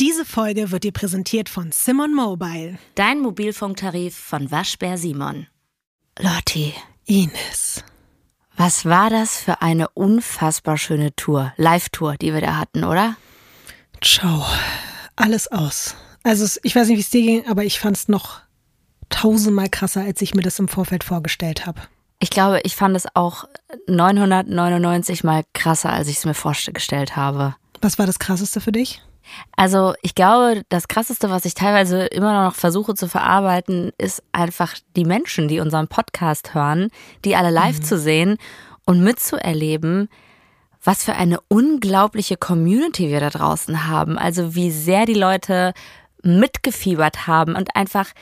Diese Folge wird dir präsentiert von Simon Mobile. Dein Mobilfunktarif von Waschbär Simon. Lotti, Ines. was war das für eine unfassbar schöne Tour, Live-Tour, die wir da hatten, oder? Ciao. Alles aus. Also ich weiß nicht, wie es dir ging, aber ich fand es noch tausendmal krasser, als ich mir das im Vorfeld vorgestellt habe. Ich glaube, ich fand es auch 999 mal krasser, als ich es mir vorgestellt habe. Was war das Krasseste für dich? Also ich glaube, das Krasseste, was ich teilweise immer noch versuche zu verarbeiten, ist einfach die Menschen, die unseren Podcast hören, die alle live zu sehen und mitzuerleben, was für eine unglaubliche Community wir da draußen haben. Also wie sehr die Leute mitgefiebert haben und einfach einf-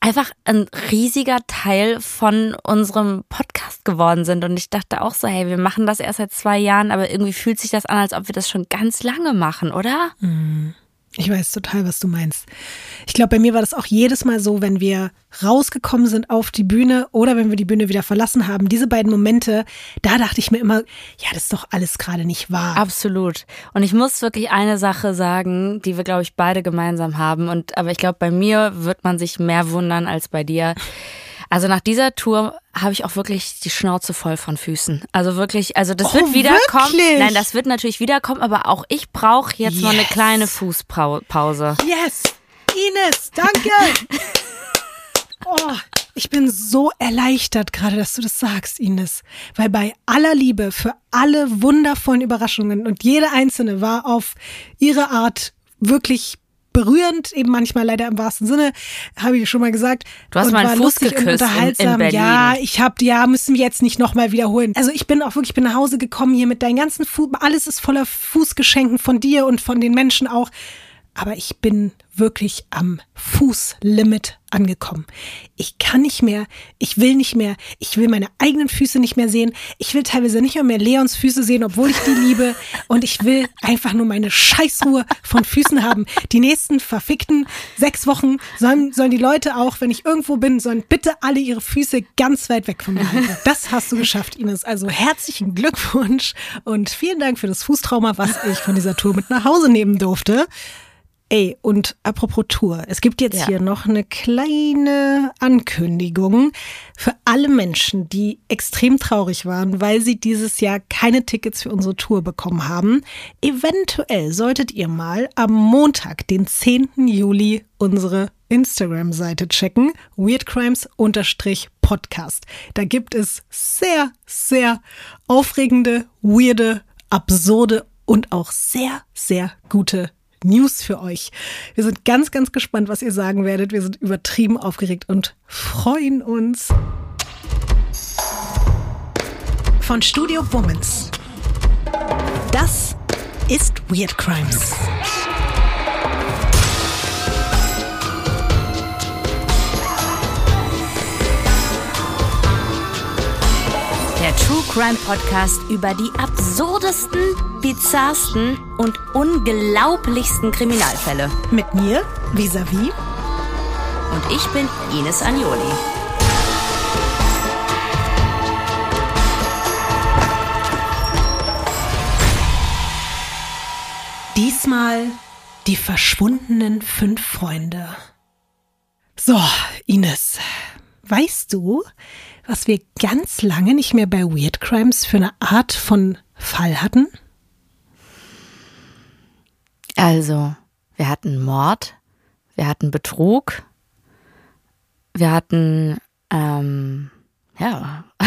einfach ein riesiger Teil von unserem Podcast geworden sind. Und ich dachte auch so, hey, wir machen das erst seit zwei Jahren, aber irgendwie fühlt sich das an, als ob wir das schon ganz lange machen, oder? Ich weiß total, was du meinst. Ich glaube, bei mir war das auch jedes Mal so, wenn wir rausgekommen sind auf die Bühne oder wenn wir die Bühne wieder verlassen haben. Diese beiden Momente, da dachte ich mir immer, ja, das ist doch alles gerade nicht wahr. Absolut. Und ich muss wirklich eine Sache sagen, die wir, glaube ich, beide gemeinsam haben. Und aber ich glaube, bei mir wird man sich mehr wundern als bei dir. Also nach dieser Tour habe ich auch wirklich die Schnauze voll von Füßen. Also wirklich, also das Oh, wird wiederkommen. Nein, das wird natürlich wiederkommen, aber auch ich brauche jetzt mal eine Yes. kleine Fußpause. Yes! Ines, danke! Oh, ich bin so erleichtert gerade, dass du das sagst, Ines. Weil bei aller Liebe für alle wundervollen Überraschungen und jede einzelne war auf ihre Art wirklich berührend, eben manchmal leider im wahrsten Sinne, habe ich schon mal gesagt. Du hast meinen war Fuß lustig und geküsst in- in unterhaltsam. Berlin. Ja, ich habe, ja, müssen wir jetzt nicht nochmal wiederholen. Also ich bin auch wirklich, ich bin nach Hause gekommen hier mit deinen ganzen Fuß, alles ist voller Fußgeschenken von dir und von den Menschen auch. Aber ich bin wirklich am Fußlimit angekommen. Ich kann nicht mehr, ich will nicht mehr, ich will meine eigenen Füße nicht mehr sehen. Ich will teilweise nicht mehr, mehr Leons Füße sehen, obwohl ich die liebe. Und ich will einfach nur meine Scheißruhe von Füßen haben. Die nächsten verfickten sechs Wochen sollen, sollen die Leute auch, wenn ich irgendwo bin, sollen bitte alle ihre Füße ganz weit weg von mir halten. Das hast du geschafft, Ines. Also herzlichen Glückwunsch und vielen Dank für das Fußtrauma, was ich von dieser Tour mit nach Hause nehmen durfte. Ey, und apropos Tour, es gibt jetzt Ja. hier noch eine kleine Ankündigung für alle Menschen, die extrem traurig waren, weil sie dieses Jahr keine Tickets für unsere Tour bekommen haben. Eventuell solltet ihr mal am Montag, den 10. Juli, unsere Instagram-Seite checken, weirdcrimes-podcast. Da gibt es sehr, sehr aufregende, weirde, absurde und auch sehr, sehr gute News für euch. Wir sind ganz, ganz gespannt, was ihr sagen werdet. Wir sind übertrieben aufgeregt und freuen uns. Von Studio Womans. Das ist Weird Crimes. True Crime Podcast über die absurdesten, bizarrsten und unglaublichsten Kriminalfälle. Mit mir, vis-à-vis. Und ich bin Ines Agnoli. Diesmal die verschwundenen fünf Freunde. So, Ines, weißt du, was wir ganz lange nicht mehr bei Weird Crimes für eine Art von Fall hatten? Also, wir hatten Mord, wir hatten Betrug, wir hatten, ähm, ja,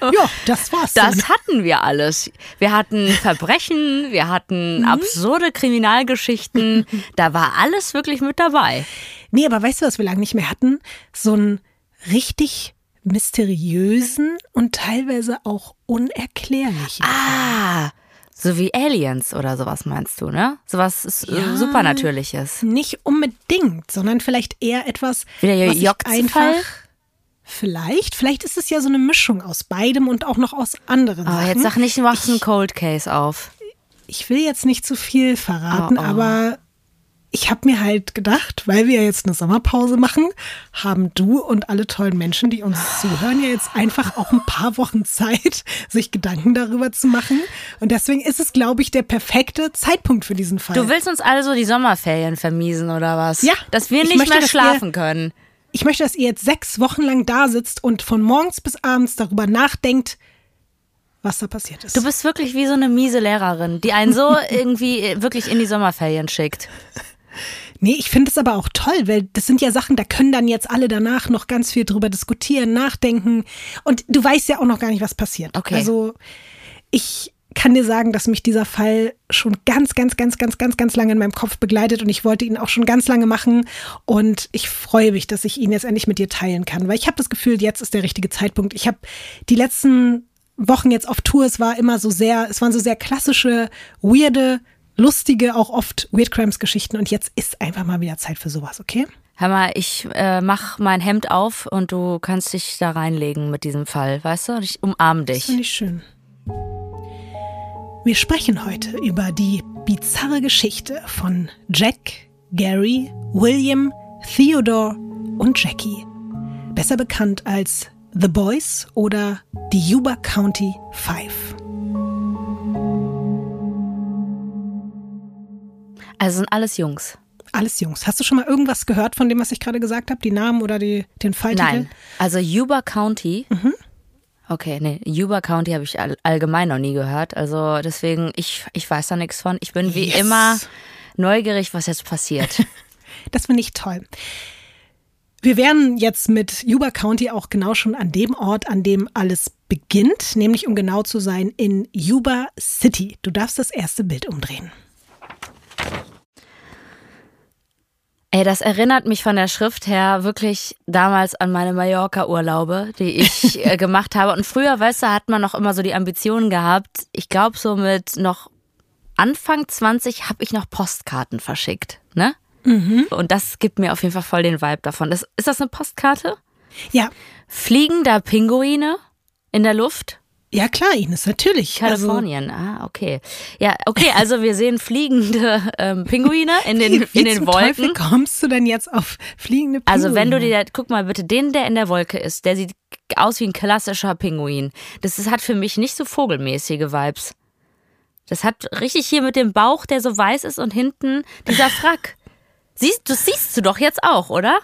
Ja, das war's. das dann. hatten wir alles. Wir hatten Verbrechen, wir hatten absurde Kriminalgeschichten, da war alles wirklich mit dabei. Nee, aber weißt du, was wir lange nicht mehr hatten? So einen richtig mysteriösen und teilweise auch unerklärlichen. Ah, so wie Aliens oder sowas meinst du, ne? Sowas äh, Ja. Supernatürliches. Nicht unbedingt, sondern vielleicht eher etwas, Wie der was ich einfach. Vielleicht, vielleicht ist es ja so eine Mischung aus beidem und auch noch aus anderen Oh, Sachen. jetzt sag nicht, du machst einen Cold Case auf. Ich will jetzt nicht zu viel verraten, Oh, oh. aber ich habe mir halt gedacht, weil wir jetzt eine Sommerpause machen, haben du und alle tollen Menschen, die uns zuhören, ja jetzt einfach auch ein paar Wochen Zeit, sich Gedanken darüber zu machen. Und deswegen ist es, glaube ich, der perfekte Zeitpunkt für diesen Fall. Du willst uns also die Sommerferien vermiesen oder was? Ja. Dass wir Ich nicht möchte, mehr schlafen können. ich möchte, dass ihr jetzt sechs Wochen lang da sitzt und von morgens bis abends darüber nachdenkt, was da passiert ist. Du bist wirklich wie so eine miese Lehrerin, die einen so irgendwie wirklich in die Sommerferien schickt. Nee, ich finde es aber auch toll, weil das sind ja Sachen, da können dann jetzt alle danach noch ganz viel drüber diskutieren, nachdenken. Und du weißt ja auch noch gar nicht, was passiert. Okay. Also ich kann dir sagen, dass mich dieser Fall schon ganz, ganz, ganz, ganz, ganz, ganz lange in meinem Kopf begleitet und ich wollte ihn auch schon ganz lange machen und ich freue mich, dass ich ihn jetzt endlich mit dir teilen kann, weil ich habe das Gefühl, jetzt ist der richtige Zeitpunkt. Ich habe die letzten Wochen jetzt auf Tour, es war immer so sehr, es waren so sehr klassische, weirde, lustige, auch oft Weird Crimes Geschichten und jetzt ist einfach mal wieder Zeit für sowas, okay? Hör mal, ich äh, mach mein Hemd auf und du kannst dich da reinlegen mit diesem Fall, weißt du? Und ich umarm dich. Finde ich schön. Wir sprechen heute über die bizarre Geschichte von Jack, Gary, William, Theodore und Jackie. Besser bekannt als The Boys oder die Yuba County Five. Also sind alles Jungs. Alles Jungs. Hast du schon mal irgendwas gehört von dem, was ich gerade gesagt habe? Die Namen oder die, den Falltitel? Nein. Also Yuba County. Mhm. Okay, nee, Yuba County habe ich all, allgemein noch nie gehört. Also deswegen, ich, ich weiß da nichts von. Ich bin wie Yes. immer neugierig, was jetzt passiert. Das finde ich toll. Wir wären jetzt mit Yuba County auch genau schon an dem Ort, an dem alles beginnt, nämlich um genau zu sein in Yuba City. Du darfst das erste Bild umdrehen. Ey, das erinnert mich von der Schrift her wirklich damals an meine Mallorca-Urlaube, die ich äh, gemacht habe. Und früher, weißt du, hat man noch immer so die Ambitionen gehabt. Ich glaube, so mit noch Anfang 20 habe ich noch Postkarten verschickt, ne? Und das gibt mir auf jeden Fall voll den Vibe davon. Das, ist das eine Postkarte? Ja, Fliegen da Pinguine in der Luft? Ja klar, Ines, natürlich. Also, Kalifornien, ah, okay. Ja, okay, also wir sehen fliegende ähm, Pinguine in den, wie in den Wolken. Teufel kommst du denn jetzt auf fliegende Pinguine? Also wenn du dir, guck mal bitte, den, der in der Wolke ist, der sieht aus wie ein klassischer Pinguin. Das, das hat für mich nicht so vogelmäßige Vibes. Das hat richtig hier mit dem Bauch, der so weiß ist und hinten dieser Frack. Siehst, das siehst du doch jetzt auch, oder?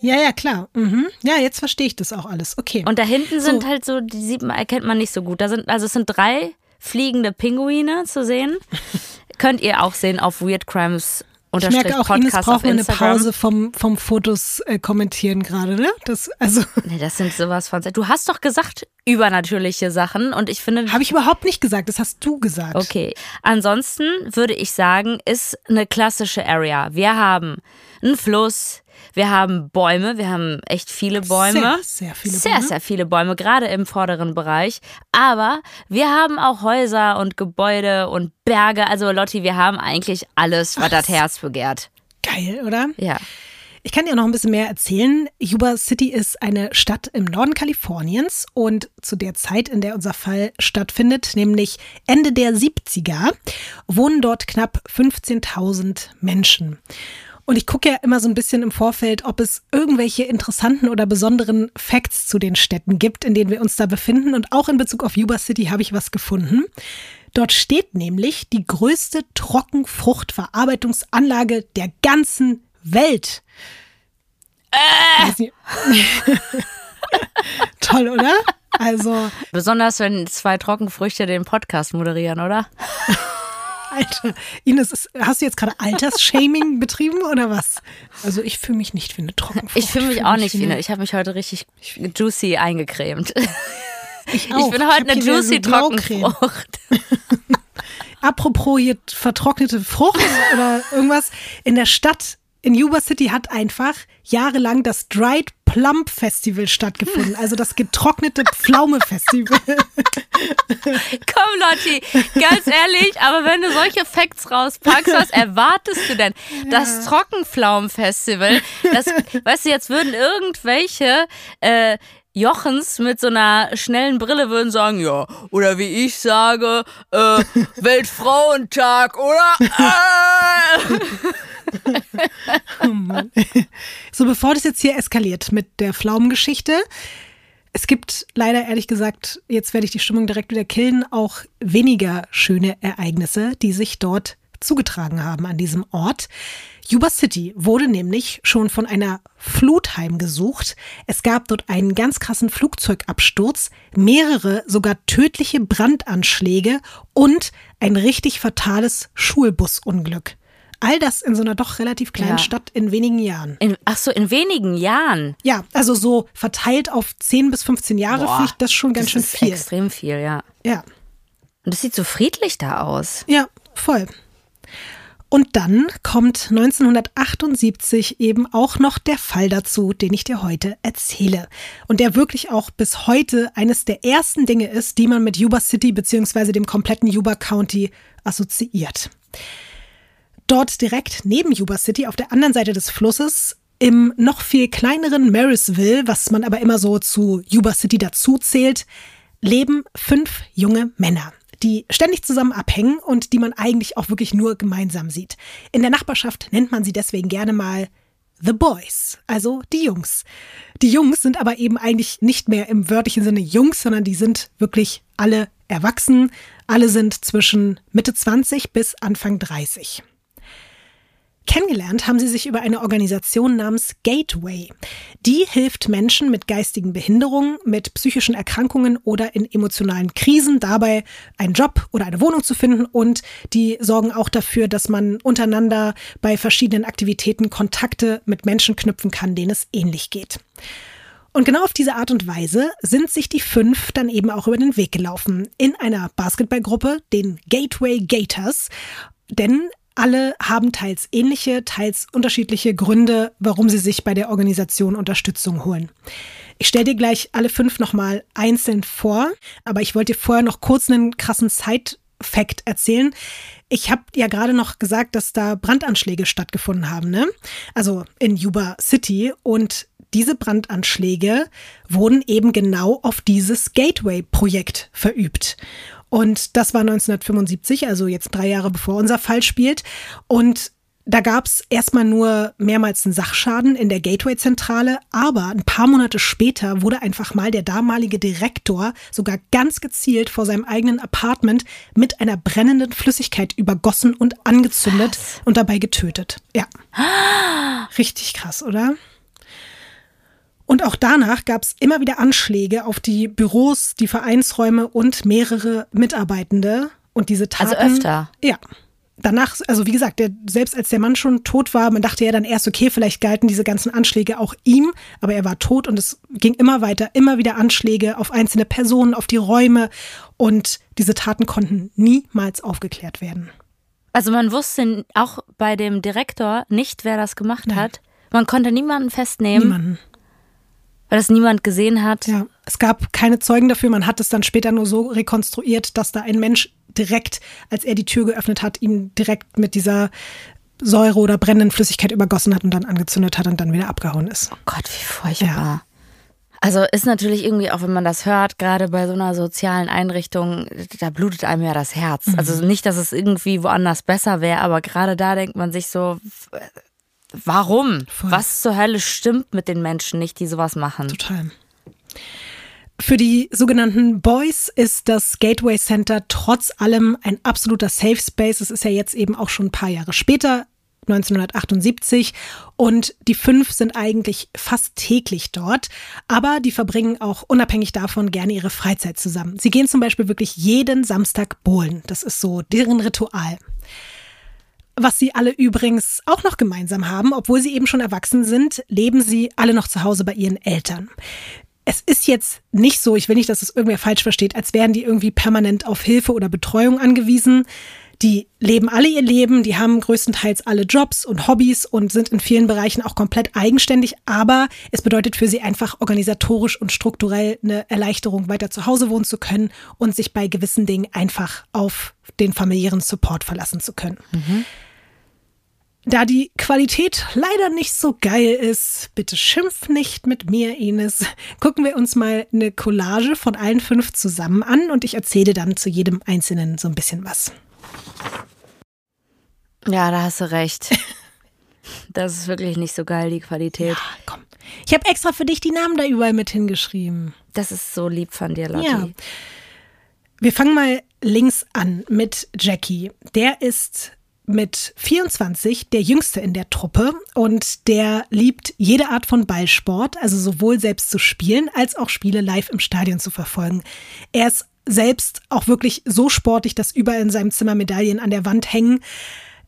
Ja, ja, klar. Mhm. Ja, jetzt verstehe ich das auch alles. Okay. Und da hinten sind So. halt so, die sieht man, erkennt man nicht so gut. Da sind, also es sind drei fliegende Pinguine zu sehen. Könnt ihr auch sehen auf Weird Crimes ich merke auch, Ines Podcast auf braucht eine. Pause vom, vom Fotos äh, kommentieren gerade, ne? Das, also, Nee, das sind sowas von. Du hast doch gesagt übernatürliche Sachen und ich finde. habe ich überhaupt nicht gesagt. Das hast du gesagt. Okay. Ansonsten würde ich sagen, ist eine klassische Area. Wir haben einen Fluss, wir haben Bäume, wir haben echt viele Bäume. Sehr, sehr viele Sehr, Bäume. sehr viele Bäume, gerade im vorderen Bereich. Aber wir haben auch Häuser und Gebäude und Berge. Also Lotti, wir haben eigentlich alles, was das Herz begehrt. Geil, oder? Ja. Ich kann dir noch ein bisschen mehr erzählen. Yuba City ist eine Stadt im Norden Kaliforniens und zu der Zeit, in der unser Fall stattfindet, nämlich Ende der 70er, wohnen dort knapp 15.000 Menschen. Und ich gucke ja immer so ein bisschen im Vorfeld, ob es irgendwelche interessanten oder besonderen Facts zu den Städten gibt, in denen wir uns da befinden. Und auch in Bezug auf Yuba City habe ich was gefunden. Dort steht nämlich die größte Trockenfruchtverarbeitungsanlage der ganzen Welt. Nicht. Toll, oder? Also, Besonders wenn zwei Trockenfrüchte den Podcast moderieren, oder? Alter, Ines, ist, hast du jetzt gerade Altersshaming betrieben oder was? Also ich fühle mich nicht wie eine Trockenfrucht. Ich fühle mich auch nicht wie eine- eine. Ich habe mich heute richtig juicy eingecremt. Ich, Ich auch. bin hab heute eine hier wieder juicy so. Trockenfrucht. Apropos hier vertrocknete Frucht oder irgendwas. In der Stadt, in Yuba City hat einfach jahrelang das Dried Plum Festival stattgefunden. Also das getrocknete Pflaume Festival. Komm, Lotti, ganz ehrlich, aber wenn du solche Facts rauspackst, was erwartest du denn? Das Trockenpflaumenfestival, das, weißt du, jetzt würden irgendwelche äh, Jochens mit so einer schnellen Brille würden sagen, ja, oder wie ich sage, äh, Weltfrauentag, oder? Äh. oh. So, bevor das jetzt hier eskaliert mit der Pflaumengeschichte, es gibt leider ehrlich gesagt, jetzt werde ich die Stimmung direkt wieder killen, auch weniger schöne Ereignisse, die sich dort zugetragen haben an diesem Ort. Yuba City wurde nämlich schon von einer Flut heimgesucht. Es gab dort einen ganz krassen Flugzeugabsturz, mehrere sogar tödliche Brandanschläge und ein richtig fatales Schulbusunglück. All das in so einer doch relativ kleinen Ja. Stadt in wenigen Jahren. In, ach so, in wenigen Jahren. Ja, also so verteilt auf 10 bis 15 Jahre Boah, ich das schon ganz das schön ist viel. Extrem viel, ja. Ja. Und das sieht so friedlich da aus. Ja, voll. Und dann kommt 1978 eben auch noch der Fall dazu, den ich dir heute erzähle. Und der wirklich auch bis heute eines der ersten Dinge ist, die man mit Yuba City bzw. dem kompletten Yuba County assoziiert. Dort direkt neben Yuba City auf der anderen Seite des Flusses im noch viel kleineren Marysville, was man aber immer so zu Yuba City dazu zählt, leben fünf junge Männer, die ständig zusammen abhängen und die man eigentlich auch wirklich nur gemeinsam sieht. In der Nachbarschaft nennt man sie deswegen gerne mal The Boys, also die Jungs. Die Jungs sind aber eben eigentlich nicht mehr im wörtlichen Sinne Jungs, sondern die sind wirklich alle erwachsen. Alle sind zwischen Mitte 20 bis Anfang 30. Kennengelernt haben sie sich über eine Organisation namens Gateway. Die hilft Menschen mit geistigen Behinderungen, mit psychischen Erkrankungen oder in emotionalen Krisen dabei, einen Job oder eine Wohnung zu finden und die sorgen auch dafür, dass man untereinander bei verschiedenen Aktivitäten Kontakte mit Menschen knüpfen kann, denen es ähnlich geht. Und genau auf diese Art und Weise sind sich die fünf dann eben auch über den Weg gelaufen in einer Basketballgruppe, den Gateway Gators. Denn alle haben teils ähnliche, teils unterschiedliche Gründe, warum sie sich bei der Organisation Unterstützung holen. Ich stelle dir gleich alle fünf nochmal einzeln vor, aber ich wollte dir vorher noch kurz einen krassen Side-Fact erzählen. Ich habe ja gerade noch gesagt, dass da Brandanschläge stattgefunden haben, ne? Also in Yuba City und diese Brandanschläge wurden eben genau auf dieses Gateway-Projekt verübt. Und das war 1975, also jetzt drei Jahre bevor unser Fall spielt. Und da gab es erstmal nur mehrmals einen Sachschaden in der Gateway-Zentrale, aber ein paar Monate später wurde einfach mal der damalige Direktor sogar ganz gezielt vor seinem eigenen Apartment mit einer brennenden Flüssigkeit übergossen und angezündet und dabei getötet. Ja. Richtig krass, oder? Und auch danach gab es immer wieder Anschläge auf die Büros, die Vereinsräume und mehrere Mitarbeitende. Und diese Taten. Also öfter? Ja. Danach, also wie gesagt, der, selbst als der Mann schon tot war, man dachte ja dann erst, okay, vielleicht galten diese ganzen Anschläge auch ihm, aber er war tot und es ging immer weiter, immer wieder Anschläge auf einzelne Personen, auf die Räume und diese Taten konnten niemals aufgeklärt werden. Also man wusste auch bei dem Direktor nicht, wer das gemacht hat. Man konnte niemanden festnehmen, Niemanden. Weil das niemand gesehen hat. Ja, es gab keine Zeugen dafür. Man hat es dann später nur so rekonstruiert, dass da ein Mensch direkt, als er die Tür geöffnet hat, ihn direkt mit dieser Säure oder brennenden Flüssigkeit übergossen hat und dann angezündet hat und dann wieder abgehauen ist. Oh Gott, wie furchtbar. Also ist natürlich irgendwie, auch wenn man das hört, gerade bei so einer sozialen Einrichtung, da blutet einem ja das Herz. Mhm. Also nicht, dass es irgendwie woanders besser wäre, aber gerade da denkt man sich so, warum? Voll. Was zur Hölle stimmt mit den Menschen nicht, die sowas machen? Total. Für die sogenannten Boys ist das Gateway Center trotz allem ein absoluter Safe Space. Es ist ja jetzt eben auch schon ein paar Jahre später, 1978. Und die fünf sind eigentlich fast täglich dort. Aber die verbringen auch unabhängig davon gerne ihre Freizeit zusammen. Sie gehen zum Beispiel wirklich jeden Samstag bowlen. Das ist so deren Ritual. Was sie alle übrigens auch noch gemeinsam haben, obwohl sie eben schon erwachsen sind, leben sie alle noch zu Hause bei ihren Eltern. Es ist jetzt nicht so, ich will nicht, dass es irgendwer falsch versteht, als wären die irgendwie permanent auf Hilfe oder Betreuung angewiesen. Die leben alle ihr Leben, die haben größtenteils alle Jobs und Hobbys und sind in vielen Bereichen auch komplett eigenständig, aber es bedeutet für sie einfach organisatorisch und strukturell eine Erleichterung, weiter zu Hause wohnen zu können und sich bei gewissen Dingen einfach auf den familiären Support verlassen zu können. Da die Qualität leider nicht so geil ist, bitte schimpf nicht mit mir, Ines, gucken wir uns mal eine Collage von allen fünf zusammen an und ich erzähle dann zu jedem Einzelnen so ein bisschen was. Ja, da hast du recht. Das ist wirklich nicht so geil, die Qualität. Ja, komm. Ich habe extra für dich die Namen da überall mit hingeschrieben. Das ist so lieb von dir, Lotti. Ja. Wir fangen mal links an mit Jackie. Der ist mit 24 der jüngste in der Truppe und der liebt jede Art von Ballsport, also sowohl selbst zu spielen als auch Spiele live im Stadion zu verfolgen. Er ist selbst auch wirklich so sportlich, dass überall in seinem Zimmer Medaillen an der Wand hängen.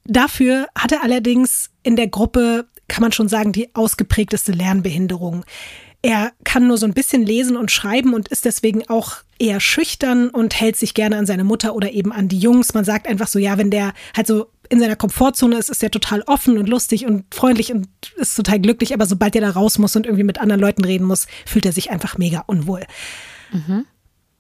Dafür hat er allerdings in der Gruppe, kann man schon sagen, die ausgeprägteste Lernbehinderung. Er kann nur so ein bisschen lesen und schreiben und ist deswegen auch eher schüchtern und hält sich gerne an seine Mutter oder eben an die Jungs. Man sagt einfach so, ja, wenn der halt so in seiner Komfortzone ist, ist er total offen und lustig und freundlich und ist total glücklich. Aber sobald er da raus muss und irgendwie mit anderen Leuten reden muss, fühlt er sich einfach mega unwohl. Mhm.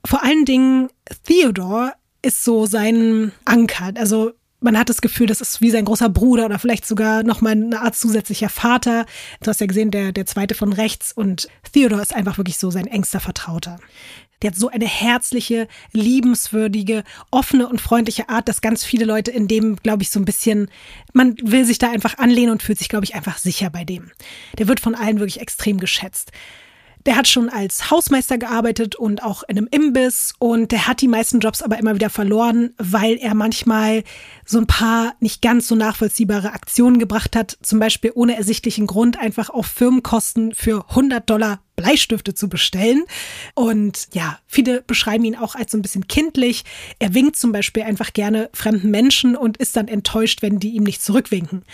Vor allen Dingen Theodore ist so sein Anker. Also man hat das Gefühl, das ist wie sein großer Bruder oder vielleicht sogar nochmal eine Art zusätzlicher Vater. Du hast ja gesehen, der, der zweite von rechts und Theodore ist einfach wirklich so sein engster Vertrauter. Der hat so eine herzliche, liebenswürdige, offene und freundliche Art, dass ganz viele Leute in dem, glaube ich, so ein bisschen, man will sich da einfach anlehnen und fühlt sich, glaube ich, einfach sicher bei dem. Der wird von allen wirklich extrem geschätzt. Der hat schon als Hausmeister gearbeitet und auch in einem Imbiss und der hat die meisten Jobs aber immer wieder verloren, weil er manchmal so ein paar nicht ganz so nachvollziehbare Aktionen gebracht hat, zum Beispiel ohne ersichtlichen Grund einfach auf Firmenkosten für 100 Dollar Bleistifte zu bestellen. Und ja, viele beschreiben ihn auch als so ein bisschen kindlich. Er winkt zum Beispiel einfach gerne fremden Menschen und ist dann enttäuscht, wenn die ihm nicht zurückwinken.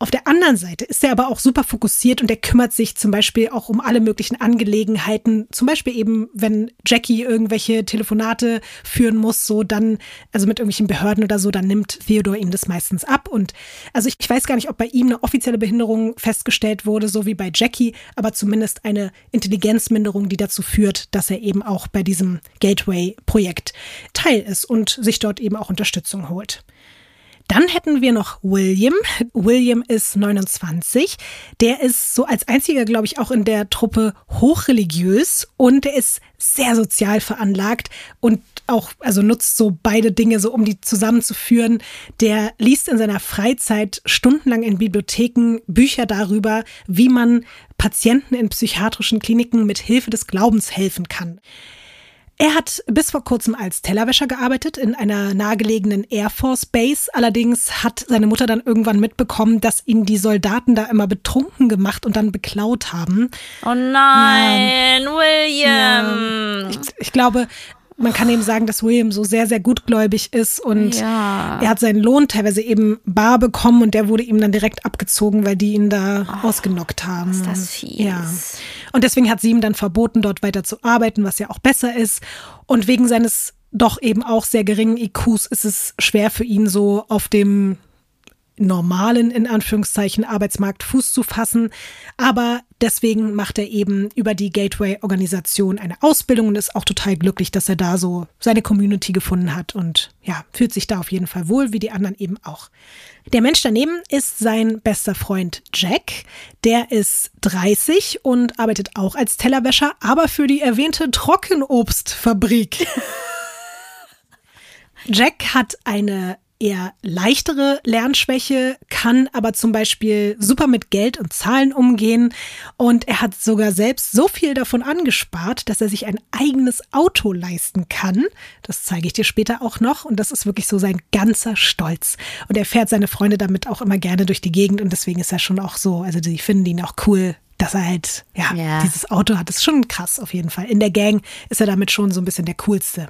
Auf der anderen Seite ist er aber auch super fokussiert und er kümmert sich zum Beispiel auch um alle möglichen Angelegenheiten. Zum Beispiel eben, wenn Jackie irgendwelche Telefonate führen muss, so dann, also mit irgendwelchen Behörden oder so, dann nimmt Theodor ihm das meistens ab. Und also ich, ich weiß gar nicht, ob bei ihm eine offizielle Behinderung festgestellt wurde, so wie bei Jackie, aber zumindest eine Intelligenzminderung, die dazu führt, dass er eben auch bei diesem Gateway-Projekt Teil ist und sich dort eben auch Unterstützung holt. Dann hätten wir noch William. William ist 29. Der ist so als einziger, glaube ich, auch in der Truppe hochreligiös und der ist sehr sozial veranlagt und auch, also nutzt so beide Dinge so, um die zusammenzuführen. Der liest in seiner Freizeit stundenlang in Bibliotheken Bücher darüber, wie man Patienten in psychiatrischen Kliniken mit Hilfe des Glaubens helfen kann. Er hat bis vor kurzem als Tellerwäscher gearbeitet in einer nahegelegenen Air Force Base. Allerdings hat seine Mutter dann irgendwann mitbekommen, dass ihn die Soldaten da immer betrunken gemacht und dann beklaut haben. Oh nein, ja. William. Ja. Ich, ich glaube, man kann eben sagen, dass William so sehr, sehr gutgläubig ist und ja. er hat seinen Lohn teilweise eben bar bekommen und der wurde ihm dann direkt abgezogen, weil die ihn da oh, ausgenockt haben. Ist das fies. Ja. Und deswegen hat sie ihm dann verboten, dort weiter zu arbeiten, was ja auch besser ist. Und wegen seines doch eben auch sehr geringen IQs ist es schwer für ihn so auf dem normalen, in Anführungszeichen, Arbeitsmarkt Fuß zu fassen. Aber deswegen macht er eben über die Gateway-Organisation eine Ausbildung und ist auch total glücklich, dass er da so seine Community gefunden hat und ja, fühlt sich da auf jeden Fall wohl, wie die anderen eben auch. Der Mensch daneben ist sein bester Freund Jack. Der ist 30 und arbeitet auch als Tellerwäscher, aber für die erwähnte Trockenobstfabrik. Jack hat eine eher leichtere Lernschwäche, kann aber zum Beispiel super mit Geld und Zahlen umgehen und er hat sogar selbst so viel davon angespart, dass er sich ein eigenes Auto leisten kann. Das zeige ich dir später auch noch und das ist wirklich so sein ganzer Stolz. Und er fährt seine Freunde damit auch immer gerne durch die Gegend und deswegen ist er schon auch so, also die finden ihn auch cool, dass er halt, ja, yeah. dieses Auto hat. Das ist schon krass auf jeden Fall. In der Gang ist er damit schon so ein bisschen der coolste.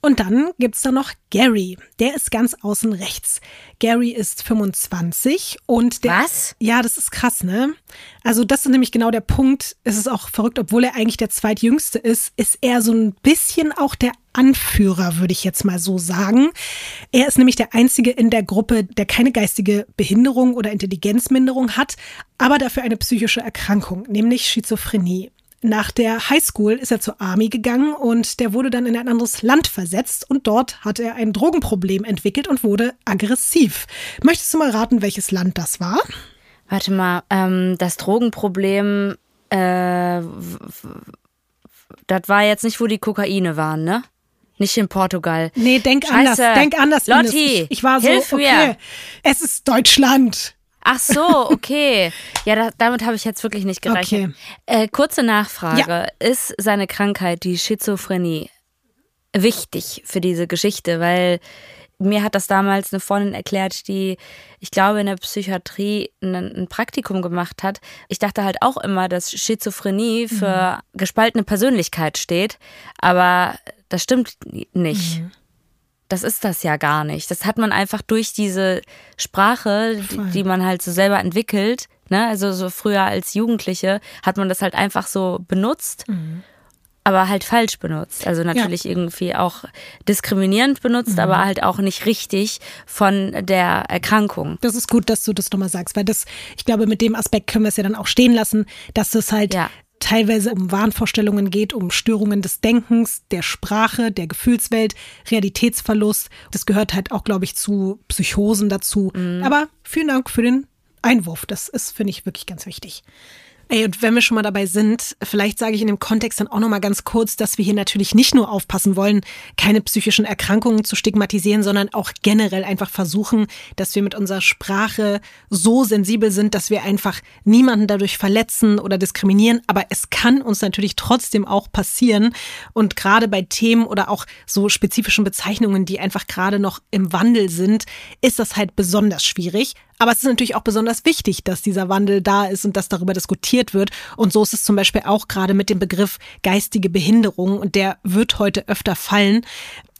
Und dann gibt's da noch Gary. Der ist ganz außen rechts. Gary ist 25 und der. Was? Ja, das ist krass, ne? Also, das ist nämlich genau der Punkt. Es ist auch verrückt, obwohl er eigentlich der zweitjüngste ist, ist er so ein bisschen auch der Anführer, würde ich jetzt mal so sagen. Er ist nämlich der Einzige in der Gruppe, der keine geistige Behinderung oder Intelligenzminderung hat, aber dafür eine psychische Erkrankung, nämlich Schizophrenie. Nach der Highschool ist er zur Army gegangen und der wurde dann in ein anderes Land versetzt und dort hat er ein Drogenproblem entwickelt und wurde aggressiv. Möchtest du mal raten, welches Land das war? Warte mal, ähm, das Drogenproblem, äh, das war jetzt nicht, wo die Kokaine waren, ne? Nicht in Portugal. Nee, denk Scheiße. anders. Denk anders. Lotti, ich, ich war so, okay, mir. es ist Deutschland. Ach so, okay. Ja, da, damit habe ich jetzt wirklich nicht gerechnet. Okay. Äh, kurze Nachfrage. Ja. Ist seine Krankheit, die Schizophrenie, wichtig für diese Geschichte? Weil mir hat das damals eine Freundin erklärt, die, ich glaube, in der Psychiatrie ein, Praktikum gemacht hat. Ich dachte halt auch immer, dass Schizophrenie für mhm. gespaltene Persönlichkeit steht, aber das stimmt nicht. Mhm. Das ist das ja gar nicht. Das hat man einfach durch diese Sprache, die, die man halt so selber entwickelt, ne? also so früher als Jugendliche, hat man das halt einfach so benutzt. Mhm aber halt falsch benutzt. Also natürlich ja. irgendwie auch diskriminierend benutzt, mhm. aber halt auch nicht richtig von der Erkrankung. Das ist gut, dass du das nochmal sagst, weil das, ich glaube, mit dem Aspekt können wir es ja dann auch stehen lassen, dass es halt ja. Teilweise um Wahnvorstellungen geht, um Störungen des Denkens, der Sprache, der Gefühlswelt, Realitätsverlust. Das gehört halt auch, glaube ich, zu Psychosen dazu. Mhm. Aber vielen Dank für den Einwurf. Das ist, finde ich, wirklich ganz wichtig. Ey, und wenn wir schon mal dabei sind, vielleicht sage ich in dem Kontext dann auch noch mal ganz kurz, dass wir hier natürlich nicht nur aufpassen wollen, keine psychischen Erkrankungen zu stigmatisieren, sondern auch generell einfach versuchen, dass wir mit unserer Sprache so sensibel sind, dass wir einfach niemanden dadurch verletzen oder diskriminieren. Aber es kann uns natürlich trotzdem auch passieren. Und gerade bei Themen oder auch so spezifischen Bezeichnungen, die einfach gerade noch im Wandel sind, ist das halt besonders schwierig. Aber es ist natürlich auch besonders wichtig, dass dieser Wandel da ist und dass darüber diskutiert wird. Und so ist es zum Beispiel auch gerade mit dem Begriff geistige Behinderung. Und der wird heute öfter fallen,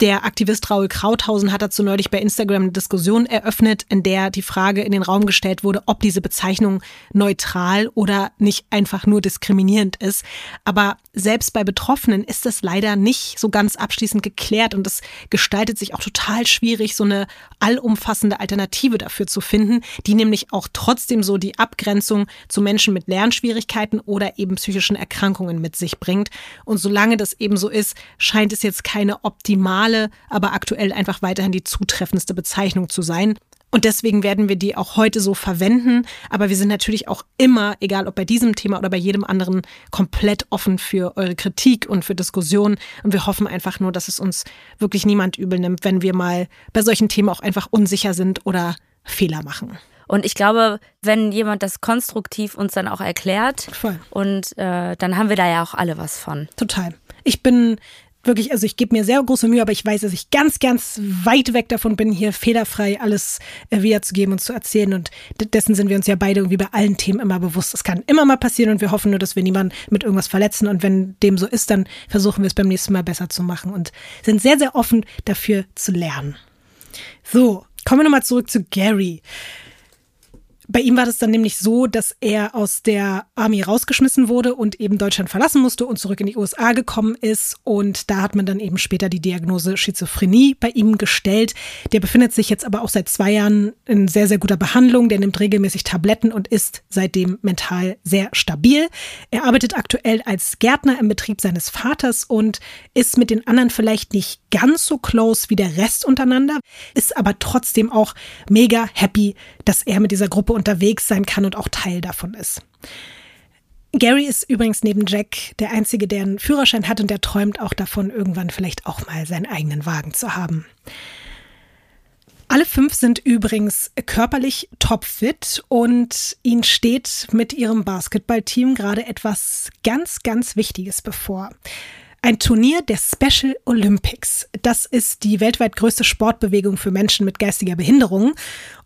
der Aktivist Raul Krauthausen hat dazu neulich bei Instagram eine Diskussion eröffnet, in der die Frage in den Raum gestellt wurde, ob diese Bezeichnung neutral oder nicht einfach nur diskriminierend ist. Aber selbst bei Betroffenen ist das leider nicht so ganz abschließend geklärt und es gestaltet sich auch total schwierig, so eine allumfassende Alternative dafür zu finden, die nämlich auch trotzdem so die Abgrenzung zu Menschen mit Lernschwierigkeiten oder eben psychischen Erkrankungen mit sich bringt. Und solange das eben so ist, scheint es jetzt keine optimale aber aktuell einfach weiterhin die zutreffendste Bezeichnung zu sein. Und deswegen werden wir die auch heute so verwenden. Aber wir sind natürlich auch immer, egal ob bei diesem Thema oder bei jedem anderen, komplett offen für eure Kritik und für Diskussionen. Und wir hoffen einfach nur, dass es uns wirklich niemand übel nimmt, wenn wir mal bei solchen Themen auch einfach unsicher sind oder Fehler machen. Und ich glaube, wenn jemand das konstruktiv uns dann auch erklärt, Voll. und äh, dann haben wir da ja auch alle was von. Total. Ich bin wirklich, also ich gebe mir sehr große Mühe, aber ich weiß, dass ich ganz, ganz weit weg davon bin, hier fehlerfrei alles äh, wiederzugeben und zu erzählen. Und dessen sind wir uns ja beide irgendwie bei allen Themen immer bewusst. Es kann immer mal passieren und wir hoffen nur, dass wir niemanden mit irgendwas verletzen. Und wenn dem so ist, dann versuchen wir es beim nächsten Mal besser zu machen und sind sehr, sehr offen dafür zu lernen. So, kommen wir nochmal zurück zu Gary. Bei ihm war das dann nämlich so, dass er aus der Army rausgeschmissen wurde und eben Deutschland verlassen musste und zurück in die USA gekommen ist. Und da hat man dann eben später die Diagnose Schizophrenie bei ihm gestellt. Der befindet sich jetzt aber auch seit zwei Jahren in sehr, sehr guter Behandlung. Der nimmt regelmäßig Tabletten und ist seitdem mental sehr stabil. Er arbeitet aktuell als Gärtner im Betrieb seines Vaters und ist mit den anderen vielleicht nicht ganz so close wie der Rest untereinander, ist aber trotzdem auch mega happy, dass er mit dieser Gruppe unterwegs sein kann und auch Teil davon ist. Gary ist übrigens neben Jack der Einzige, der einen Führerschein hat und der träumt auch davon, irgendwann vielleicht auch mal seinen eigenen Wagen zu haben. Alle fünf sind übrigens körperlich topfit und ihnen steht mit ihrem Basketballteam gerade etwas ganz, ganz Wichtiges bevor. Ein Turnier der Special Olympics. Das ist die weltweit größte Sportbewegung für Menschen mit geistiger Behinderung.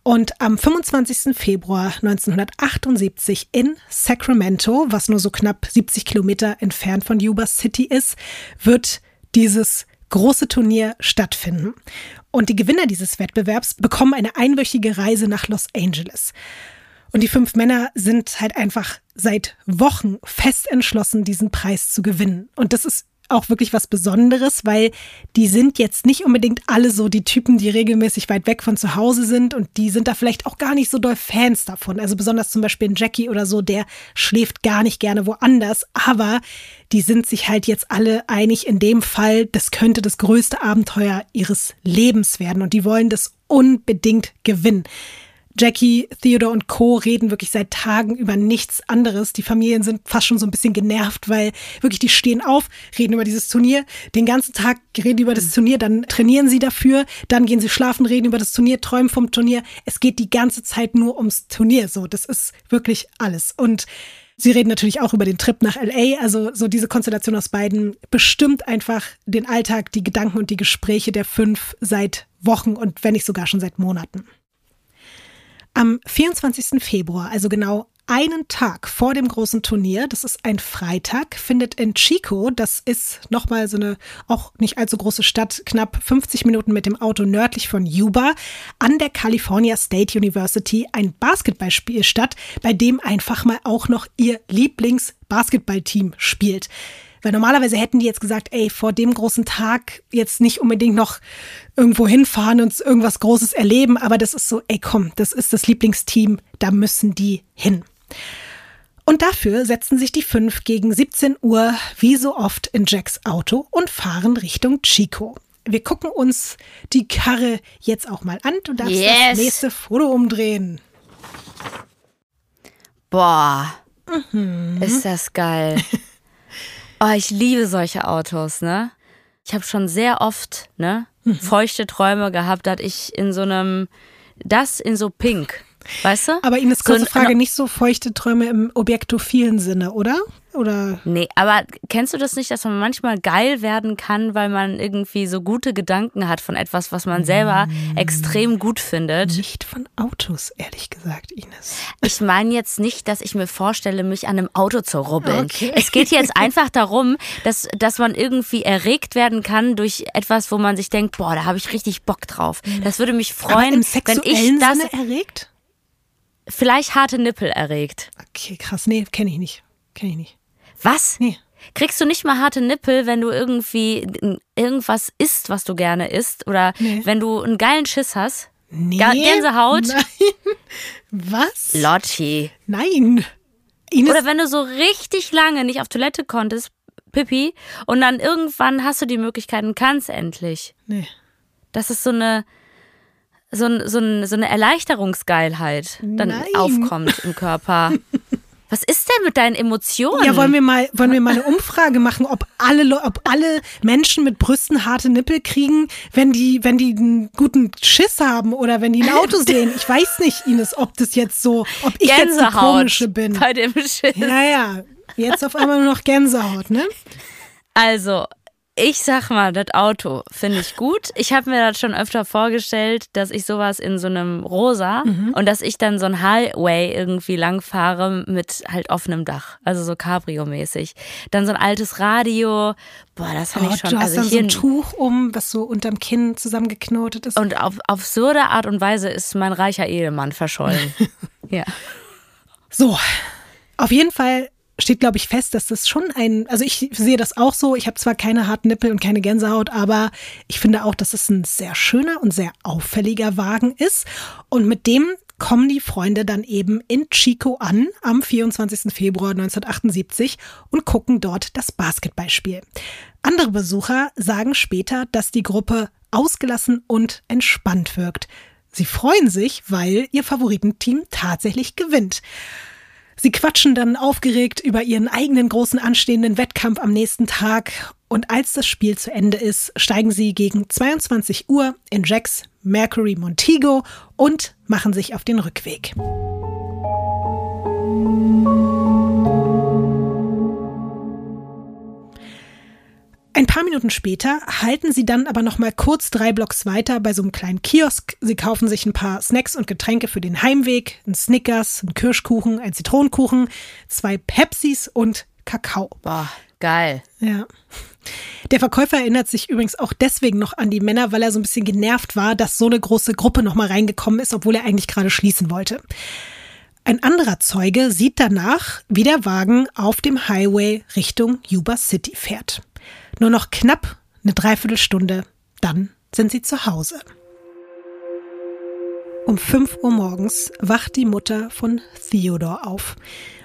Und am 25. Februar 1978 in Sacramento, was nur so knapp 70 Kilometer entfernt von Yuba City ist, wird dieses große Turnier stattfinden. Und die Gewinner dieses Wettbewerbs bekommen eine einwöchige Reise nach Los Angeles. Und die fünf Männer sind halt einfach seit Wochen fest entschlossen, diesen Preis zu gewinnen. Und das ist auch wirklich was Besonderes, weil die sind jetzt nicht unbedingt alle so die Typen, die regelmäßig weit weg von zu Hause sind und die sind da vielleicht auch gar nicht so doll Fans davon. Also besonders zum Beispiel ein Jackie oder so, der schläft gar nicht gerne woanders, aber die sind sich halt jetzt alle einig in dem Fall, das könnte das größte Abenteuer ihres Lebens werden und die wollen das unbedingt gewinnen. Jackie, Theodore und Co. reden wirklich seit Tagen über nichts anderes. Die Familien sind fast schon so ein bisschen genervt, weil wirklich die stehen auf, reden über dieses Turnier, den ganzen Tag reden über das Turnier, dann trainieren sie dafür, dann gehen sie schlafen, reden über das Turnier, träumen vom Turnier. Es geht die ganze Zeit nur ums Turnier. So, das ist wirklich alles. Und Sie reden natürlich auch über den Trip nach LA, also so diese Konstellation aus beiden bestimmt einfach den Alltag, die Gedanken und die Gespräche der fünf seit Wochen und wenn nicht sogar schon seit Monaten. Am 24. Februar, also genau einen Tag vor dem großen Turnier, das ist ein Freitag, findet in Chico, das ist nochmal so eine auch nicht allzu große Stadt, knapp 50 Minuten mit dem Auto nördlich von Yuba, an der California State University ein Basketballspiel statt, bei dem einfach mal auch noch ihr Lieblingsbasketballteam spielt. Weil normalerweise hätten die jetzt gesagt, ey, vor dem großen Tag jetzt nicht unbedingt noch irgendwo hinfahren und irgendwas Großes erleben, aber das ist so, ey, komm, das ist das Lieblingsteam, da müssen die hin. Und dafür setzen sich die fünf gegen 17 Uhr wie so oft in Jacks Auto und fahren Richtung Chico. Wir gucken uns die Karre jetzt auch mal an. Du darfst yes. das nächste Foto umdrehen. Boah, mhm. ist das geil. oh, ich liebe solche Autos, ne? Ich habe schon sehr oft, ne, mhm. feuchte Träume gehabt, dass ich in so einem, das in so pink Weißt du? Aber Ines, kurze so, Frage, nicht so feuchte Träume im objektophilen Sinne, oder? Oder? Nee, aber kennst du das nicht, dass man manchmal geil werden kann, weil man irgendwie so gute Gedanken hat von etwas, was man selber mm. extrem gut findet? Nicht von Autos, ehrlich gesagt, Ines. Ich meine jetzt nicht, dass ich mir vorstelle, mich an einem Auto zu rubbeln. Okay. Es geht jetzt einfach darum, dass, dass man irgendwie erregt werden kann durch etwas, wo man sich denkt, boah, da habe ich richtig Bock drauf. Das würde mich freuen, wenn ich das Sinne erregt vielleicht harte Nippel erregt. Okay, krass. Nee, kenne ich nicht. Kenne ich nicht. Was? Nee. Kriegst du nicht mal harte Nippel, wenn du irgendwie irgendwas isst, was du gerne isst? Oder nee. wenn du einen geilen Schiss hast? Nee. Gänsehaut? Nein. Was? Lotti. Nein. Ines Oder wenn du so richtig lange nicht auf Toilette konntest, Pippi, und dann irgendwann hast du die Möglichkeit und kannst endlich. Nee. Das ist so eine, so, so, so eine Erleichterungsgeilheit dann Nein. aufkommt im Körper. Was ist denn mit deinen Emotionen? Ja, wollen wir mal, wollen wir mal eine Umfrage machen, ob alle, ob alle Menschen mit Brüsten harte Nippel kriegen, wenn die, wenn die einen guten Schiss haben oder wenn die ein Auto sehen. Ich weiß nicht, Ines, ob das jetzt so, ob ich Gänsehaut jetzt die komische bin. Bei dem Schiss. Ja, ja. Jetzt auf einmal nur noch Gänsehaut, ne? Also, ich sag mal, das Auto finde ich gut. Ich habe mir das schon öfter vorgestellt, dass ich sowas in so einem Rosa mhm. und dass ich dann so ein Highway irgendwie langfahre mit halt offenem Dach, also so Cabrio-mäßig. Dann so ein altes Radio. Boah, das fand oh, ich schon. Du hast also dann so ein Tuch um, was so unterm Kinn zusammengeknotet ist. Und auf, auf absurde Art und Weise ist mein reicher Ehemann verschollen. ja. So, auf jeden Fall steht, glaube ich, fest, dass das schon ein, also ich sehe das auch so. Ich habe zwar keine harten Nippel und keine Gänsehaut, aber ich finde auch, dass es ein sehr schöner und sehr auffälliger Wagen ist. Und mit dem kommen die Freunde dann eben in Chico an am 24. Februar 1978 und gucken dort das Basketballspiel. Andere Besucher sagen später, dass die Gruppe ausgelassen und entspannt wirkt. Sie freuen sich, weil ihr Favoritenteam tatsächlich gewinnt. Sie quatschen dann aufgeregt über ihren eigenen großen anstehenden Wettkampf am nächsten Tag und als das Spiel zu Ende ist, steigen sie gegen 22 Uhr in Jacks Mercury Montego und machen sich auf den Rückweg. Ein paar Minuten später halten sie dann aber noch mal kurz drei Blocks weiter bei so einem kleinen Kiosk. Sie kaufen sich ein paar Snacks und Getränke für den Heimweg, ein Snickers, ein Kirschkuchen, ein Zitronenkuchen, zwei Pepsis und Kakao. Boah, geil. Ja. Der Verkäufer erinnert sich übrigens auch deswegen noch an die Männer, weil er so ein bisschen genervt war, dass so eine große Gruppe noch mal reingekommen ist, obwohl er eigentlich gerade schließen wollte. Ein anderer Zeuge sieht danach, wie der Wagen auf dem Highway Richtung Yuba City fährt. Nur noch knapp eine Dreiviertelstunde, dann sind sie zu Hause. Um 5 Uhr morgens wacht die Mutter von Theodore auf.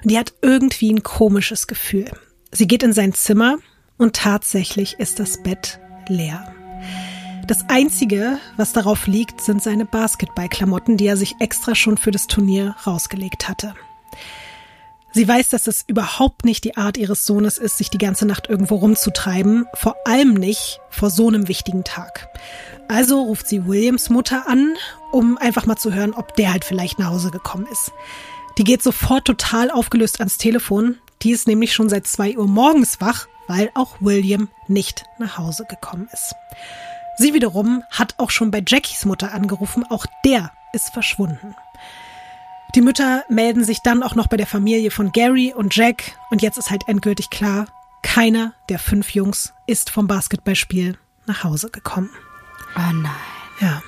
Und die hat irgendwie ein komisches Gefühl. Sie geht in sein Zimmer und tatsächlich ist das Bett leer. Das Einzige, was darauf liegt, sind seine Basketballklamotten, die er sich extra schon für das Turnier rausgelegt hatte. Sie weiß, dass es überhaupt nicht die Art ihres Sohnes ist, sich die ganze Nacht irgendwo rumzutreiben, vor allem nicht vor so einem wichtigen Tag. Also ruft sie Williams Mutter an, um einfach mal zu hören, ob der halt vielleicht nach Hause gekommen ist. Die geht sofort total aufgelöst ans Telefon. Die ist nämlich schon seit zwei Uhr morgens wach, weil auch William nicht nach Hause gekommen ist. Sie wiederum hat auch schon bei Jackies Mutter angerufen, auch der ist verschwunden. Die Mütter melden sich dann auch noch bei der Familie von Gary und Jack und jetzt ist halt endgültig klar, keiner der fünf Jungs ist vom Basketballspiel nach Hause gekommen. Oh nein. Ja.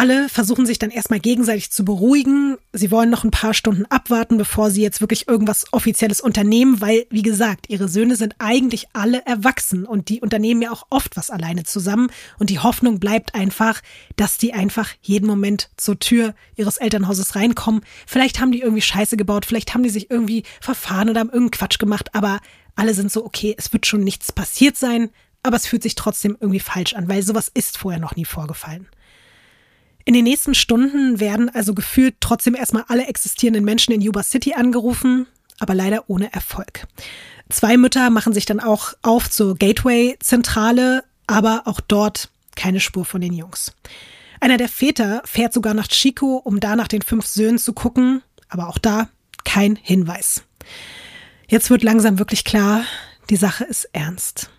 Alle versuchen sich dann erstmal gegenseitig zu beruhigen. Sie wollen noch ein paar Stunden abwarten, bevor sie jetzt wirklich irgendwas Offizielles unternehmen, weil, wie gesagt, ihre Söhne sind eigentlich alle erwachsen und die unternehmen ja auch oft was alleine zusammen. Und die Hoffnung bleibt einfach, dass die einfach jeden Moment zur Tür ihres Elternhauses reinkommen. Vielleicht haben die irgendwie Scheiße gebaut, vielleicht haben die sich irgendwie verfahren oder haben irgendeinen Quatsch gemacht, aber alle sind so, okay, es wird schon nichts passiert sein, aber es fühlt sich trotzdem irgendwie falsch an, weil sowas ist vorher noch nie vorgefallen. In den nächsten Stunden werden also gefühlt trotzdem erstmal alle existierenden Menschen in Yuba City angerufen, aber leider ohne Erfolg. Zwei Mütter machen sich dann auch auf zur Gateway-Zentrale, aber auch dort keine Spur von den Jungs. Einer der Väter fährt sogar nach Chico, um da nach den fünf Söhnen zu gucken, aber auch da kein Hinweis. Jetzt wird langsam wirklich klar, die Sache ist ernst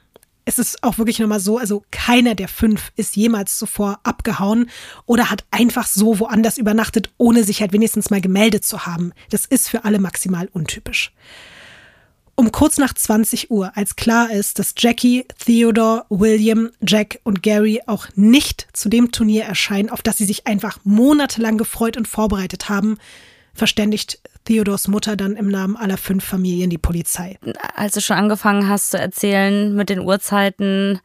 es ist auch wirklich nochmal so, also keiner der fünf ist jemals zuvor abgehauen oder hat einfach so woanders übernachtet, ohne sich halt wenigstens mal gemeldet zu haben. Das ist für alle maximal untypisch. Um kurz nach 20 Uhr, als klar ist, dass Jackie, Theodore, William, Jack und Gary auch nicht zu dem Turnier erscheinen, auf das sie sich einfach monatelang gefreut und vorbereitet haben, verständigt Theodors Mutter dann im Namen aller fünf Familien die Polizei. Als du schon angefangen hast zu erzählen mit den Uhrzeiten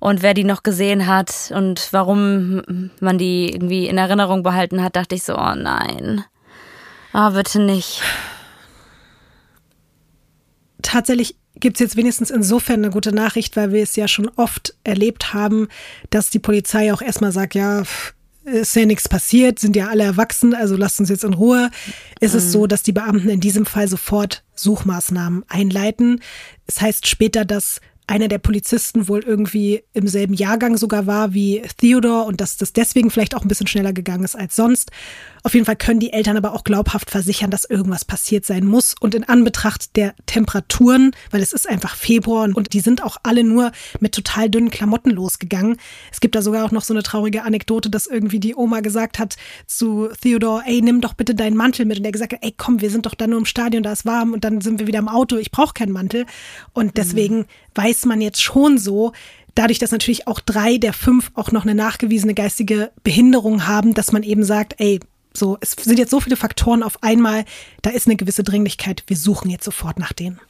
und wer die noch gesehen hat und warum man die irgendwie in Erinnerung behalten hat, dachte ich so, oh nein. oh, bitte nicht. Tatsächlich gibt es jetzt wenigstens insofern eine gute Nachricht, weil wir es ja schon oft erlebt haben, dass die Polizei auch erstmal sagt, ja, ist ja nichts passiert, sind ja alle erwachsen, also lasst uns jetzt in Ruhe. Ist mhm. es so, dass die Beamten in diesem Fall sofort Suchmaßnahmen einleiten. Es heißt später, dass einer der Polizisten wohl irgendwie im selben Jahrgang sogar war wie Theodore und dass das deswegen vielleicht auch ein bisschen schneller gegangen ist als sonst. Auf jeden Fall können die Eltern aber auch glaubhaft versichern, dass irgendwas passiert sein muss. Und in Anbetracht der Temperaturen, weil es ist einfach Februar und die sind auch alle nur mit total dünnen Klamotten losgegangen. Es gibt da sogar auch noch so eine traurige Anekdote, dass irgendwie die Oma gesagt hat zu Theodore, ey, nimm doch bitte deinen Mantel mit. Und er gesagt hat, ey, komm, wir sind doch da nur im Stadion, da ist warm und dann sind wir wieder im Auto, ich brauche keinen Mantel. Und deswegen mhm. weiß man jetzt schon so, dadurch, dass natürlich auch drei der fünf auch noch eine nachgewiesene geistige Behinderung haben, dass man eben sagt, ey, so, es sind jetzt so viele Faktoren auf einmal, da ist eine gewisse Dringlichkeit, wir suchen jetzt sofort nach denen.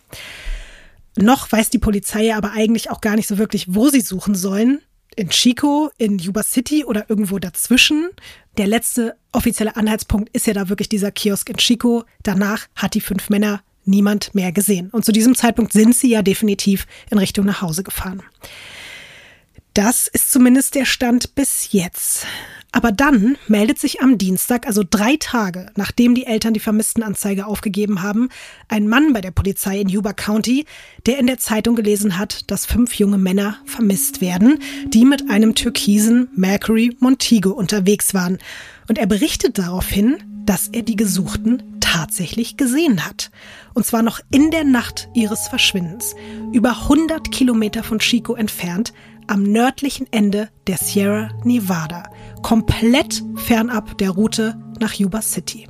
Noch weiß die Polizei aber eigentlich auch gar nicht so wirklich, wo sie suchen sollen. In Chico, in Yuba City oder irgendwo dazwischen. Der letzte offizielle Anhaltspunkt ist ja da wirklich dieser Kiosk in Chico. Danach hat die fünf Männer niemand mehr gesehen. Und zu diesem Zeitpunkt sind sie ja definitiv in Richtung nach Hause gefahren. Das ist zumindest der Stand bis jetzt. Aber dann meldet sich am Dienstag, also drei Tage nachdem die Eltern die Vermisstenanzeige aufgegeben haben, ein Mann bei der Polizei in Yuba County, der in der Zeitung gelesen hat, dass fünf junge Männer vermisst werden, die mit einem türkisen Mercury Montego unterwegs waren. Und er berichtet daraufhin, dass er die Gesuchten tatsächlich gesehen hat. Und zwar noch in der Nacht ihres Verschwindens, über 100 Kilometer von Chico entfernt, am nördlichen Ende der Sierra Nevada, komplett fernab der Route nach Yuba City.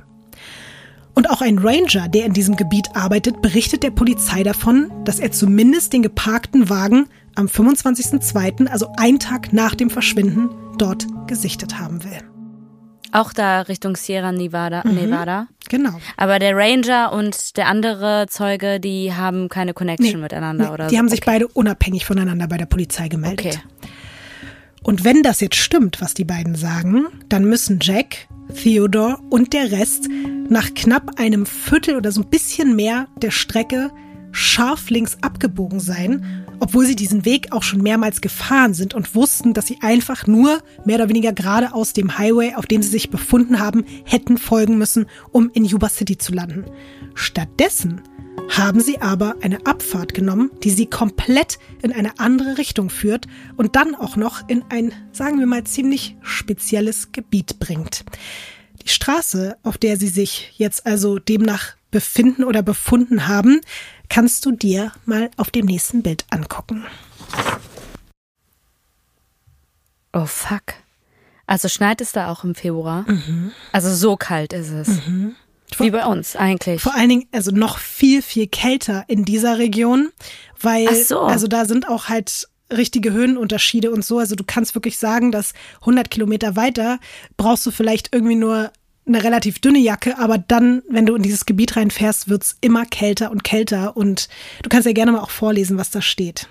Und auch ein Ranger, der in diesem Gebiet arbeitet, berichtet der Polizei davon, dass er zumindest den geparkten Wagen am 25.02., also einen Tag nach dem Verschwinden, dort gesichtet haben will. Auch da Richtung Sierra Nevada. Mhm, Nevada. Genau. Aber der Ranger und der andere Zeuge, die haben keine Connection nee, miteinander, nee, oder? Die so. haben sich okay. beide unabhängig voneinander bei der Polizei gemeldet. Okay. Und wenn das jetzt stimmt, was die beiden sagen, dann müssen Jack, Theodore und der Rest nach knapp einem Viertel oder so ein bisschen mehr der Strecke scharf links abgebogen sein, obwohl sie diesen Weg auch schon mehrmals gefahren sind und wussten, dass sie einfach nur mehr oder weniger gerade aus dem Highway, auf dem sie sich befunden haben, hätten folgen müssen, um in Yuba City zu landen. Stattdessen haben sie aber eine Abfahrt genommen, die sie komplett in eine andere Richtung führt und dann auch noch in ein, sagen wir mal, ziemlich spezielles Gebiet bringt. Die Straße, auf der sie sich jetzt also demnach befinden oder befunden haben, kannst du dir mal auf dem nächsten Bild angucken. Oh fuck. Also schneit es da auch im Februar? Mhm. Also so kalt ist es. Mhm. Wie bei uns eigentlich. Vor allen Dingen, also noch viel, viel kälter in dieser Region, weil, so. also da sind auch halt richtige Höhenunterschiede und so. Also du kannst wirklich sagen, dass 100 Kilometer weiter brauchst du vielleicht irgendwie nur eine relativ dünne Jacke, aber dann, wenn du in dieses Gebiet reinfährst, wird's immer kälter und kälter. Und du kannst ja gerne mal auch vorlesen, was da steht.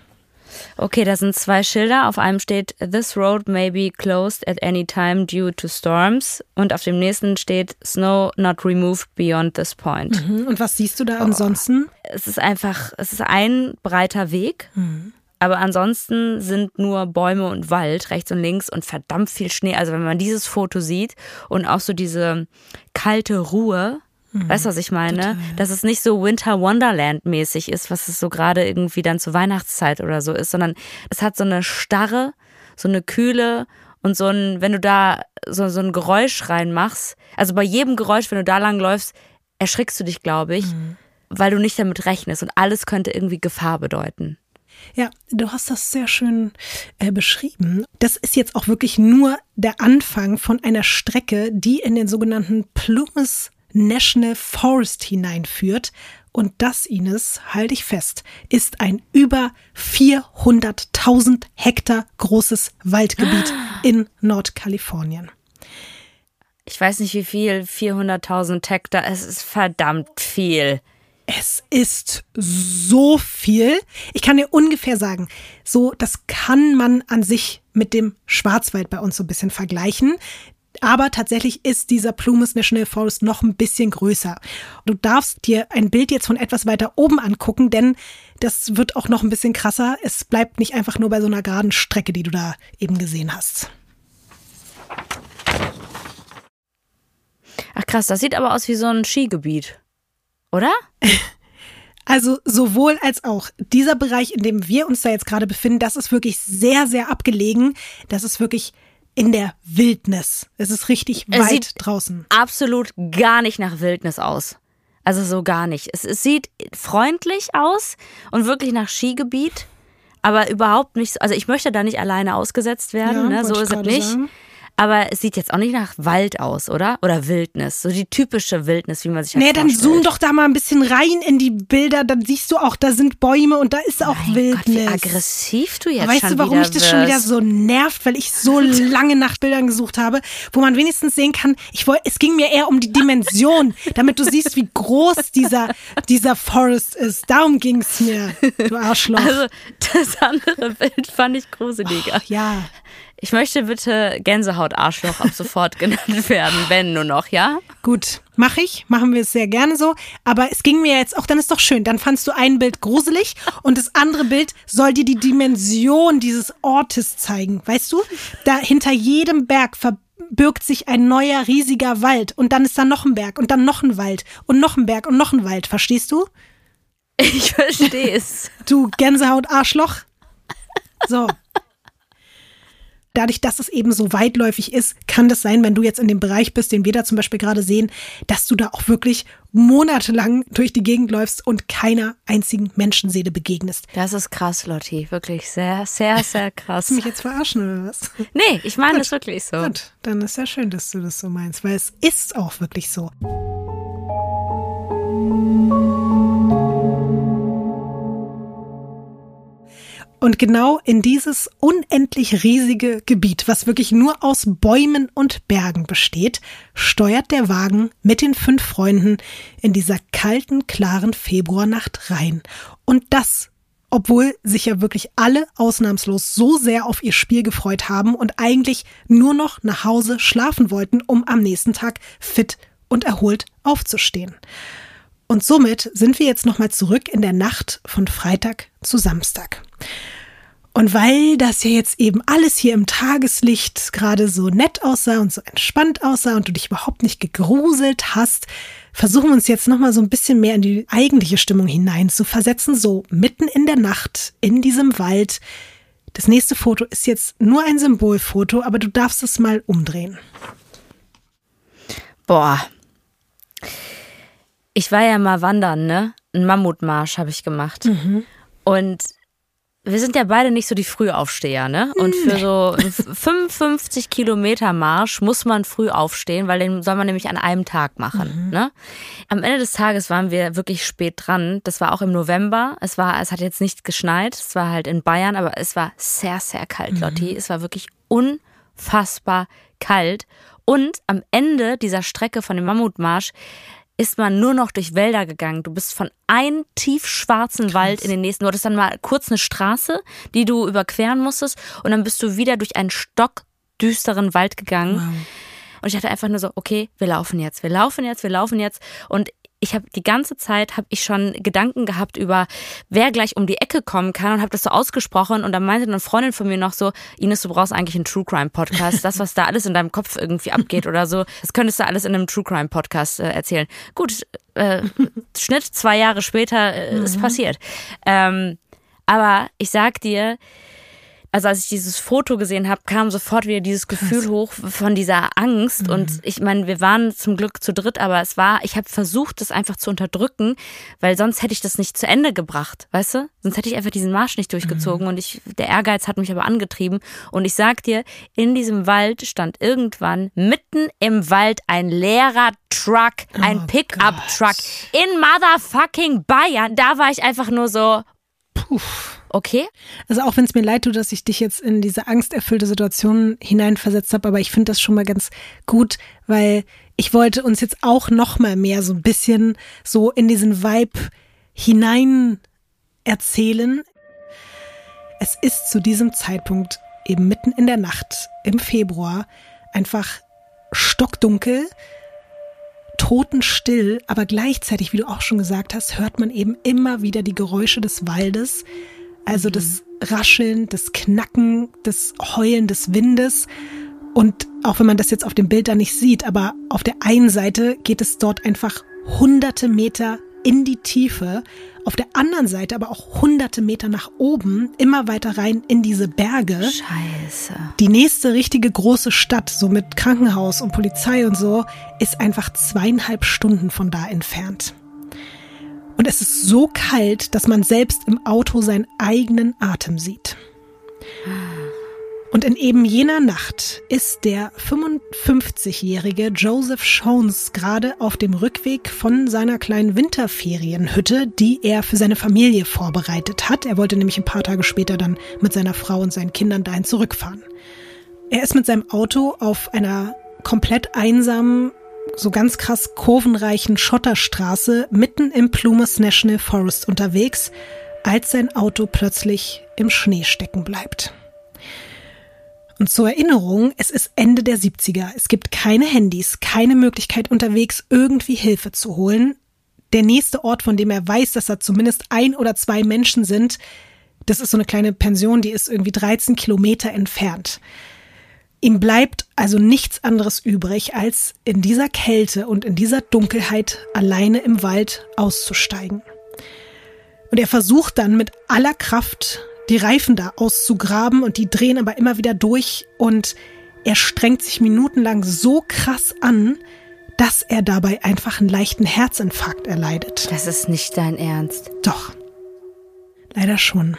Okay, da sind zwei Schilder. Auf einem steht This road may be closed at any time due to storms. Und auf dem nächsten steht Snow not removed beyond this point. Mhm. Und was siehst du da ansonsten? Es ist einfach, es ist ein breiter Weg. Mhm. Aber ansonsten sind nur Bäume und Wald rechts und links und verdammt viel Schnee. Also wenn man dieses Foto sieht und auch so diese kalte Ruhe, mhm, weißt du, was ich meine? Total. Dass es nicht so Winter Wonderland mäßig ist, was es so gerade irgendwie dann zur Weihnachtszeit oder so ist, sondern es hat so eine starre, so eine kühle und so ein, wenn du da so, so ein Geräusch reinmachst, also bei jedem Geräusch, wenn du da lang läufst, erschrickst du dich, glaube ich, mhm. weil du nicht damit rechnest und alles könnte irgendwie Gefahr bedeuten. Ja, du hast das sehr schön äh, beschrieben. Das ist jetzt auch wirklich nur der Anfang von einer Strecke, die in den sogenannten Plumas National Forest hineinführt. Und das, Ines, halte ich fest, ist ein über 400.000 Hektar großes Waldgebiet in Nordkalifornien. Ich weiß nicht wie viel, 400.000 Hektar, es ist verdammt viel. Es ist so viel. Ich kann dir ungefähr sagen, so, das kann man an sich mit dem Schwarzwald bei uns so ein bisschen vergleichen. Aber tatsächlich ist dieser Plumas National Forest noch ein bisschen größer. Du darfst dir ein Bild jetzt von etwas weiter oben angucken, denn das wird auch noch ein bisschen krasser. Es bleibt nicht einfach nur bei so einer geraden Strecke, die du da eben gesehen hast. Ach krass, das sieht aber aus wie so ein Skigebiet oder? Also sowohl als auch. Dieser Bereich, in dem wir uns da jetzt gerade befinden, das ist wirklich sehr, sehr abgelegen. Das ist wirklich in der Wildnis. Es ist richtig es weit draußen. Absolut gar nicht nach Wildnis aus. Also so gar nicht. Es, es sieht freundlich aus und wirklich nach Skigebiet, aber überhaupt nicht. Also ich möchte da nicht alleine ausgesetzt werden. Ja, ne? So ist es nicht. Sagen. Aber es sieht jetzt auch nicht nach Wald aus, oder? Oder Wildnis. So die typische Wildnis, wie man sich halt Nee, dann zoom doch da mal ein bisschen rein in die Bilder. Dann siehst du auch, da sind Bäume und da ist auch mein Wildnis. Gott, wie aggressiv du jetzt weißt schon du, warum mich das wirst? schon wieder so nervt? Weil ich so lange nach Bildern gesucht habe, wo man wenigstens sehen kann, ich wollte, es ging mir eher um die Dimension, damit du siehst, wie groß dieser, dieser Forest ist. Darum ging es mir, du Arschloch. Also, das andere Bild fand ich gruseliger. Oh, ja. Ich möchte bitte Gänsehaut-Arschloch ab sofort genannt werden, wenn nur noch, ja? Gut, mache ich. Machen wir es sehr gerne so. Aber es ging mir jetzt auch, dann ist doch schön. Dann fandst du ein Bild gruselig und das andere Bild soll dir die Dimension dieses Ortes zeigen. Weißt du? Da hinter jedem Berg verbirgt sich ein neuer riesiger Wald und dann ist da noch ein Berg und dann noch ein Wald und noch ein Berg und noch ein Wald. Verstehst du? Ich verstehe es. Du Gänsehaut-Arschloch. So dadurch, dass es eben so weitläufig ist, kann das sein, wenn du jetzt in dem Bereich bist, den wir da zum Beispiel gerade sehen, dass du da auch wirklich monatelang durch die Gegend läufst und keiner einzigen Menschenseele begegnest. Das ist krass, Lotti. Wirklich sehr, sehr, sehr krass. Willst du mich jetzt verarschen oder was? Nee, ich meine es wirklich so. Gut, dann ist ja schön, dass du das so meinst, weil es ist auch wirklich so. Und genau in dieses unendlich riesige Gebiet, was wirklich nur aus Bäumen und Bergen besteht, steuert der Wagen mit den fünf Freunden in dieser kalten, klaren Februarnacht rein. Und das obwohl sich ja wirklich alle ausnahmslos so sehr auf ihr Spiel gefreut haben und eigentlich nur noch nach Hause schlafen wollten, um am nächsten Tag fit und erholt aufzustehen. Und somit sind wir jetzt nochmal zurück in der Nacht von Freitag zu Samstag. Und weil das ja jetzt eben alles hier im Tageslicht gerade so nett aussah und so entspannt aussah und du dich überhaupt nicht gegruselt hast, versuchen wir uns jetzt nochmal so ein bisschen mehr in die eigentliche Stimmung hinein zu versetzen, so mitten in der Nacht in diesem Wald. Das nächste Foto ist jetzt nur ein Symbolfoto, aber du darfst es mal umdrehen. Boah. Ich war ja mal wandern, ne? Ein Mammutmarsch habe ich gemacht. Mhm. Und wir sind ja beide nicht so die Frühaufsteher, ne? Und für so 55 Kilometer Marsch muss man früh aufstehen, weil den soll man nämlich an einem Tag machen, mhm. ne? Am Ende des Tages waren wir wirklich spät dran. Das war auch im November. Es war, es hat jetzt nicht geschneit. Es war halt in Bayern, aber es war sehr, sehr kalt, mhm. Lotti. Es war wirklich unfassbar kalt. Und am Ende dieser Strecke von dem Mammutmarsch ist man nur noch durch Wälder gegangen. Du bist von einem tiefschwarzen Krass. Wald in den nächsten. Du hattest dann mal kurz eine Straße, die du überqueren musstest. Und dann bist du wieder durch einen stockdüsteren Wald gegangen. Wow. Und ich hatte einfach nur so, okay, wir laufen jetzt, wir laufen jetzt, wir laufen jetzt. Und ich habe die ganze Zeit habe ich schon Gedanken gehabt über wer gleich um die Ecke kommen kann und habe das so ausgesprochen und dann meinte eine Freundin von mir noch so Ines du brauchst eigentlich einen True Crime Podcast. Das was da alles in deinem Kopf irgendwie abgeht oder so das könntest du alles in einem True Crime Podcast äh, erzählen. Gut äh, Schnitt zwei Jahre später äh, ist mhm. passiert. Ähm, aber ich sag dir also als ich dieses Foto gesehen habe, kam sofort wieder dieses Gefühl Krass. hoch von dieser Angst. Mhm. Und ich meine, wir waren zum Glück zu dritt, aber es war, ich habe versucht, das einfach zu unterdrücken, weil sonst hätte ich das nicht zu Ende gebracht, weißt du? Sonst hätte ich einfach diesen Marsch nicht durchgezogen. Mhm. Und ich, der Ehrgeiz hat mich aber angetrieben. Und ich sag dir, in diesem Wald stand irgendwann mitten im Wald ein leerer Truck, ein oh Pickup-Truck in motherfucking Bayern. Da war ich einfach nur so, Puff. Okay. Also auch wenn es mir leid tut, dass ich dich jetzt in diese angsterfüllte Situation hineinversetzt habe, aber ich finde das schon mal ganz gut, weil ich wollte uns jetzt auch noch mal mehr so ein bisschen so in diesen Vibe hinein erzählen. Es ist zu diesem Zeitpunkt eben mitten in der Nacht im Februar einfach stockdunkel, totenstill, aber gleichzeitig, wie du auch schon gesagt hast, hört man eben immer wieder die Geräusche des Waldes, also das Rascheln, das Knacken, das Heulen des Windes. Und auch wenn man das jetzt auf dem Bild da nicht sieht, aber auf der einen Seite geht es dort einfach hunderte Meter in die Tiefe, auf der anderen Seite aber auch hunderte Meter nach oben, immer weiter rein in diese Berge. Scheiße. Die nächste richtige große Stadt, so mit Krankenhaus und Polizei und so, ist einfach zweieinhalb Stunden von da entfernt. Und es ist so kalt, dass man selbst im Auto seinen eigenen Atem sieht. Und in eben jener Nacht ist der 55-jährige Joseph Jones gerade auf dem Rückweg von seiner kleinen Winterferienhütte, die er für seine Familie vorbereitet hat. Er wollte nämlich ein paar Tage später dann mit seiner Frau und seinen Kindern dahin zurückfahren. Er ist mit seinem Auto auf einer komplett einsamen so ganz krass kurvenreichen Schotterstraße mitten im Plumas National Forest unterwegs, als sein Auto plötzlich im Schnee stecken bleibt. Und zur Erinnerung, es ist Ende der 70er. Es gibt keine Handys, keine Möglichkeit unterwegs irgendwie Hilfe zu holen. Der nächste Ort, von dem er weiß, dass da zumindest ein oder zwei Menschen sind, das ist so eine kleine Pension, die ist irgendwie 13 Kilometer entfernt. Ihm bleibt also nichts anderes übrig, als in dieser Kälte und in dieser Dunkelheit alleine im Wald auszusteigen. Und er versucht dann mit aller Kraft die Reifen da auszugraben und die drehen aber immer wieder durch und er strengt sich minutenlang so krass an, dass er dabei einfach einen leichten Herzinfarkt erleidet. Das ist nicht dein Ernst. Doch. Leider schon.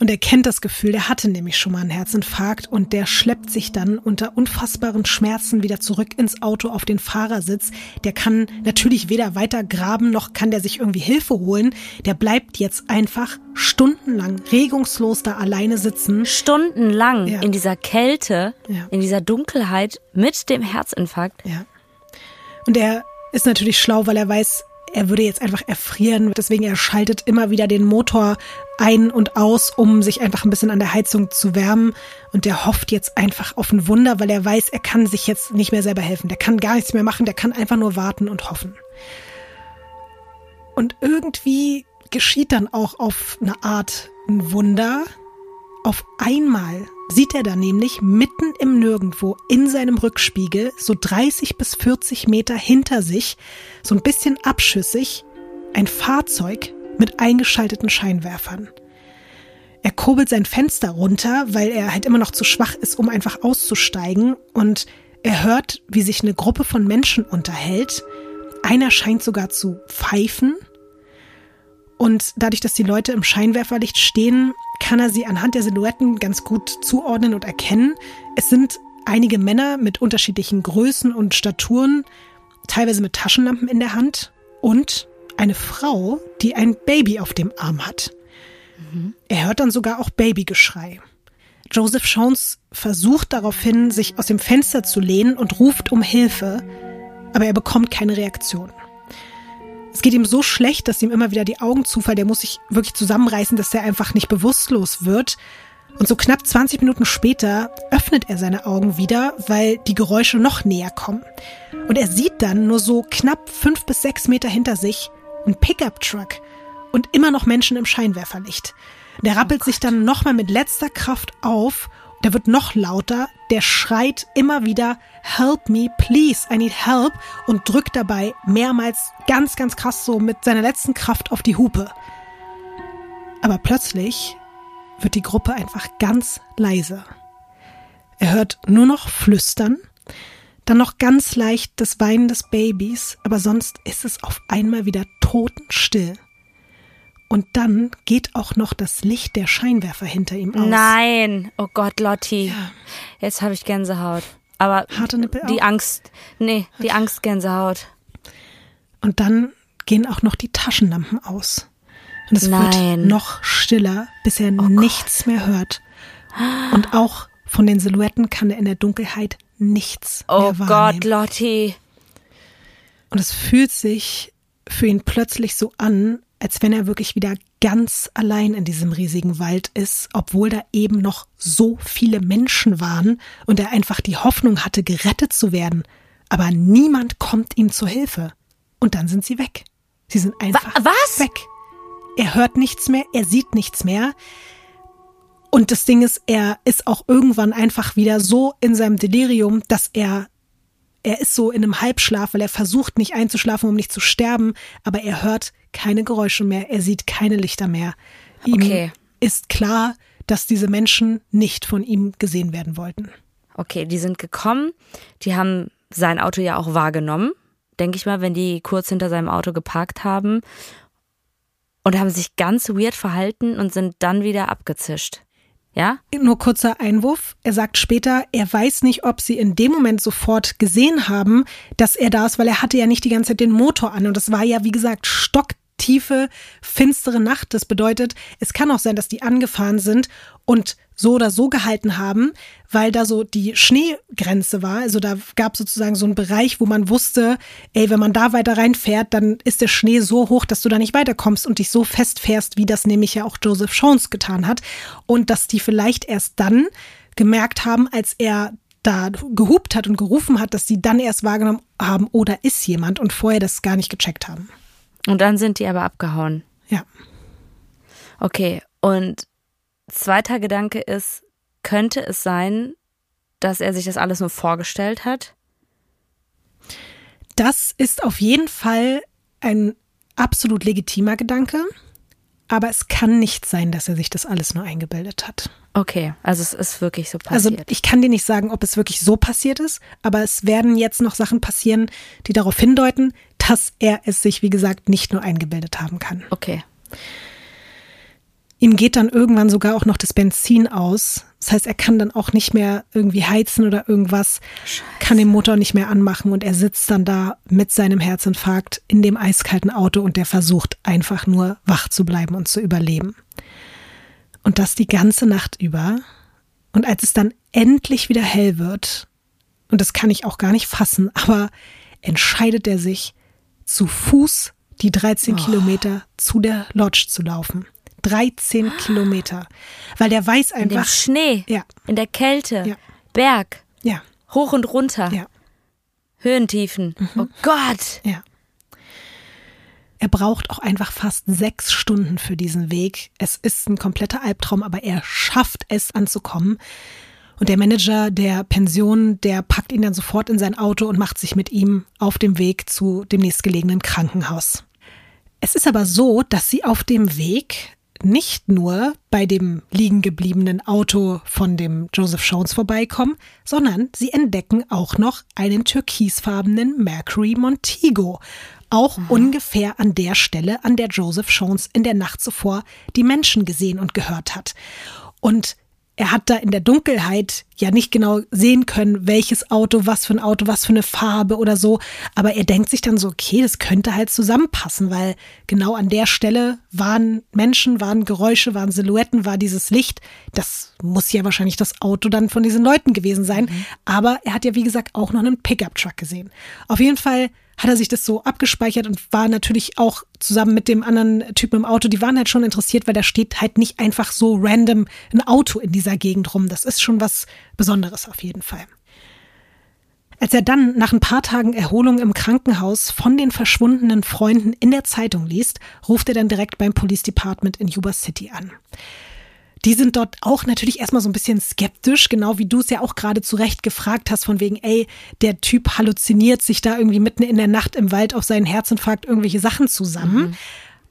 Und er kennt das Gefühl, der hatte nämlich schon mal einen Herzinfarkt und der schleppt sich dann unter unfassbaren Schmerzen wieder zurück ins Auto auf den Fahrersitz. Der kann natürlich weder weiter graben noch kann der sich irgendwie Hilfe holen. Der bleibt jetzt einfach stundenlang regungslos da alleine sitzen. Stundenlang ja. in dieser Kälte, ja. in dieser Dunkelheit mit dem Herzinfarkt. Ja. Und er ist natürlich schlau, weil er weiß, er würde jetzt einfach erfrieren. Deswegen er schaltet immer wieder den Motor ein und aus, um sich einfach ein bisschen an der Heizung zu wärmen. Und der hofft jetzt einfach auf ein Wunder, weil er weiß, er kann sich jetzt nicht mehr selber helfen. Der kann gar nichts mehr machen, der kann einfach nur warten und hoffen. Und irgendwie geschieht dann auch auf eine Art ein Wunder. Auf einmal sieht er da nämlich mitten im Nirgendwo in seinem Rückspiegel, so 30 bis 40 Meter hinter sich, so ein bisschen abschüssig, ein Fahrzeug mit eingeschalteten Scheinwerfern. Er kurbelt sein Fenster runter, weil er halt immer noch zu schwach ist, um einfach auszusteigen. Und er hört, wie sich eine Gruppe von Menschen unterhält. Einer scheint sogar zu pfeifen. Und dadurch, dass die Leute im Scheinwerferlicht stehen, kann er sie anhand der Silhouetten ganz gut zuordnen und erkennen. Es sind einige Männer mit unterschiedlichen Größen und Staturen, teilweise mit Taschenlampen in der Hand und eine Frau, die ein Baby auf dem Arm hat. Mhm. Er hört dann sogar auch Babygeschrei. Joseph Jones versucht daraufhin, sich aus dem Fenster zu lehnen und ruft um Hilfe, aber er bekommt keine Reaktion. Es geht ihm so schlecht, dass ihm immer wieder die Augen zufallen. Der muss sich wirklich zusammenreißen, dass er einfach nicht bewusstlos wird. Und so knapp 20 Minuten später öffnet er seine Augen wieder, weil die Geräusche noch näher kommen. Und er sieht dann nur so knapp fünf bis sechs Meter hinter sich einen Pickup-Truck und immer noch Menschen im Scheinwerferlicht. Der rappelt oh sich dann nochmal mit letzter Kraft auf der wird noch lauter, der schreit immer wieder Help me, please, I need help und drückt dabei mehrmals ganz, ganz krass so mit seiner letzten Kraft auf die Hupe. Aber plötzlich wird die Gruppe einfach ganz leise. Er hört nur noch Flüstern, dann noch ganz leicht das Weinen des Babys, aber sonst ist es auf einmal wieder totenstill. Und dann geht auch noch das Licht der Scheinwerfer hinter ihm aus. Nein, oh Gott, Lotti. Ja. Jetzt habe ich Gänsehaut. Aber Harte Nippel die auch? Angst, nee, die Angst Gänsehaut. Und dann gehen auch noch die Taschenlampen aus. Und es wird noch stiller, bis er oh nichts Gott. mehr hört. Und auch von den Silhouetten kann er in der Dunkelheit nichts oh mehr wahrnehmen. Oh Gott, Lotti. Und es fühlt sich für ihn plötzlich so an, als wenn er wirklich wieder ganz allein in diesem riesigen Wald ist, obwohl da eben noch so viele Menschen waren und er einfach die Hoffnung hatte, gerettet zu werden. Aber niemand kommt ihm zur Hilfe. Und dann sind sie weg. Sie sind einfach Was? weg. Er hört nichts mehr, er sieht nichts mehr. Und das Ding ist, er ist auch irgendwann einfach wieder so in seinem Delirium, dass er er ist so in einem Halbschlaf, weil er versucht nicht einzuschlafen, um nicht zu sterben, aber er hört keine Geräusche mehr, er sieht keine Lichter mehr. Ihm okay. ist klar, dass diese Menschen nicht von ihm gesehen werden wollten. Okay, die sind gekommen, die haben sein Auto ja auch wahrgenommen, denke ich mal, wenn die kurz hinter seinem Auto geparkt haben und haben sich ganz weird verhalten und sind dann wieder abgezischt. Ja? Nur kurzer Einwurf. Er sagt später, er weiß nicht, ob sie in dem Moment sofort gesehen haben, dass er da ist, weil er hatte ja nicht die ganze Zeit den Motor an und es war ja, wie gesagt, stocktiefe, finstere Nacht. Das bedeutet, es kann auch sein, dass die angefahren sind und so oder so gehalten haben, weil da so die Schneegrenze war. Also da gab sozusagen so einen Bereich, wo man wusste, ey, wenn man da weiter reinfährt, dann ist der Schnee so hoch, dass du da nicht weiterkommst und dich so festfährst, wie das nämlich ja auch Joseph Jones getan hat. Und dass die vielleicht erst dann gemerkt haben, als er da gehupt hat und gerufen hat, dass sie dann erst wahrgenommen haben, oder oh, ist jemand und vorher das gar nicht gecheckt haben. Und dann sind die aber abgehauen. Ja. Okay, und zweiter Gedanke ist, könnte es sein, dass er sich das alles nur vorgestellt hat? Das ist auf jeden Fall ein absolut legitimer Gedanke, aber es kann nicht sein, dass er sich das alles nur eingebildet hat. Okay, also es ist wirklich so passiert. Also ich kann dir nicht sagen, ob es wirklich so passiert ist, aber es werden jetzt noch Sachen passieren, die darauf hindeuten, dass er es sich, wie gesagt, nicht nur eingebildet haben kann. Okay. Ihm geht dann irgendwann sogar auch noch das Benzin aus. Das heißt, er kann dann auch nicht mehr irgendwie heizen oder irgendwas, Scheiße. kann den Motor nicht mehr anmachen und er sitzt dann da mit seinem Herzinfarkt in dem eiskalten Auto und der versucht einfach nur wach zu bleiben und zu überleben. Und das die ganze Nacht über. Und als es dann endlich wieder hell wird, und das kann ich auch gar nicht fassen, aber entscheidet er sich, zu Fuß die 13 oh. Kilometer zu der Lodge zu laufen. 13 Kilometer. Weil der weiß einfach. In dem Schnee. Ja. In der Kälte. Ja. Berg. Ja. Hoch und runter. Ja. Höhentiefen. Mhm. Oh Gott. Ja. Er braucht auch einfach fast sechs Stunden für diesen Weg. Es ist ein kompletter Albtraum, aber er schafft es anzukommen. Und der Manager der Pension, der packt ihn dann sofort in sein Auto und macht sich mit ihm auf dem Weg zu dem nächstgelegenen Krankenhaus. Es ist aber so, dass sie auf dem Weg nicht nur bei dem liegen gebliebenen Auto von dem Joseph Jones vorbeikommen, sondern sie entdecken auch noch einen türkisfarbenen Mercury Montego. Auch mhm. ungefähr an der Stelle, an der Joseph Jones in der Nacht zuvor die Menschen gesehen und gehört hat. Und er hat da in der Dunkelheit ja nicht genau sehen können, welches Auto, was für ein Auto, was für eine Farbe oder so. Aber er denkt sich dann so, okay, das könnte halt zusammenpassen, weil genau an der Stelle waren Menschen, waren Geräusche, waren Silhouetten, war dieses Licht. Das muss ja wahrscheinlich das Auto dann von diesen Leuten gewesen sein. Mhm. Aber er hat ja, wie gesagt, auch noch einen Pickup-Truck gesehen. Auf jeden Fall hat er sich das so abgespeichert und war natürlich auch zusammen mit dem anderen Typen im Auto, die waren halt schon interessiert, weil da steht halt nicht einfach so random ein Auto in dieser Gegend rum. Das ist schon was Besonderes auf jeden Fall. Als er dann nach ein paar Tagen Erholung im Krankenhaus von den verschwundenen Freunden in der Zeitung liest, ruft er dann direkt beim Police Department in Yuba City an die sind dort auch natürlich erstmal so ein bisschen skeptisch, genau wie du es ja auch gerade zu Recht gefragt hast, von wegen, ey, der Typ halluziniert sich da irgendwie mitten in der Nacht im Wald auf seinen Herzinfarkt irgendwelche Sachen zusammen. Mhm.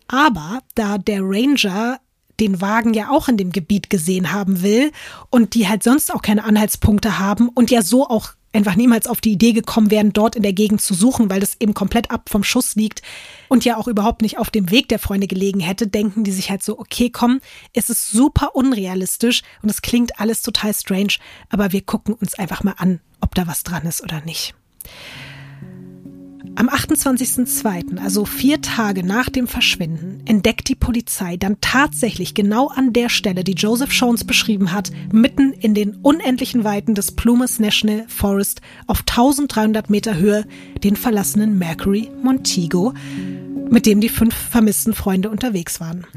Aber da der Ranger den Wagen ja auch in dem Gebiet gesehen haben will und die halt sonst auch keine Anhaltspunkte haben und ja so auch einfach niemals auf die Idee gekommen wären, dort in der Gegend zu suchen, weil das eben komplett ab vom Schuss liegt und ja auch überhaupt nicht auf dem Weg der Freunde gelegen hätte, denken die sich halt so, okay, komm, es ist super unrealistisch und es klingt alles total strange, aber wir gucken uns einfach mal an, ob da was dran ist oder nicht. Am 28.02., also vier Tage nach dem Verschwinden, entdeckt die Polizei dann tatsächlich genau an der Stelle, die Joseph Jones beschrieben hat, mitten in den unendlichen Weiten des Plumas National Forest auf 1300 Meter Höhe, den verlassenen Mercury Montego, mit dem die fünf vermissten Freunde unterwegs waren.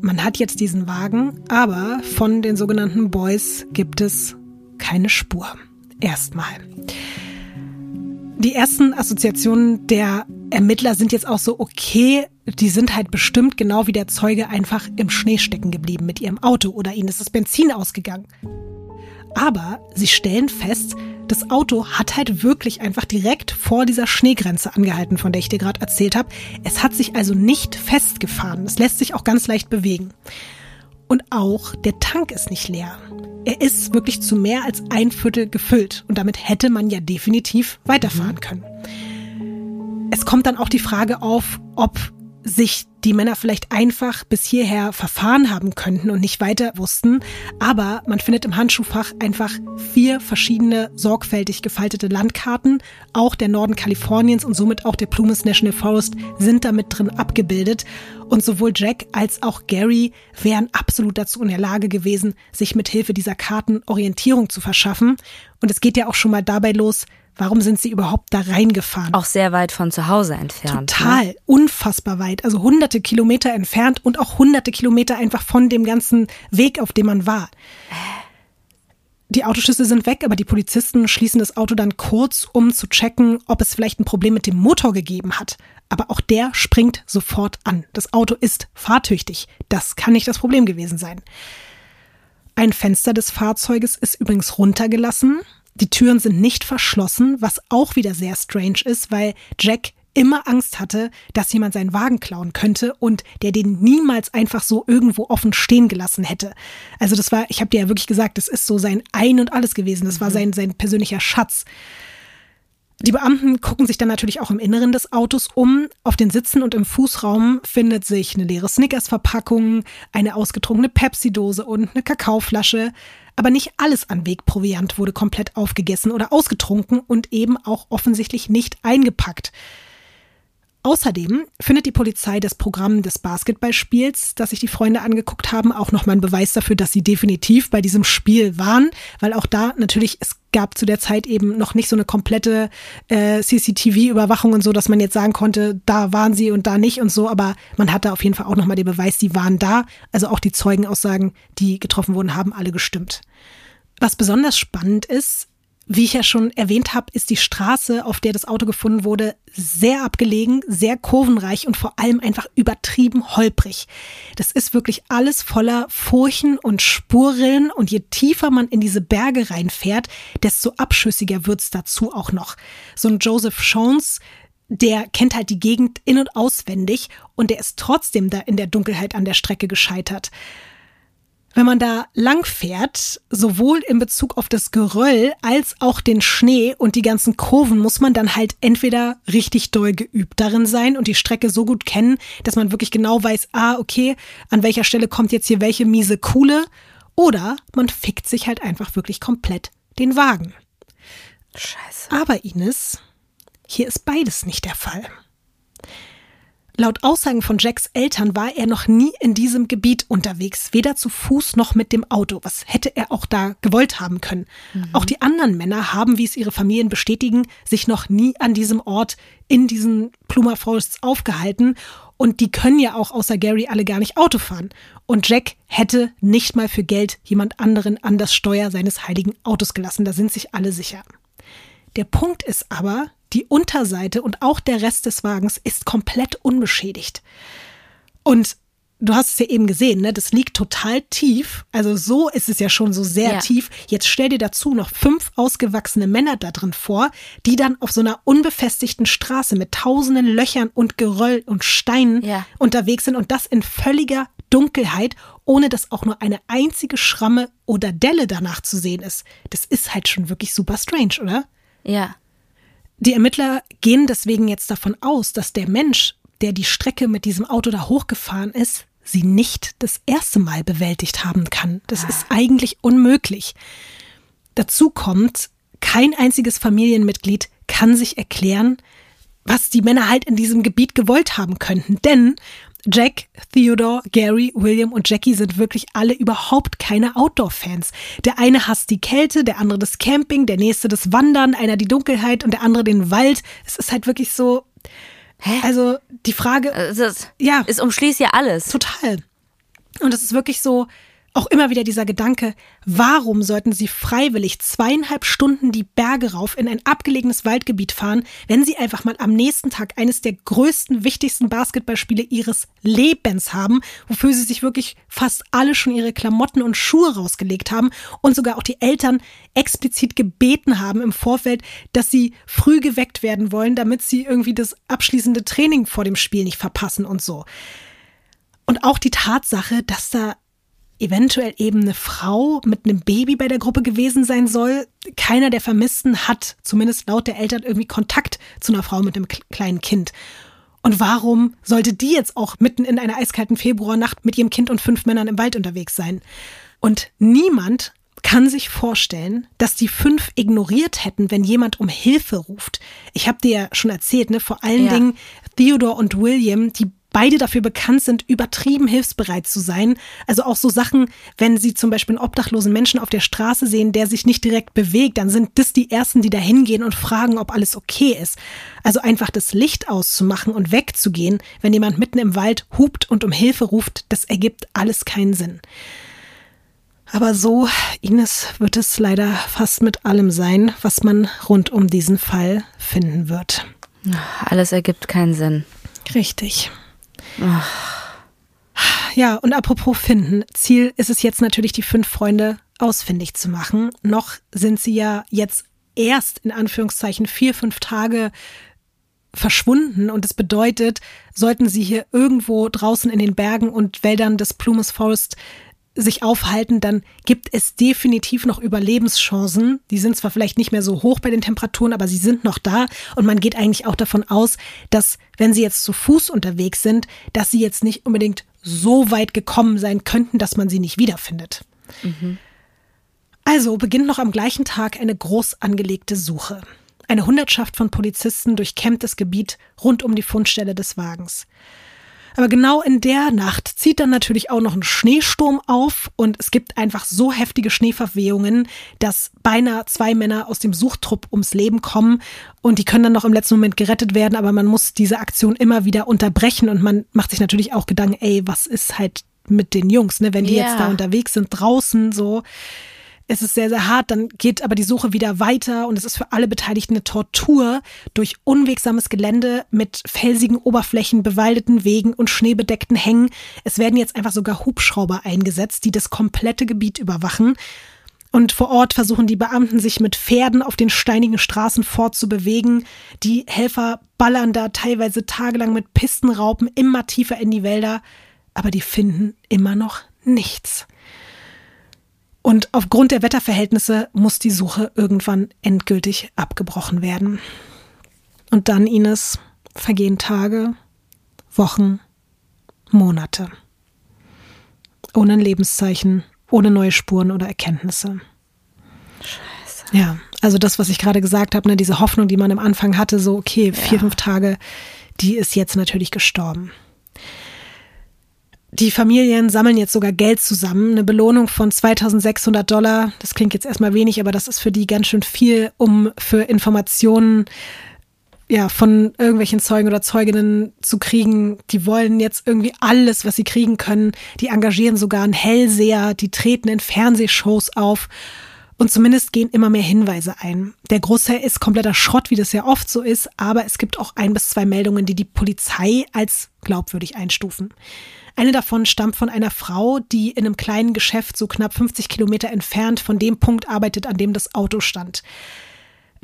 Man hat jetzt diesen Wagen, aber von den sogenannten Boys gibt es keine Spur. Erstmal. Die ersten Assoziationen der Ermittler sind jetzt auch so, okay, die sind halt bestimmt genau wie der Zeuge einfach im Schnee stecken geblieben mit ihrem Auto oder ihnen ist das Benzin ausgegangen. Aber sie stellen fest, das Auto hat halt wirklich einfach direkt vor dieser Schneegrenze angehalten, von der ich dir gerade erzählt habe. Es hat sich also nicht festgefahren. Es lässt sich auch ganz leicht bewegen. Und auch der Tank ist nicht leer. Er ist wirklich zu mehr als ein Viertel gefüllt und damit hätte man ja definitiv weiterfahren mhm. können. Es kommt dann auch die Frage auf, ob sich die Männer vielleicht einfach bis hierher verfahren haben könnten und nicht weiter wussten. Aber man findet im Handschuhfach einfach vier verschiedene sorgfältig gefaltete Landkarten. Auch der Norden Kaliforniens und somit auch der Plumas National Forest sind damit drin abgebildet. Und sowohl Jack als auch Gary wären absolut dazu in der Lage gewesen, sich mit Hilfe dieser Karten Orientierung zu verschaffen. Und es geht ja auch schon mal dabei los, Warum sind sie überhaupt da reingefahren? Auch sehr weit von zu Hause entfernt. Total, ne? unfassbar weit. Also hunderte Kilometer entfernt und auch hunderte Kilometer einfach von dem ganzen Weg, auf dem man war. Die Autoschüsse sind weg, aber die Polizisten schließen das Auto dann kurz, um zu checken, ob es vielleicht ein Problem mit dem Motor gegeben hat. Aber auch der springt sofort an. Das Auto ist fahrtüchtig. Das kann nicht das Problem gewesen sein. Ein Fenster des Fahrzeuges ist übrigens runtergelassen. Die Türen sind nicht verschlossen, was auch wieder sehr strange ist, weil Jack immer Angst hatte, dass jemand seinen Wagen klauen könnte und der den niemals einfach so irgendwo offen stehen gelassen hätte. Also das war, ich habe dir ja wirklich gesagt, das ist so sein Ein und alles gewesen. Das war mhm. sein, sein persönlicher Schatz. Die Beamten gucken sich dann natürlich auch im Inneren des Autos um. Auf den Sitzen und im Fußraum findet sich eine leere Snickers-Verpackung, eine ausgetrunkene Pepsi-Dose und eine Kakaoflasche. Aber nicht alles an Wegproviant wurde komplett aufgegessen oder ausgetrunken und eben auch offensichtlich nicht eingepackt. Außerdem findet die Polizei das Programm des Basketballspiels, das sich die Freunde angeguckt haben, auch nochmal ein Beweis dafür, dass sie definitiv bei diesem Spiel waren, weil auch da natürlich, es gab zu der Zeit eben noch nicht so eine komplette äh, CCTV-Überwachung und so, dass man jetzt sagen konnte, da waren sie und da nicht und so, aber man hatte auf jeden Fall auch nochmal den Beweis, sie waren da. Also auch die Zeugenaussagen, die getroffen wurden, haben alle gestimmt. Was besonders spannend ist, wie ich ja schon erwähnt habe, ist die Straße, auf der das Auto gefunden wurde, sehr abgelegen, sehr kurvenreich und vor allem einfach übertrieben holprig. Das ist wirklich alles voller Furchen und Spurrillen und je tiefer man in diese Berge reinfährt, desto abschüssiger wird's dazu auch noch. So ein Joseph Jones, der kennt halt die Gegend in- und auswendig und der ist trotzdem da in der Dunkelheit an der Strecke gescheitert. Wenn man da lang fährt, sowohl in Bezug auf das Geröll als auch den Schnee und die ganzen Kurven, muss man dann halt entweder richtig doll geübt darin sein und die Strecke so gut kennen, dass man wirklich genau weiß, ah, okay, an welcher Stelle kommt jetzt hier welche miese Kuhle, oder man fickt sich halt einfach wirklich komplett den Wagen. Scheiße. Aber Ines, hier ist beides nicht der Fall. Laut Aussagen von Jacks Eltern war er noch nie in diesem Gebiet unterwegs, weder zu Fuß noch mit dem Auto. Was hätte er auch da gewollt haben können? Mhm. Auch die anderen Männer haben, wie es ihre Familien bestätigen, sich noch nie an diesem Ort in diesen Pluma Forests aufgehalten. Und die können ja auch außer Gary alle gar nicht Auto fahren. Und Jack hätte nicht mal für Geld jemand anderen an das Steuer seines heiligen Autos gelassen. Da sind sich alle sicher. Der Punkt ist aber, die Unterseite und auch der Rest des Wagens ist komplett unbeschädigt. Und du hast es ja eben gesehen, ne? Das liegt total tief. Also so ist es ja schon so sehr ja. tief. Jetzt stell dir dazu noch fünf ausgewachsene Männer da drin vor, die dann auf so einer unbefestigten Straße mit tausenden Löchern und Geröll und Steinen ja. unterwegs sind und das in völliger Dunkelheit, ohne dass auch nur eine einzige Schramme oder Delle danach zu sehen ist. Das ist halt schon wirklich super strange, oder? Ja. Die Ermittler gehen deswegen jetzt davon aus, dass der Mensch, der die Strecke mit diesem Auto da hochgefahren ist, sie nicht das erste Mal bewältigt haben kann. Das ist eigentlich unmöglich. Dazu kommt, kein einziges Familienmitglied kann sich erklären, was die Männer halt in diesem Gebiet gewollt haben könnten. Denn Jack, Theodore, Gary, William und Jackie sind wirklich alle überhaupt keine Outdoor-Fans. Der eine hasst die Kälte, der andere das Camping, der nächste das Wandern, einer die Dunkelheit und der andere den Wald. Es ist halt wirklich so. Hä? Also die Frage. Es ist, ja. Es umschließt ja alles. Total. Und es ist wirklich so, auch immer wieder dieser Gedanke, warum sollten Sie freiwillig zweieinhalb Stunden die Berge rauf in ein abgelegenes Waldgebiet fahren, wenn Sie einfach mal am nächsten Tag eines der größten, wichtigsten Basketballspiele Ihres Lebens haben, wofür Sie sich wirklich fast alle schon ihre Klamotten und Schuhe rausgelegt haben und sogar auch die Eltern explizit gebeten haben im Vorfeld, dass sie früh geweckt werden wollen, damit sie irgendwie das abschließende Training vor dem Spiel nicht verpassen und so. Und auch die Tatsache, dass da eventuell eben eine Frau mit einem Baby bei der Gruppe gewesen sein soll. Keiner der Vermissten hat, zumindest laut der Eltern, irgendwie Kontakt zu einer Frau mit einem kleinen Kind. Und warum sollte die jetzt auch mitten in einer eiskalten Februarnacht mit ihrem Kind und fünf Männern im Wald unterwegs sein? Und niemand kann sich vorstellen, dass die fünf ignoriert hätten, wenn jemand um Hilfe ruft. Ich habe dir ja schon erzählt, ne, vor allen ja. Dingen Theodore und William, die beide dafür bekannt sind, übertrieben hilfsbereit zu sein. Also auch so Sachen, wenn sie zum Beispiel einen obdachlosen Menschen auf der Straße sehen, der sich nicht direkt bewegt, dann sind das die Ersten, die da hingehen und fragen, ob alles okay ist. Also einfach das Licht auszumachen und wegzugehen, wenn jemand mitten im Wald hupt und um Hilfe ruft, das ergibt alles keinen Sinn. Aber so, Ines, wird es leider fast mit allem sein, was man rund um diesen Fall finden wird. Alles ergibt keinen Sinn. Richtig. Ach. Ja, und apropos finden. Ziel ist es jetzt natürlich, die fünf Freunde ausfindig zu machen. Noch sind sie ja jetzt erst in Anführungszeichen vier, fünf Tage verschwunden und das bedeutet, sollten sie hier irgendwo draußen in den Bergen und Wäldern des Plumas Forest sich aufhalten, dann gibt es definitiv noch Überlebenschancen. Die sind zwar vielleicht nicht mehr so hoch bei den Temperaturen, aber sie sind noch da. Und man geht eigentlich auch davon aus, dass wenn sie jetzt zu Fuß unterwegs sind, dass sie jetzt nicht unbedingt so weit gekommen sein könnten, dass man sie nicht wiederfindet. Mhm. Also beginnt noch am gleichen Tag eine groß angelegte Suche. Eine Hundertschaft von Polizisten durchkämmt das Gebiet rund um die Fundstelle des Wagens. Aber genau in der Nacht zieht dann natürlich auch noch ein Schneesturm auf und es gibt einfach so heftige Schneeverwehungen, dass beinahe zwei Männer aus dem Suchtrupp ums Leben kommen und die können dann noch im letzten Moment gerettet werden, aber man muss diese Aktion immer wieder unterbrechen und man macht sich natürlich auch Gedanken, ey, was ist halt mit den Jungs, ne, wenn die yeah. jetzt da unterwegs sind draußen so. Es ist sehr, sehr hart, dann geht aber die Suche wieder weiter und es ist für alle Beteiligten eine Tortur durch unwegsames Gelände mit felsigen Oberflächen, bewaldeten Wegen und schneebedeckten Hängen. Es werden jetzt einfach sogar Hubschrauber eingesetzt, die das komplette Gebiet überwachen. Und vor Ort versuchen die Beamten sich mit Pferden auf den steinigen Straßen fortzubewegen. Die Helfer ballern da teilweise tagelang mit Pistenraupen immer tiefer in die Wälder, aber die finden immer noch nichts. Und aufgrund der Wetterverhältnisse muss die Suche irgendwann endgültig abgebrochen werden. Und dann, Ines, vergehen Tage, Wochen, Monate. Ohne ein Lebenszeichen, ohne neue Spuren oder Erkenntnisse. Scheiße. Ja, also das, was ich gerade gesagt habe, ne, diese Hoffnung, die man am Anfang hatte, so, okay, vier, Ja. fünf Tage, die ist jetzt natürlich gestorben. Die Familien sammeln jetzt sogar Geld zusammen, eine Belohnung von 2600 Dollar. Das klingt jetzt erstmal wenig, aber das ist für die ganz schön viel, um für Informationen ja, von irgendwelchen Zeugen oder Zeuginnen zu kriegen. Die wollen jetzt irgendwie alles, was sie kriegen können. Die engagieren sogar einen Hellseher, die treten in Fernsehshows auf. Und zumindest gehen immer mehr Hinweise ein. Der Großteil ist kompletter Schrott, wie das ja oft so ist, aber es gibt auch ein bis zwei Meldungen, die die Polizei als glaubwürdig einstufen. Eine davon stammt von einer Frau, die in einem kleinen Geschäft so knapp 50 Kilometer entfernt von dem Punkt arbeitet, an dem das Auto stand.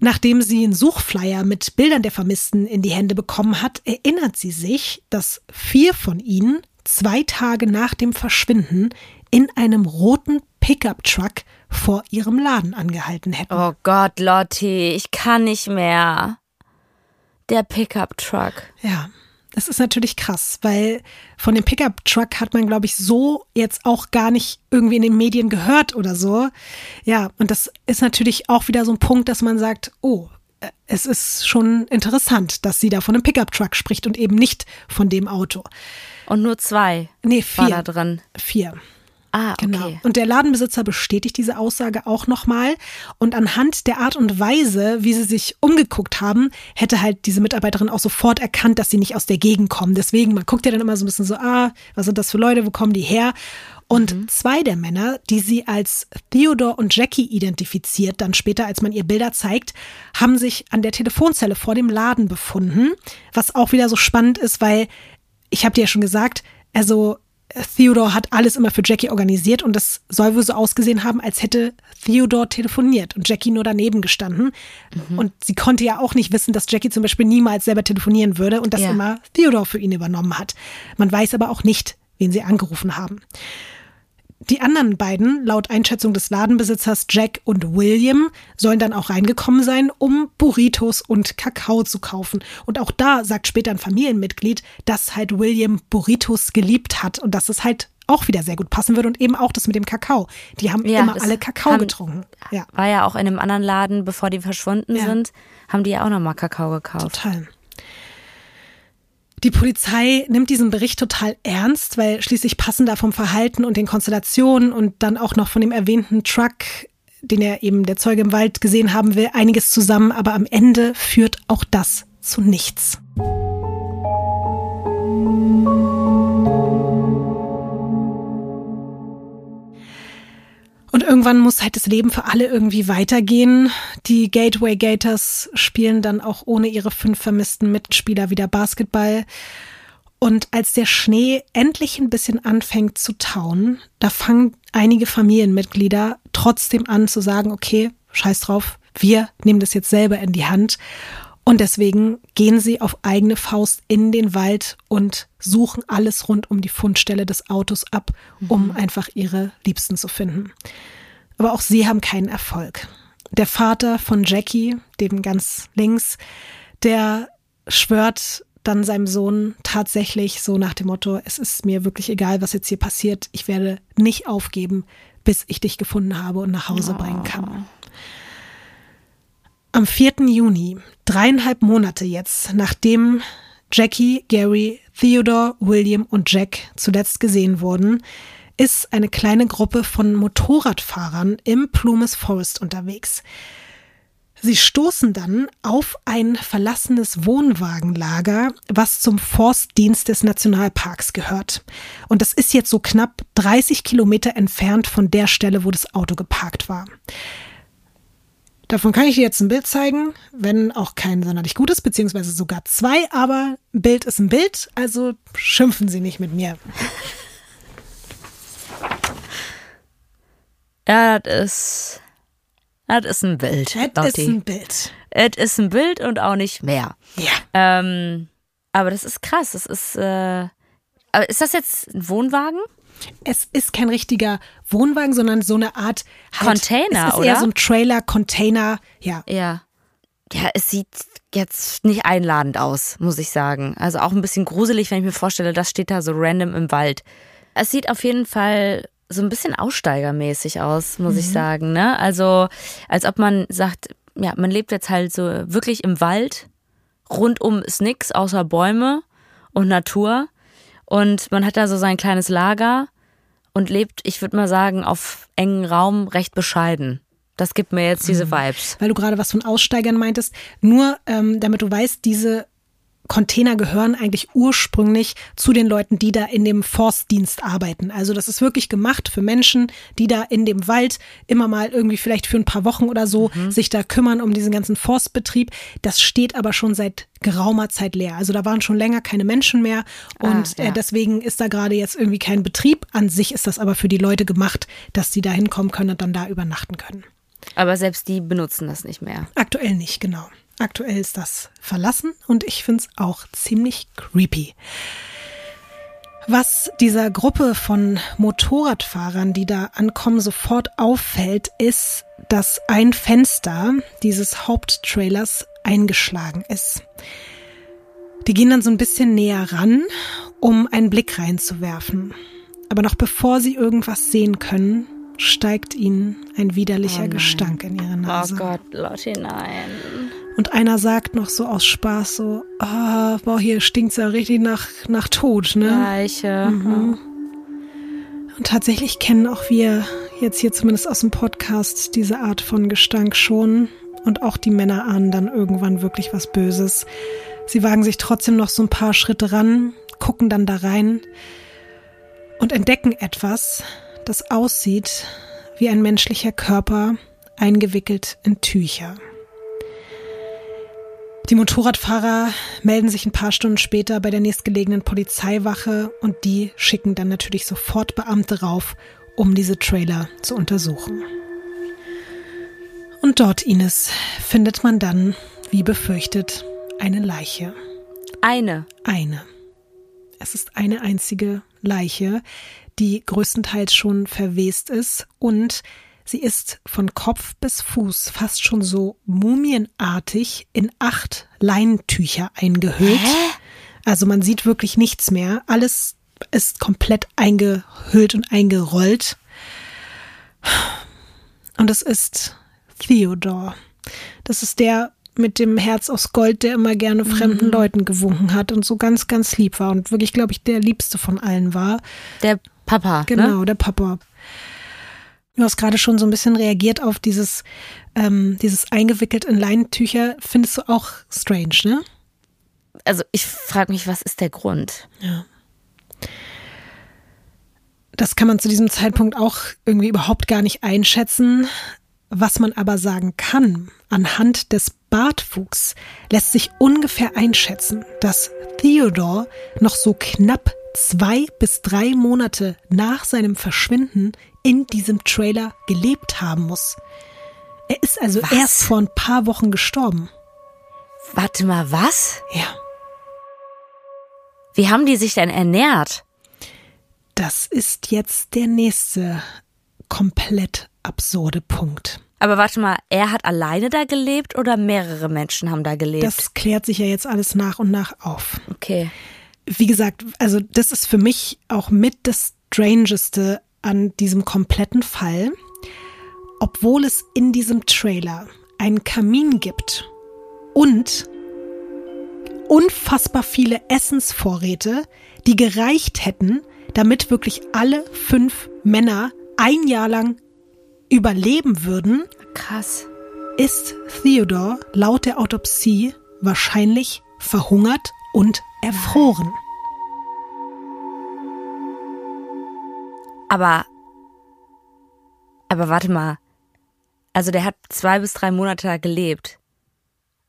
Nachdem sie einen Suchflyer mit Bildern der Vermissten in die Hände bekommen hat, erinnert sie sich, dass vier von ihnen zwei Tage nach dem Verschwinden in einem roten Pickup-Truck vor ihrem Laden angehalten hätten. Oh Gott, Lotti, ich kann nicht mehr. Der Pickup-Truck. Ja, das ist natürlich krass, weil von dem Pickup-Truck hat man, glaube ich, so jetzt auch gar nicht irgendwie in den Medien gehört oder so. Ja, und das ist natürlich auch wieder so ein Punkt, dass man sagt, oh, äh, es ist schon interessant, dass sie da von einem Pickup-Truck spricht und eben nicht von dem Auto. Und nur zwei Nee, war vier. da drin. Vier. Ah, okay. Genau. Und der Ladenbesitzer bestätigt diese Aussage auch nochmal. Und anhand der Art und Weise, wie sie sich umgeguckt haben, hätte halt diese Mitarbeiterin auch sofort erkannt, dass sie nicht aus der Gegend kommen. Deswegen, man guckt ja dann immer so ein bisschen so, ah, was sind das für Leute, wo kommen die her? Und zwei der Männer, die sie als Theodore und Jackie identifiziert, dann später, als man ihr Bilder zeigt, haben sich an der Telefonzelle vor dem Laden befunden. Was auch wieder so spannend ist, weil ich habe dir ja schon gesagt, also Theodore hat alles immer für Jackie organisiert und das soll wohl so ausgesehen haben, als hätte Theodore telefoniert und Jackie nur daneben gestanden. Und sie konnte ja auch nicht wissen, dass Jackie zum Beispiel niemals selber telefonieren würde und das Ja. immer Theodore für ihn übernommen hat. Man weiß aber auch nicht, wen sie angerufen haben. Die anderen beiden, laut Einschätzung des Ladenbesitzers Jack und William, sollen dann auch reingekommen sein, um Burritos und Kakao zu kaufen. Und auch da sagt später ein Familienmitglied, dass halt William Burritos geliebt hat und dass es halt auch wieder sehr gut passen würde und eben auch das mit dem Kakao. Die haben Ja, immer alle Kakao haben- getrunken. Ja, War ja auch in einem anderen Laden, bevor die verschwunden Ja. sind, haben die ja auch nochmal Kakao gekauft. total. Die Polizei nimmt diesen Bericht total ernst, weil schließlich passen da vom Verhalten und den Konstellationen und dann auch noch von dem erwähnten Truck, den er eben der Zeuge im Wald gesehen haben will, einiges zusammen, aber am Ende führt auch das zu nichts. Und irgendwann muss halt das Leben für alle irgendwie weitergehen. Die Gateway Gators spielen dann auch ohne ihre fünf vermissten Mitspieler wieder Basketball. Und als der Schnee endlich ein bisschen anfängt zu tauen, da fangen einige Familienmitglieder trotzdem an zu sagen, okay, scheiß drauf, wir nehmen das jetzt selber in die Hand. Und deswegen gehen sie auf eigene Faust in den Wald und suchen alles rund um die Fundstelle des Autos ab, um einfach ihre Liebsten zu finden. Aber auch sie haben keinen Erfolg. Der Vater von Jackie, dem ganz links, der schwört dann seinem Sohn tatsächlich so nach dem Motto, es ist mir wirklich egal, was jetzt hier passiert, ich werde nicht aufgeben, bis ich dich gefunden habe und nach Hause bringen kann. Am 4. Juni, dreieinhalb Monate jetzt, nachdem Jackie, Gary, Theodore, William und Jack zuletzt gesehen wurden, ist eine kleine Gruppe von Motorradfahrern im Plumas Forest unterwegs. Sie stoßen dann auf ein verlassenes Wohnwagenlager, was zum Forstdienst des Nationalparks gehört. Und das ist jetzt so knapp 30 Kilometer entfernt von der Stelle, wo das Auto geparkt war. Davon kann ich dir jetzt ein Bild zeigen, wenn auch kein sonderlich gutes, beziehungsweise sogar zwei, aber ein Bild ist ein Bild, also schimpfen Sie nicht mit mir. Ja, das ist das ist ein Bild. Das ist ein Bild. Es ist ein Bild und auch nicht mehr. Ja. Ähm, aber das ist krass. Das ist. Äh, ist das jetzt ein Wohnwagen? Es ist kein richtiger Wohnwagen, sondern so eine Art halt, Container, es ist oder? Eher so ein Trailer, Container, ja. Ja. Ja, es sieht jetzt nicht einladend aus, muss ich sagen. Also auch ein bisschen gruselig, wenn ich mir vorstelle, das steht da so random im Wald. Es sieht auf jeden Fall so ein bisschen aussteigermäßig aus, muss mhm. ich sagen. Ne? Also als ob man sagt, ja, man lebt jetzt halt so wirklich im Wald. Rundum ist nichts außer Bäume und Natur. Und man hat da so sein kleines Lager und lebt, ich würde mal sagen, auf engen Raum recht bescheiden. Das gibt mir jetzt diese mhm. Vibes. Weil du gerade was von Aussteigern meintest. Nur ähm, damit du weißt, diese Container gehören eigentlich ursprünglich zu den Leuten, die da in dem Forstdienst arbeiten. Also das ist wirklich gemacht für Menschen, die da in dem Wald immer mal irgendwie vielleicht für ein paar Wochen oder so mhm. sich da kümmern um diesen ganzen Forstbetrieb. Das steht aber schon seit geraumer Zeit leer. Also da waren schon länger keine Menschen mehr und ah, ja. äh, deswegen ist da gerade jetzt irgendwie kein Betrieb. An sich ist das aber für die Leute gemacht, dass sie da hinkommen können und dann da übernachten können. Aber selbst die benutzen das nicht mehr. Aktuell nicht, genau. Aktuell ist das verlassen und ich finde es auch ziemlich creepy. Was dieser Gruppe von Motorradfahrern, die da ankommen, sofort auffällt, ist, dass ein Fenster dieses Haupttrailers eingeschlagen ist. Die gehen dann so ein bisschen näher ran, um einen Blick reinzuwerfen. Aber noch bevor sie irgendwas sehen können, steigt ihnen ein widerlicher oh Gestank in ihre Nase. Oh Gott, Lotti, nein. Und einer sagt noch so aus Spaß so, oh, boah, hier stinkt's ja richtig nach, nach Tod, ne? Leiche. Mhm. Und tatsächlich kennen auch wir jetzt hier zumindest aus dem Podcast diese Art von Gestank schon. Und auch die Männer ahnen dann irgendwann wirklich was Böses. Sie wagen sich trotzdem noch so ein paar Schritte ran, gucken dann da rein und entdecken etwas, das aussieht wie ein menschlicher Körper, eingewickelt in Tücher. Die Motorradfahrer melden sich ein paar Stunden später bei der nächstgelegenen Polizeiwache und die schicken dann natürlich sofort Beamte rauf, um diese Trailer zu untersuchen. Und dort, Ines, findet man dann, wie befürchtet, eine Leiche. Eine. Eine. Es ist eine einzige Leiche, die größtenteils schon verwest ist und Sie ist von Kopf bis Fuß fast schon so mumienartig in acht Leintücher eingehüllt. Hä? Also man sieht wirklich nichts mehr. Alles ist komplett eingehüllt und eingerollt. Und es ist Theodor. Das ist der mit dem Herz aus Gold, der immer gerne fremden mhm. Leuten gewunken hat und so ganz, ganz lieb war und wirklich, glaube ich, der liebste von allen war. Der Papa. Genau, ne? der Papa. Du hast gerade schon so ein bisschen reagiert auf dieses, ähm, dieses eingewickelt in Leintücher. Findest du auch strange, ne? Also ich frage mich, was ist der Grund? Ja. Das kann man zu diesem Zeitpunkt auch irgendwie überhaupt gar nicht einschätzen. Was man aber sagen kann, anhand des Bartwuchs lässt sich ungefähr einschätzen, dass Theodore noch so knapp zwei bis drei Monate nach seinem Verschwinden in diesem Trailer gelebt haben muss. Er ist also was? erst vor ein paar Wochen gestorben. Warte mal, was? Ja. Wie haben die sich denn ernährt? Das ist jetzt der nächste komplett absurde Punkt. Aber warte mal, er hat alleine da gelebt oder mehrere Menschen haben da gelebt? Das klärt sich ja jetzt alles nach und nach auf. Okay. Wie gesagt, also das ist für mich auch mit das Strangeste an diesem kompletten Fall, obwohl es in diesem Trailer einen Kamin gibt und unfassbar viele Essensvorräte, die gereicht hätten, damit wirklich alle fünf Männer ein Jahr lang überleben würden. Krass. ist Theodore laut der Autopsie wahrscheinlich verhungert und erfroren. Aber, aber warte mal. Also der hat zwei bis drei Monate gelebt.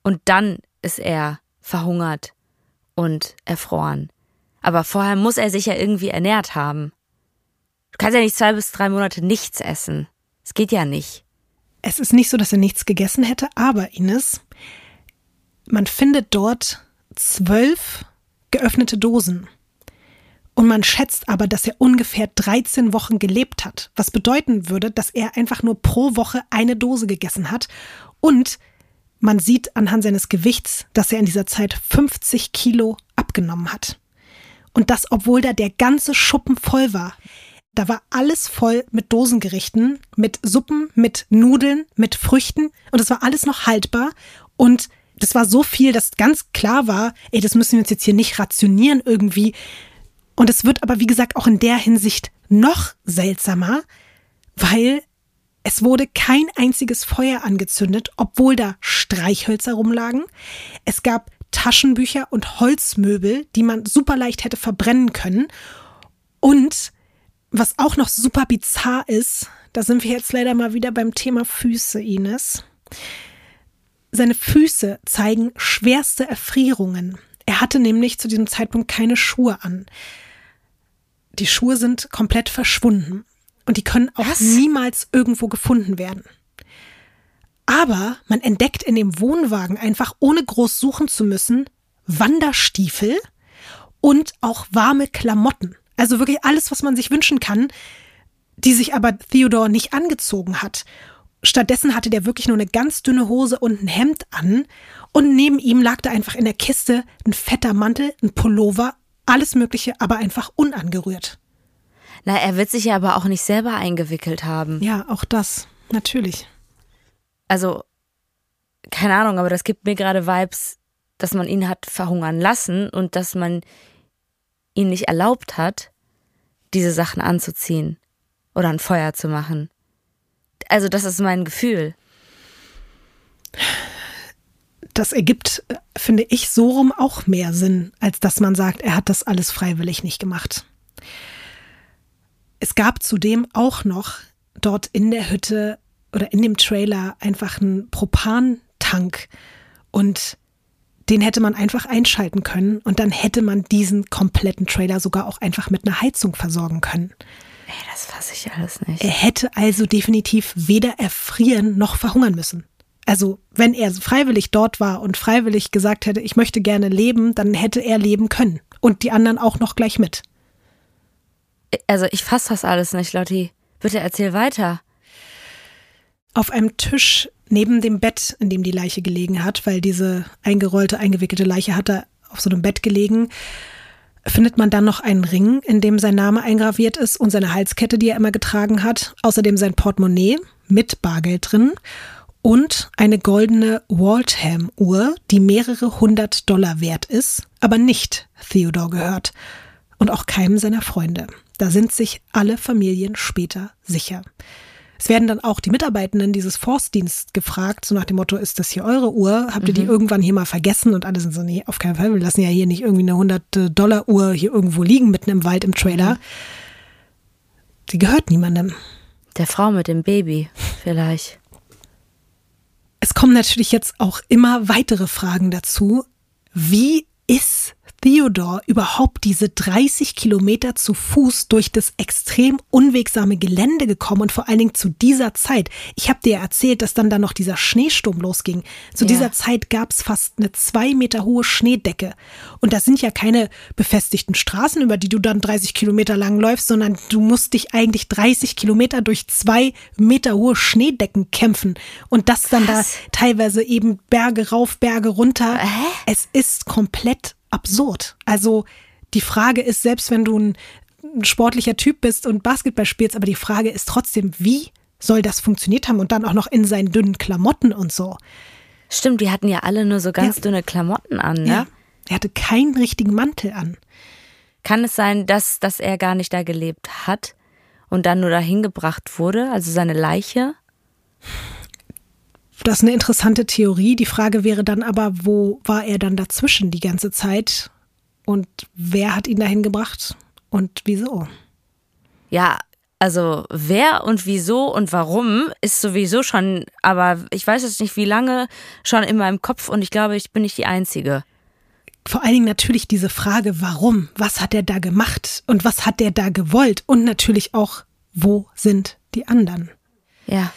Und dann ist er verhungert und erfroren. Aber vorher muss er sich ja irgendwie ernährt haben. Du kannst ja nicht zwei bis drei Monate nichts essen. Es geht ja nicht. Es ist nicht so, dass er nichts gegessen hätte, aber Ines, man findet dort zwölf geöffnete Dosen. Und man schätzt aber, dass er ungefähr 13 Wochen gelebt hat, was bedeuten würde, dass er einfach nur pro Woche eine Dose gegessen hat. Und man sieht anhand seines Gewichts, dass er in dieser Zeit 50 Kilo abgenommen hat. Und das, obwohl da der ganze Schuppen voll war. Da war alles voll mit Dosengerichten, mit Suppen, mit Nudeln, mit Früchten und es war alles noch haltbar und das war so viel, dass ganz klar war, ey, das müssen wir uns jetzt hier nicht rationieren irgendwie. Und es wird aber, wie gesagt, auch in der Hinsicht noch seltsamer, weil es wurde kein einziges Feuer angezündet, obwohl da Streichhölzer rumlagen. Es gab Taschenbücher und Holzmöbel, die man super leicht hätte verbrennen können. Und was auch noch super bizarr ist, da sind wir jetzt leider mal wieder beim Thema Füße, Ines. Seine Füße zeigen schwerste Erfrierungen. Er hatte nämlich zu diesem Zeitpunkt keine Schuhe an. Die Schuhe sind komplett verschwunden und die können auch Was? niemals irgendwo gefunden werden. Aber man entdeckt in dem Wohnwagen einfach, ohne groß suchen zu müssen, Wanderstiefel und auch warme Klamotten. Also wirklich alles, was man sich wünschen kann, die sich aber Theodore nicht angezogen hat. Stattdessen hatte der wirklich nur eine ganz dünne Hose und ein Hemd an und neben ihm lag da einfach in der Kiste ein fetter Mantel, ein Pullover, alles Mögliche, aber einfach unangerührt. Na, er wird sich ja aber auch nicht selber eingewickelt haben. Ja, auch das, natürlich. Also, keine Ahnung, aber das gibt mir gerade Vibes, dass man ihn hat verhungern lassen und dass man ihn nicht erlaubt hat, diese Sachen anzuziehen oder ein Feuer zu machen. Also das ist mein Gefühl. Das ergibt, finde ich, so rum auch mehr Sinn, als dass man sagt, er hat das alles freiwillig nicht gemacht. Es gab zudem auch noch dort in der Hütte oder in dem Trailer einfach einen Propantank und den hätte man einfach einschalten können und dann hätte man diesen kompletten Trailer sogar auch einfach mit einer Heizung versorgen können. Ey, das fasse ich alles nicht. Er hätte also definitiv weder erfrieren noch verhungern müssen. Also, wenn er freiwillig dort war und freiwillig gesagt hätte, ich möchte gerne leben, dann hätte er leben können. Und die anderen auch noch gleich mit. Also, ich fasse das alles nicht, Lotti. Bitte erzähl weiter. Auf einem Tisch neben dem Bett, in dem die Leiche gelegen hat, weil diese eingerollte, eingewickelte Leiche hat da auf so einem Bett gelegen, findet man dann noch einen Ring, in dem sein Name eingraviert ist und seine Halskette, die er immer getragen hat, außerdem sein Portemonnaie mit Bargeld drin und eine goldene Waltham-Uhr, die mehrere hundert Dollar wert ist, aber nicht Theodore gehört und auch keinem seiner Freunde. Da sind sich alle Familien später sicher. Es werden dann auch die Mitarbeitenden dieses Forstdienst gefragt, so nach dem Motto, ist das hier eure Uhr? Habt ihr die mhm. irgendwann hier mal vergessen? Und alle sind so, nee, auf keinen Fall. Wir lassen ja hier nicht irgendwie eine 100-Dollar-Uhr hier irgendwo liegen, mitten im Wald im Trailer. Mhm. Die gehört niemandem. Der Frau mit dem Baby, vielleicht. Es kommen natürlich jetzt auch immer weitere Fragen dazu. Wie ist Theodor überhaupt diese 30 Kilometer zu Fuß durch das extrem unwegsame Gelände gekommen und vor allen Dingen zu dieser Zeit. Ich habe dir erzählt, dass dann da noch dieser Schneesturm losging. Zu ja. dieser Zeit gab es fast eine zwei Meter hohe Schneedecke. Und das sind ja keine befestigten Straßen, über die du dann 30 Kilometer lang läufst, sondern du musst dich eigentlich 30 Kilometer durch zwei Meter hohe Schneedecken kämpfen. Und das dann Was? da teilweise eben Berge rauf, Berge runter. Hä? Es ist komplett absurd. Also die Frage ist, selbst wenn du ein, sportlicher Typ bist und Basketball spielst, aber die Frage ist trotzdem, wie soll das funktioniert haben und dann auch noch in seinen dünnen Klamotten und so. Stimmt, die hatten ja alle nur so ganz ja. dünne Klamotten an, ne? Ja. Er hatte keinen richtigen Mantel an. Kann es sein, dass, dass er gar nicht da gelebt hat und dann nur dahin gebracht wurde, also seine Leiche? Das ist eine interessante Theorie. Die Frage wäre dann aber, wo war er dann dazwischen die ganze Zeit? Und wer hat ihn dahin gebracht? Und wieso? Ja, also wer und wieso und warum ist sowieso schon, aber ich weiß jetzt nicht, wie lange schon in meinem Kopf und ich glaube, ich bin nicht die Einzige. Vor allen Dingen natürlich diese Frage, warum? Was hat er da gemacht? Und was hat er da gewollt? Und natürlich auch, wo sind die anderen? Ja.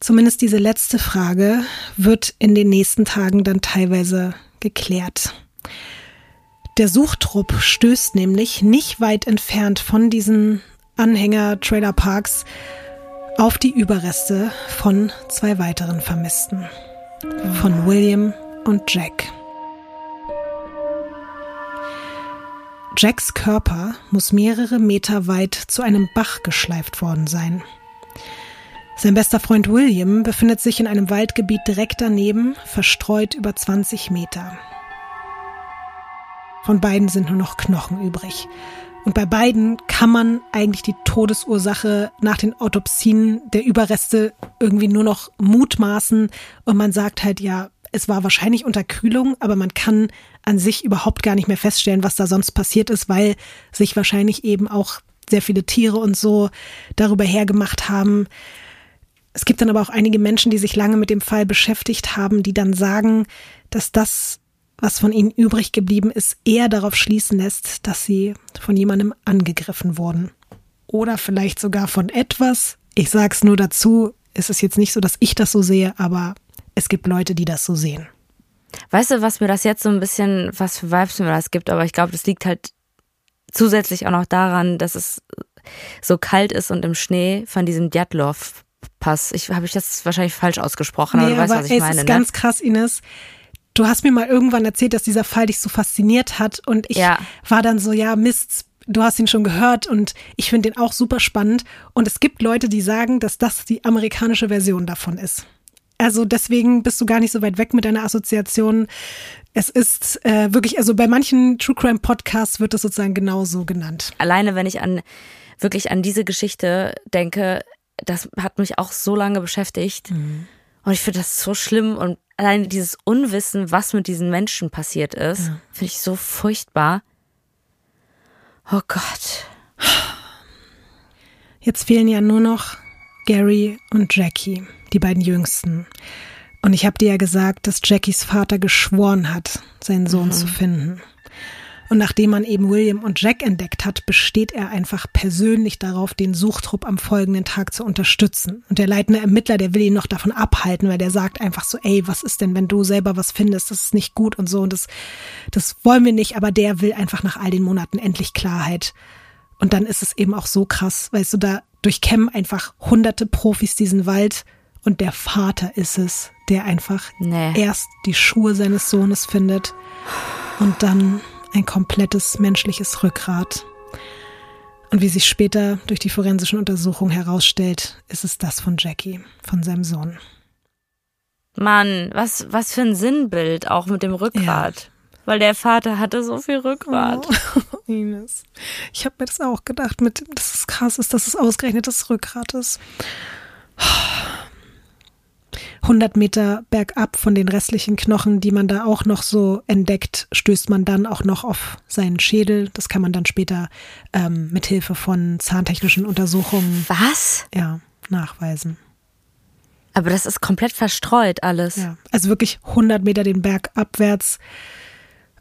Zumindest diese letzte Frage wird in den nächsten Tagen dann teilweise geklärt. Der Suchtrupp stößt nämlich nicht weit entfernt von diesen Anhänger-Trailerparks auf die Überreste von zwei weiteren Vermissten. Von William und Jack. Jacks Körper muss mehrere Meter weit zu einem Bach geschleift worden sein. Sein bester Freund William befindet sich in einem Waldgebiet direkt daneben, verstreut über 20 Meter. Von beiden sind nur noch Knochen übrig. Und bei beiden kann man eigentlich die Todesursache nach den Autopsien der Überreste irgendwie nur noch mutmaßen. Und man sagt halt, ja, es war wahrscheinlich Unterkühlung, aber man kann an sich überhaupt gar nicht mehr feststellen, was da sonst passiert ist, weil sich wahrscheinlich eben auch sehr viele Tiere und so darüber hergemacht haben. Es gibt dann aber auch einige Menschen, die sich lange mit dem Fall beschäftigt haben, die dann sagen, dass das was von ihnen übrig geblieben ist, eher darauf schließen lässt, dass sie von jemandem angegriffen wurden. Oder vielleicht sogar von etwas. Ich sag's nur dazu, es ist jetzt nicht so, dass ich das so sehe, aber es gibt Leute, die das so sehen. Weißt du, was mir das jetzt so ein bisschen, was für Vibes mir das gibt, aber ich glaube, das liegt halt zusätzlich auch noch daran, dass es so kalt ist und im Schnee von diesem Djatlov Pass. Ich habe ich das wahrscheinlich falsch ausgesprochen, nee, aber du weißt, aber was ich es meine. ist ne? ganz krass, Ines. Du hast mir mal irgendwann erzählt, dass dieser Fall dich so fasziniert hat und ich Ja. war dann so, ja, Mist, du hast ihn schon gehört und ich finde den auch super spannend und es gibt Leute, die sagen, dass das die amerikanische Version davon ist. Also deswegen bist du gar nicht so weit weg mit deiner Assoziation. Es ist äh, wirklich, also bei manchen True Crime Podcasts wird es sozusagen genauso genannt. alleine wenn ich an wirklich an diese Geschichte denke, das hat mich auch so lange beschäftigt. Mhm. Und ich finde das so schlimm und allein dieses Unwissen, was mit diesen Menschen passiert ist, finde ich so furchtbar. Oh Gott. Jetzt fehlen ja nur noch Gary und Jackie, die beiden Jüngsten. Und ich habe dir ja gesagt, dass Jackies Vater geschworen hat, seinen Sohn zu finden. Und nachdem man eben William und Jack entdeckt hat, besteht er einfach persönlich darauf, den Suchtrupp am folgenden Tag zu unterstützen. Und der leitende Ermittler, der will ihn noch davon abhalten, weil der sagt einfach so, ey, was ist denn, wenn du selber was findest, das ist nicht gut und so. Und das, das wollen wir nicht, aber der will einfach nach all den Monaten endlich Klarheit. Und dann ist es eben auch so krass, weißt du, da durchkämmen einfach hunderte Profis diesen Wald und der Vater ist es, der einfach Nee. erst die Schuhe seines Sohnes findet und dann ein komplettes menschliches Rückgrat. Und wie sich später durch die forensischen Untersuchungen herausstellt, ist es das von Jackie, von seinem Sohn. Mann, was, was für ein Sinnbild auch mit dem Rückgrat. Weil der Vater hatte so viel Rückgrat. Oh, Ines. Ich habe mir das auch gedacht, mit, dass es krass ist, dass es ausgerechnet das Rückgrat ist. 100 Meter bergab von den restlichen Knochen, die man da auch noch so entdeckt, stößt man dann auch noch auf seinen Schädel. Das kann man dann später ähm, mit Hilfe von zahntechnischen Untersuchungen Was? ja, nachweisen. Aber das ist komplett verstreut alles. Ja, also wirklich 100 Meter den Berg abwärts.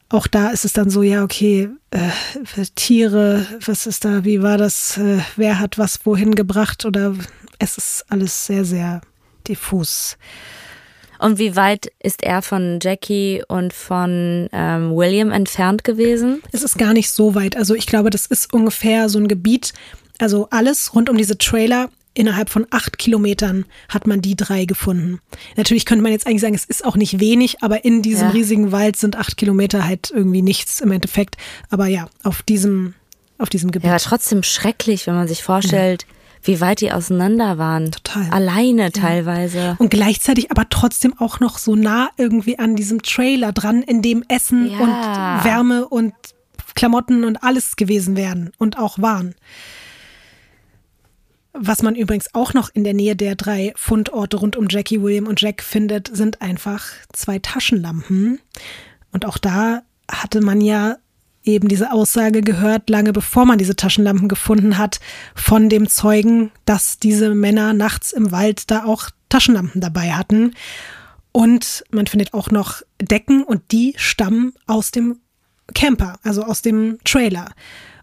Auch da ist es dann so, ja, okay, äh, für Tiere, was ist da, wie war das, äh, wer hat was wohin gebracht oder es ist alles sehr, sehr diffus. Und wie weit ist er von Jackie und von ähm, William entfernt gewesen? Es ist gar nicht so weit. Also ich glaube, das ist ungefähr so ein Gebiet, also alles rund um diese Trailer. Innerhalb von acht Kilometern hat man die drei gefunden. Natürlich könnte man jetzt eigentlich sagen, es ist auch nicht wenig, aber in diesem Ja. riesigen Wald sind acht Kilometer halt irgendwie nichts im Endeffekt. Aber ja, auf diesem, auf diesem Gebiet. Ja, trotzdem schrecklich, wenn man sich vorstellt, wie weit die auseinander waren. Total. Alleine teilweise. Und gleichzeitig aber trotzdem auch noch so nah irgendwie an diesem Trailer dran, in dem Essen Ja. und Wärme und Klamotten und alles gewesen wären und auch waren. Was man übrigens auch noch in der Nähe der drei Fundorte rund um Jackie, William und Jack findet, sind einfach zwei Taschenlampen. Und auch da hatte man ja eben diese Aussage gehört, lange bevor man diese Taschenlampen gefunden hat, von dem Zeugen, dass diese Männer nachts im Wald da auch Taschenlampen dabei hatten. Und man findet auch noch Decken und die stammen aus dem Camper, also aus dem Trailer.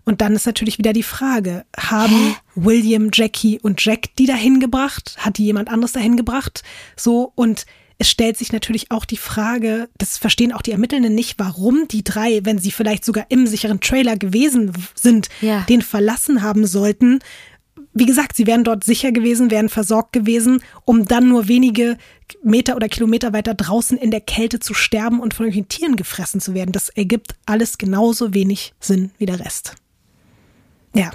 Und dann ist natürlich wieder die Frage, haben Hä? William, Jackie und Jack die dahin gebracht? Hat die jemand anderes dahin gebracht? So, und es stellt sich natürlich auch die Frage, das verstehen auch die Ermittelnden nicht, warum die drei, wenn sie vielleicht sogar im sicheren Trailer gewesen sind, ja. den verlassen haben sollten. Wie gesagt, sie wären dort sicher gewesen, wären versorgt gewesen, um dann nur wenige Meter oder Kilometer weiter draußen in der Kälte zu sterben und von irgendwelchen Tieren gefressen zu werden. Das ergibt alles genauso wenig Sinn wie der Rest. Ja,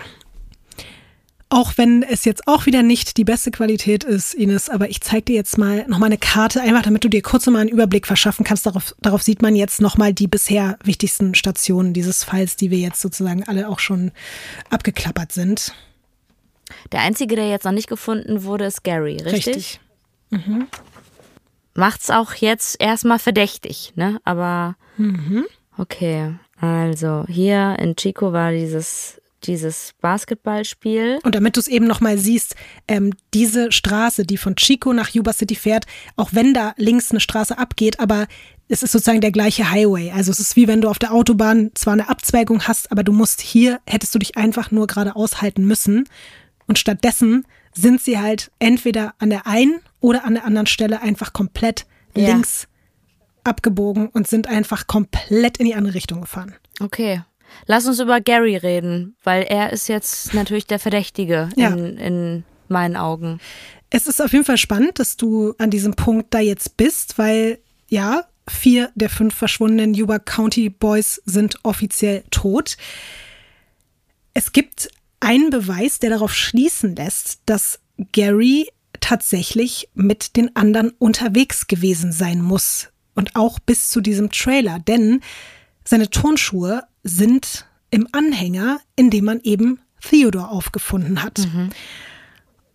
auch wenn es jetzt auch wieder nicht die beste Qualität ist, Ines, aber ich zeige dir jetzt mal nochmal eine Karte, einfach damit du dir kurz mal einen Überblick verschaffen kannst. Darauf, darauf sieht man jetzt nochmal die bisher wichtigsten Stationen dieses Falls, die wir jetzt sozusagen alle auch schon abgeklappert sind. Der einzige, der jetzt noch nicht gefunden wurde, ist Gary, richtig? Richtig. Mhm. Macht's auch jetzt erstmal verdächtig, ne? Aber mhm. okay. Also hier in Chico war dieses dieses Basketballspiel. Und damit du es eben nochmal siehst, ähm, diese Straße, die von Chico nach Yuba City fährt, auch wenn da links eine Straße abgeht, aber es ist sozusagen der gleiche Highway. Also es ist wie wenn du auf der Autobahn zwar eine Abzweigung hast, aber du musst hier, hättest du dich einfach nur gerade aushalten müssen. Und stattdessen sind sie halt entweder an der einen oder an der anderen Stelle einfach komplett ja. links abgebogen und sind einfach komplett in die andere Richtung gefahren. Okay. Lass uns über Gary reden, weil er ist jetzt natürlich der Verdächtige ja. in, in meinen Augen. Es ist auf jeden Fall spannend, dass du an diesem Punkt da jetzt bist, weil ja, vier der fünf verschwundenen Yuba County Boys sind offiziell tot. Es gibt einen Beweis, der darauf schließen lässt, dass Gary tatsächlich mit den anderen unterwegs gewesen sein muss. Und auch bis zu diesem Trailer. Denn seine Turnschuhe sind im Anhänger, in dem man eben Theodor aufgefunden hat. Mhm.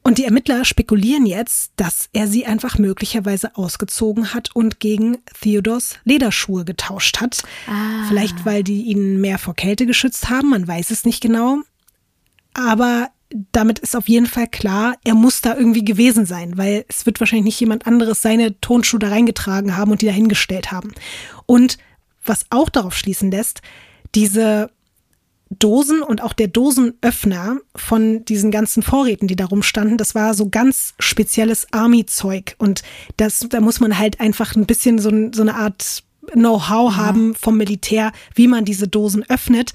Und die Ermittler spekulieren jetzt, dass er sie einfach möglicherweise ausgezogen hat und gegen Theodors Lederschuhe getauscht hat. Ah. Vielleicht, weil die ihn mehr vor Kälte geschützt haben, man weiß es nicht genau. Aber damit ist auf jeden Fall klar, er muss da irgendwie gewesen sein, weil es wird wahrscheinlich nicht jemand anderes seine Tonschuhe da reingetragen haben und die dahingestellt haben. Und was auch darauf schließen lässt, diese Dosen und auch der Dosenöffner von diesen ganzen Vorräten, die da rumstanden, das war so ganz spezielles Army-Zeug. Und das, da muss man halt einfach ein bisschen so, so eine Art Know-how haben vom Militär, wie man diese Dosen öffnet.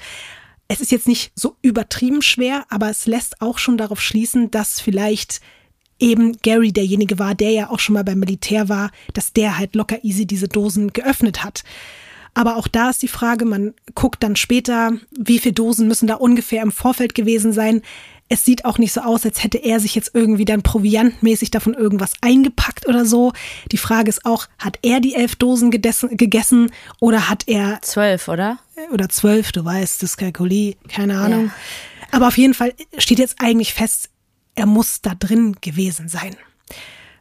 Es ist jetzt nicht so übertrieben schwer, aber es lässt auch schon darauf schließen, dass vielleicht eben Gary derjenige war, der ja auch schon mal beim Militär war, dass der halt locker easy diese Dosen geöffnet hat. Aber auch da ist die Frage, man guckt dann später, wie viele Dosen müssen da ungefähr im Vorfeld gewesen sein. Es sieht auch nicht so aus, als hätte er sich jetzt irgendwie dann proviantmäßig davon irgendwas eingepackt oder so. Die Frage ist auch, hat er die elf Dosen gegessen oder hat er. Zwölf, oder? Oder zwölf, du weißt, das Kalkuli, keine Ahnung. Ja. Aber auf jeden Fall steht jetzt eigentlich fest, er muss da drin gewesen sein.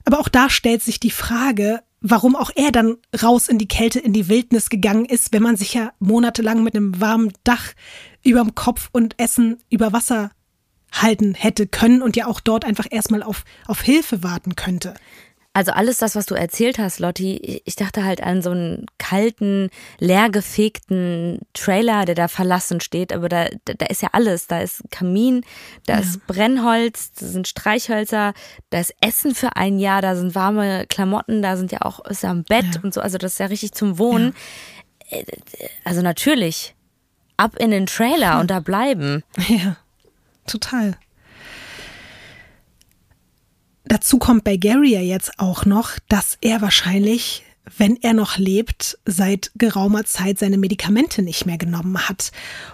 Aber auch da stellt sich die Frage, warum auch er dann raus in die Kälte, in die Wildnis gegangen ist, wenn man sich ja monatelang mit einem warmen Dach überm Kopf und Essen über Wasser halten hätte können und ja auch dort einfach erstmal auf, auf Hilfe warten könnte. Also alles das, was du erzählt hast, Lotti, ich dachte halt an so einen kalten, leergefegten Trailer, der da verlassen steht, aber da, da ist ja alles. Da ist Kamin, da ja. ist Brennholz, da sind Streichhölzer, da ist Essen für ein Jahr, da sind warme Klamotten, da sind ja auch, ist ja ein Bett ja. und so, also das ist ja richtig zum Wohnen. Ja. Also natürlich, ab in den Trailer und da bleiben. Ja, total. Dazu kommt bei Gary ja jetzt auch noch, dass er wahrscheinlich, wenn er noch lebt, seit geraumer Zeit seine Medikamente nicht mehr genommen hat.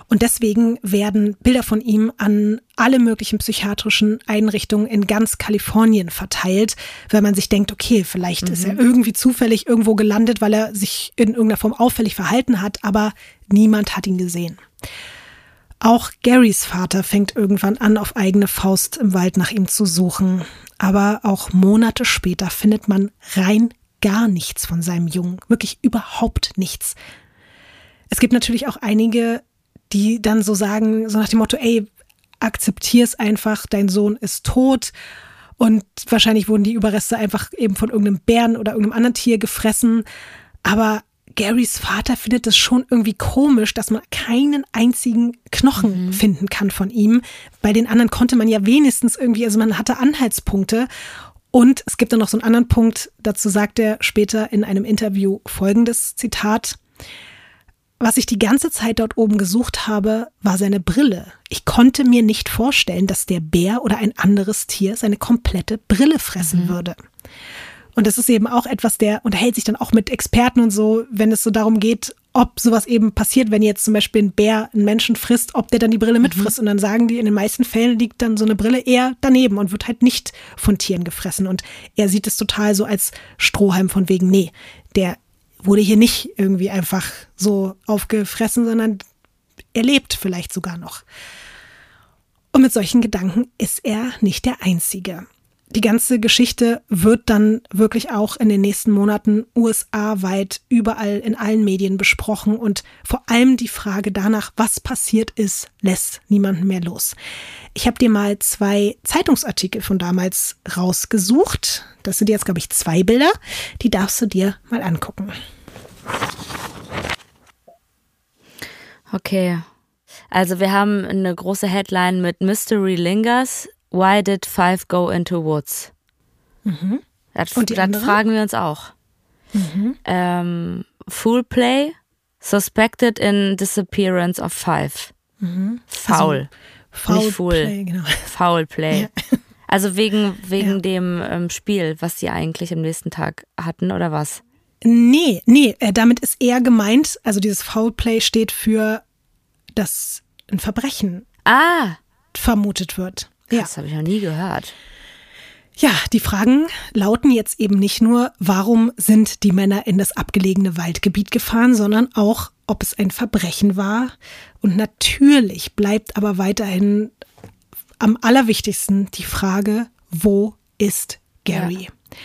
Und deswegen werden Bilder von ihm an alle möglichen psychiatrischen Einrichtungen in ganz Kalifornien verteilt, weil man sich denkt, okay, vielleicht mhm. ist er mhm. irgendwie zufällig irgendwo gelandet, weil er sich in irgendeiner Form auffällig verhalten hat, aber niemand hat ihn gesehen. Auch Garys Vater fängt irgendwann an, auf eigene Faust im Wald nach ihm zu suchen. Aber auch Monate später findet man rein gar nichts von seinem Jungen. Wirklich überhaupt nichts. Es gibt natürlich auch einige, die dann so sagen, so nach dem Motto, ey, akzeptier's einfach, dein Sohn ist tot. Und wahrscheinlich wurden die Überreste einfach eben von irgendeinem Bären oder irgendeinem anderen Tier gefressen. Aber Garys Vater findet es schon irgendwie komisch, dass man keinen einzigen Knochen mhm. finden kann von ihm. Bei den anderen konnte man ja wenigstens irgendwie, also man hatte Anhaltspunkte. Und es gibt dann noch so einen anderen Punkt, dazu sagt er später in einem Interview folgendes Zitat. Was ich die ganze Zeit dort oben gesucht habe, war seine Brille. Ich konnte mir nicht vorstellen, dass der Bär oder ein anderes Tier seine komplette Brille fressen mhm. würde. Und das ist eben auch etwas, der unterhält sich dann auch mit Experten und so, wenn es so darum geht, ob sowas eben passiert, wenn jetzt zum Beispiel ein Bär einen Menschen frisst, ob der dann die Brille mitfrisst. Mhm. Und dann sagen die, in den meisten Fällen liegt dann so eine Brille eher daneben und wird halt nicht von Tieren gefressen. Und er sieht es total so als Strohhalm von wegen, nee, der wurde hier nicht irgendwie einfach so aufgefressen, sondern er lebt vielleicht sogar noch. Und mit solchen Gedanken ist er nicht der Einzige. Die ganze Geschichte wird dann wirklich auch in den nächsten Monaten USA-weit überall in allen Medien besprochen und vor allem die Frage danach, was passiert ist, lässt niemanden mehr los. Ich habe dir mal zwei Zeitungsartikel von damals rausgesucht. Das sind jetzt, glaube ich, zwei Bilder. Die darfst du dir mal angucken. Okay. Also wir haben eine große Headline mit Mystery Lingers. Why did five go into woods? Mhm. Das, Und die das fragen wir uns auch. Mhm. Ähm, Fool Play. Suspected in disappearance of five. Mhm. Foul. Also, Foul Nicht Fool. Play, genau. Foul Play. Ja. Also wegen, wegen ja. dem ähm, Spiel, was sie eigentlich am nächsten Tag hatten, oder was? Nee, nee, äh, damit ist eher gemeint, also dieses Foul Play steht für, dass ein Verbrechen ah. vermutet wird. Ja. Das habe ich noch nie gehört. Ja, die Fragen lauten jetzt eben nicht nur, warum sind die Männer in das abgelegene Waldgebiet gefahren, sondern auch, ob es ein Verbrechen war. Und natürlich bleibt aber weiterhin am allerwichtigsten die Frage, wo ist Gary? Ja.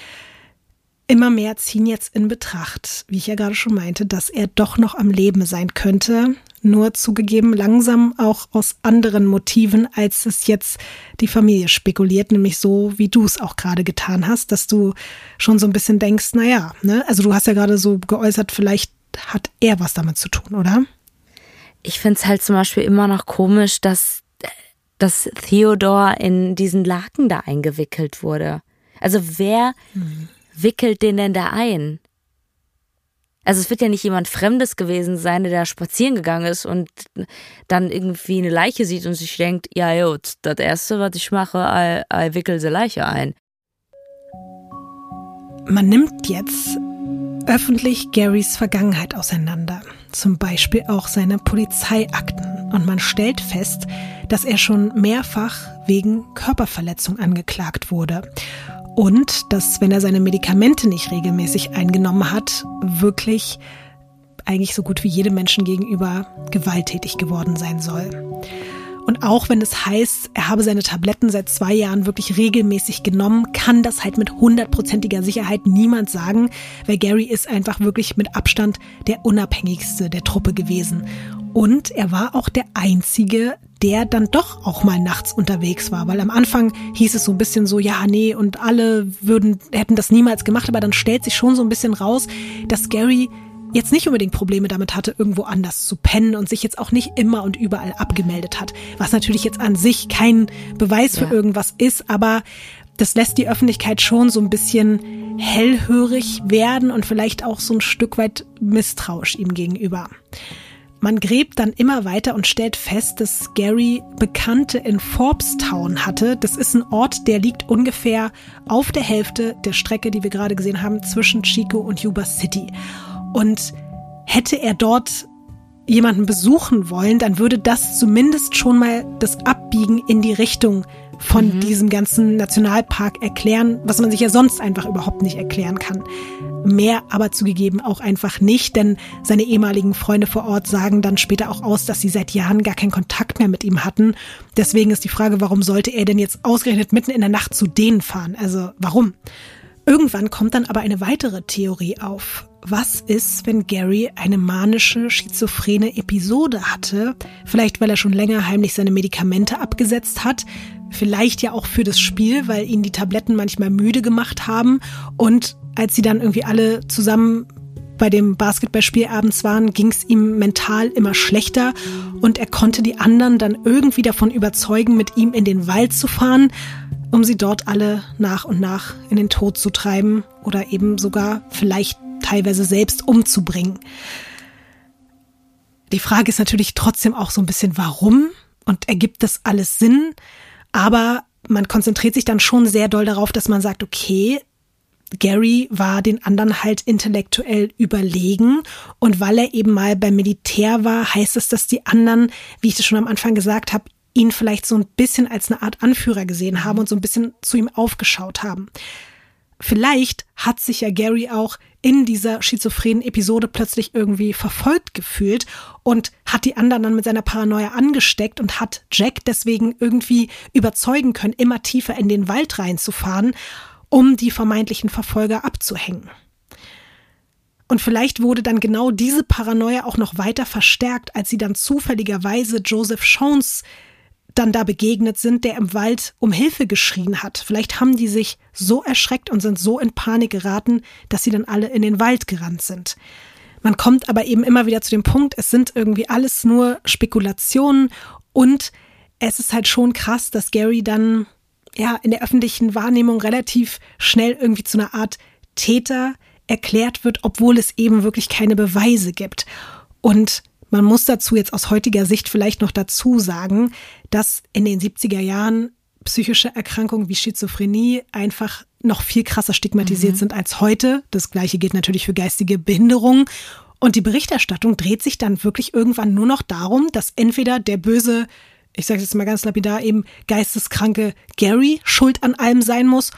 Immer mehr ziehen jetzt in Betracht, wie ich ja gerade schon meinte, dass er doch noch am Leben sein könnte, nur zugegeben langsam auch aus anderen Motiven, als es jetzt die Familie spekuliert, nämlich so, wie du es auch gerade getan hast, dass du schon so ein bisschen denkst, naja, ne, also du hast ja gerade so geäußert, vielleicht hat er was damit zu tun, oder? Ich finde es halt zum Beispiel immer noch komisch, dass, dass Theodor in diesen Laken da eingewickelt wurde. Also wer mhm wickelt den denn da ein? Also es wird ja nicht jemand Fremdes gewesen sein, der da spazieren gegangen ist und dann irgendwie eine Leiche sieht und sich denkt, ja gut, das Erste, was ich mache, ich, wickel die Leiche ein. Man nimmt jetzt öffentlich Garys Vergangenheit auseinander, zum Beispiel auch seine Polizeiakten, und man stellt fest, dass er schon mehrfach wegen Körperverletzung angeklagt wurde und dass, wenn er seine Medikamente nicht regelmäßig eingenommen hat, wirklich eigentlich so gut wie jedem Menschen gegenüber gewalttätig geworden sein soll. Und auch wenn es heißt, er habe seine Tabletten seit zwei Jahren wirklich regelmäßig genommen, kann das halt mit hundertprozentiger Sicherheit niemand sagen, weil Gary ist einfach wirklich mit Abstand der unabhängigste der Truppe gewesen. Und er war auch der Einzige, der dann doch auch mal nachts unterwegs war, weil am Anfang hieß es so ein bisschen so, ja, nee, und alle würden, hätten das niemals gemacht, aber dann stellt sich schon so ein bisschen raus, dass Gary jetzt nicht unbedingt Probleme damit hatte, irgendwo anders zu pennen und sich jetzt auch nicht immer und überall abgemeldet hat. Was natürlich jetzt an sich kein Beweis für ja. irgendwas ist, aber das lässt die Öffentlichkeit schon so ein bisschen hellhörig werden und vielleicht auch so ein Stück weit misstrauisch ihm gegenüber. Man gräbt dann immer weiter und stellt fest, dass Gary Bekannte in Forbes-Town hatte. Das ist ein Ort, der liegt ungefähr auf der Hälfte der Strecke, die wir gerade gesehen haben, zwischen Chico und Yuba City. Und hätte er dort jemanden besuchen wollen, dann würde das zumindest schon mal das Abbiegen in die Richtung von mhm. diesem ganzen Nationalpark erklären, was man sich ja sonst einfach überhaupt nicht erklären kann. Mehr aber zugegeben auch einfach nicht, denn seine ehemaligen Freunde vor Ort sagen dann später auch aus, dass sie seit Jahren gar keinen Kontakt mehr mit ihm hatten. Deswegen ist die Frage, warum sollte er denn jetzt ausgerechnet mitten in der Nacht zu denen fahren? Also warum? Irgendwann kommt dann aber eine weitere Theorie auf. Was ist, wenn Gary eine manische, schizophrene Episode hatte? Vielleicht, weil er schon länger heimlich seine Medikamente abgesetzt hat. Vielleicht ja auch für das Spiel, weil ihn die Tabletten manchmal müde gemacht haben. Und als sie dann irgendwie alle zusammen bei dem Basketballspiel abends waren, ging es ihm mental immer schlechter und er konnte die anderen dann irgendwie davon überzeugen, mit ihm in den Wald zu fahren um sie dort alle nach und nach in den Tod zu treiben oder eben sogar vielleicht teilweise selbst umzubringen. Die Frage ist natürlich trotzdem auch so ein bisschen, warum und ergibt das alles Sinn? Aber man konzentriert sich dann schon sehr doll darauf, dass man sagt, okay, Gary war den anderen halt intellektuell überlegen und weil er eben mal beim Militär war, heißt es, dass die anderen, wie ich das schon am Anfang gesagt habe, ihn vielleicht so ein bisschen als eine Art Anführer gesehen haben und so ein bisschen zu ihm aufgeschaut haben. Vielleicht hat sich ja Gary auch in dieser schizophrenen Episode plötzlich irgendwie verfolgt gefühlt und hat die anderen dann mit seiner Paranoia angesteckt und hat Jack deswegen irgendwie überzeugen können, immer tiefer in den Wald reinzufahren, um die vermeintlichen Verfolger abzuhängen. Und vielleicht wurde dann genau diese Paranoia auch noch weiter verstärkt, als sie dann zufälligerweise Joseph Jones dann da begegnet sind, der im Wald um Hilfe geschrien hat. Vielleicht haben die sich so erschreckt und sind so in Panik geraten, dass sie dann alle in den Wald gerannt sind. Man kommt aber eben immer wieder zu dem Punkt, es sind irgendwie alles nur Spekulationen und es ist halt schon krass, dass Gary dann ja in der öffentlichen Wahrnehmung relativ schnell irgendwie zu einer Art Täter erklärt wird, obwohl es eben wirklich keine Beweise gibt. Und man muss dazu jetzt aus heutiger Sicht vielleicht noch dazu sagen, dass in den 70er Jahren psychische Erkrankungen wie Schizophrenie einfach noch viel krasser stigmatisiert mhm. sind als heute. Das gleiche gilt natürlich für geistige Behinderung. Und die Berichterstattung dreht sich dann wirklich irgendwann nur noch darum, dass entweder der böse, ich sage jetzt mal ganz lapidar, eben geisteskranke Gary schuld an allem sein muss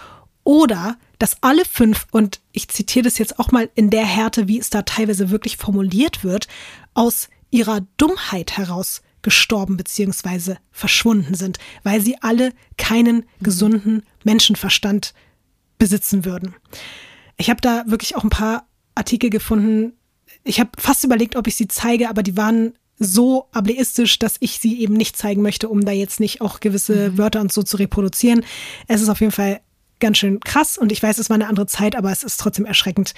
oder dass alle fünf, und ich zitiere das jetzt auch mal in der Härte, wie es da teilweise wirklich formuliert wird, aus ihrer Dummheit heraus gestorben bzw. verschwunden sind, weil sie alle keinen gesunden Menschenverstand besitzen würden. Ich habe da wirklich auch ein paar Artikel gefunden. Ich habe fast überlegt, ob ich sie zeige, aber die waren so ableistisch, dass ich sie eben nicht zeigen möchte, um da jetzt nicht auch gewisse mhm. Wörter und so zu reproduzieren. Es ist auf jeden Fall ganz schön krass und ich weiß, es war eine andere Zeit, aber es ist trotzdem erschreckend,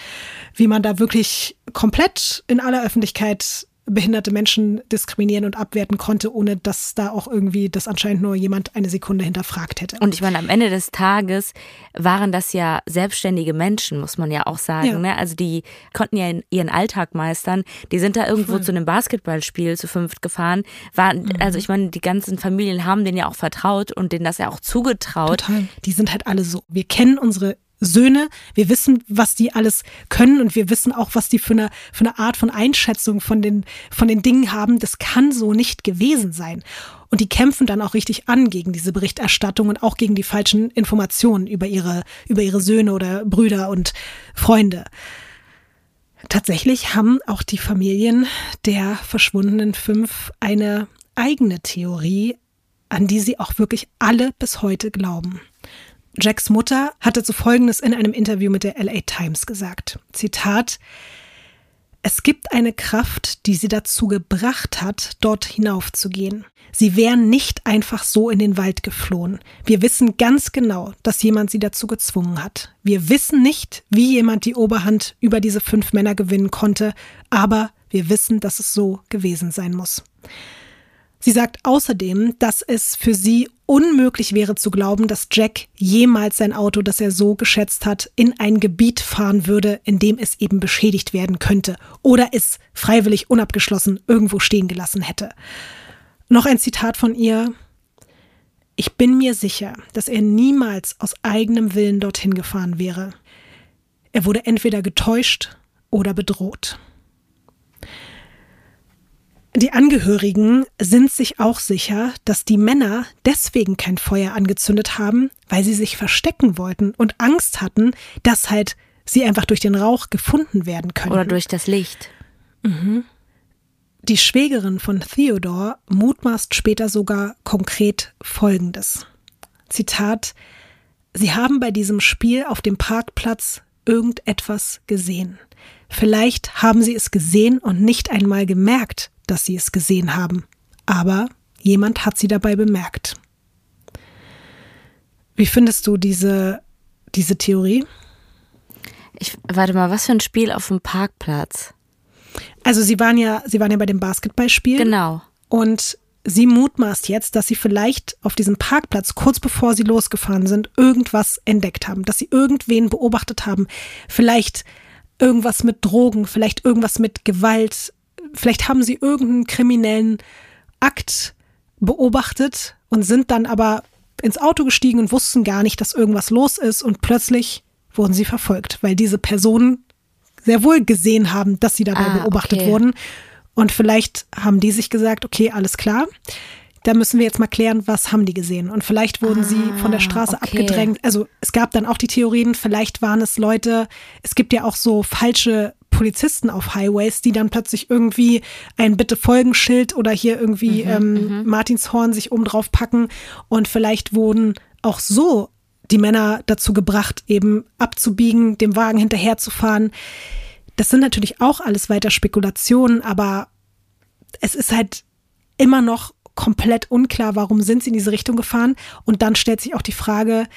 wie man da wirklich komplett in aller Öffentlichkeit behinderte Menschen diskriminieren und abwerten konnte, ohne dass da auch irgendwie das anscheinend nur jemand eine Sekunde hinterfragt hätte. Und ich meine, am Ende des Tages waren das ja selbstständige Menschen, muss man ja auch sagen. Ja. Ne? Also die konnten ja ihren Alltag meistern. Die sind da irgendwo Voll. zu einem Basketballspiel zu fünft gefahren. Waren, mhm. Also ich meine, die ganzen Familien haben denen ja auch vertraut und denen das ja auch zugetraut. Total. Die sind halt alle so. Wir kennen unsere Söhne. Wir wissen, was die alles können und wir wissen auch, was die für eine, für eine Art von Einschätzung von den, von den Dingen haben. Das kann so nicht gewesen sein. Und die kämpfen dann auch richtig an gegen diese Berichterstattung und auch gegen die falschen Informationen über ihre, über ihre Söhne oder Brüder und Freunde. Tatsächlich haben auch die Familien der verschwundenen fünf eine eigene Theorie, an die sie auch wirklich alle bis heute glauben. Jacks Mutter hatte zu Folgendes in einem Interview mit der LA Times gesagt. Zitat, es gibt eine Kraft, die sie dazu gebracht hat, dort hinaufzugehen. Sie wären nicht einfach so in den Wald geflohen. Wir wissen ganz genau, dass jemand sie dazu gezwungen hat. Wir wissen nicht, wie jemand die Oberhand über diese fünf Männer gewinnen konnte, aber wir wissen, dass es so gewesen sein muss. Sie sagt außerdem, dass es für sie unmöglich wäre zu glauben, dass Jack jemals sein Auto, das er so geschätzt hat, in ein Gebiet fahren würde, in dem es eben beschädigt werden könnte oder es freiwillig unabgeschlossen irgendwo stehen gelassen hätte. Noch ein Zitat von ihr. Ich bin mir sicher, dass er niemals aus eigenem Willen dorthin gefahren wäre. Er wurde entweder getäuscht oder bedroht. Die Angehörigen sind sich auch sicher, dass die Männer deswegen kein Feuer angezündet haben, weil sie sich verstecken wollten und Angst hatten, dass halt sie einfach durch den Rauch gefunden werden können. Oder durch das Licht. Die Schwägerin von Theodore mutmaßt später sogar konkret Folgendes. Zitat, Sie haben bei diesem Spiel auf dem Parkplatz irgendetwas gesehen. Vielleicht haben Sie es gesehen und nicht einmal gemerkt, dass Sie es gesehen haben. Aber jemand hat Sie dabei bemerkt. Wie findest du diese, diese Theorie? Ich, warte mal, was für ein Spiel auf dem Parkplatz? Also sie waren ja, sie waren ja bei dem Basketballspiel. Genau. Und sie mutmaßt jetzt, dass sie vielleicht auf diesem Parkplatz, kurz bevor sie losgefahren sind, irgendwas entdeckt haben, dass sie irgendwen beobachtet haben. Vielleicht irgendwas mit Drogen, vielleicht irgendwas mit Gewalt, vielleicht haben sie irgendeinen kriminellen Akt beobachtet und sind dann aber ins Auto gestiegen und wussten gar nicht, dass irgendwas los ist und plötzlich wurden sie verfolgt, weil diese Personen sehr wohl gesehen haben, dass sie dabei Ah, beobachtet okay. wurden. Und vielleicht haben die sich gesagt, okay, alles klar. Da müssen wir jetzt mal klären, was haben die gesehen. Und vielleicht wurden sie von der Ah, Straße okay. abgedrängt. Also es gab dann auch die Theorien, vielleicht waren es Leute, es gibt ja auch so falsche Polizisten auf Highways, die dann plötzlich irgendwie ein Bitte-Folgen-Schild oder hier irgendwie ähm, Martinshorn sich oben drauf packen. Und vielleicht wurden auch so die Männer dazu gebracht, eben abzubiegen, dem Wagen hinterherzufahren. Das sind natürlich auch alles weiter Spekulationen, aber es ist halt immer noch komplett unklar, warum sind sie in diese Richtung gefahren. Und dann stellt sich auch die Frage,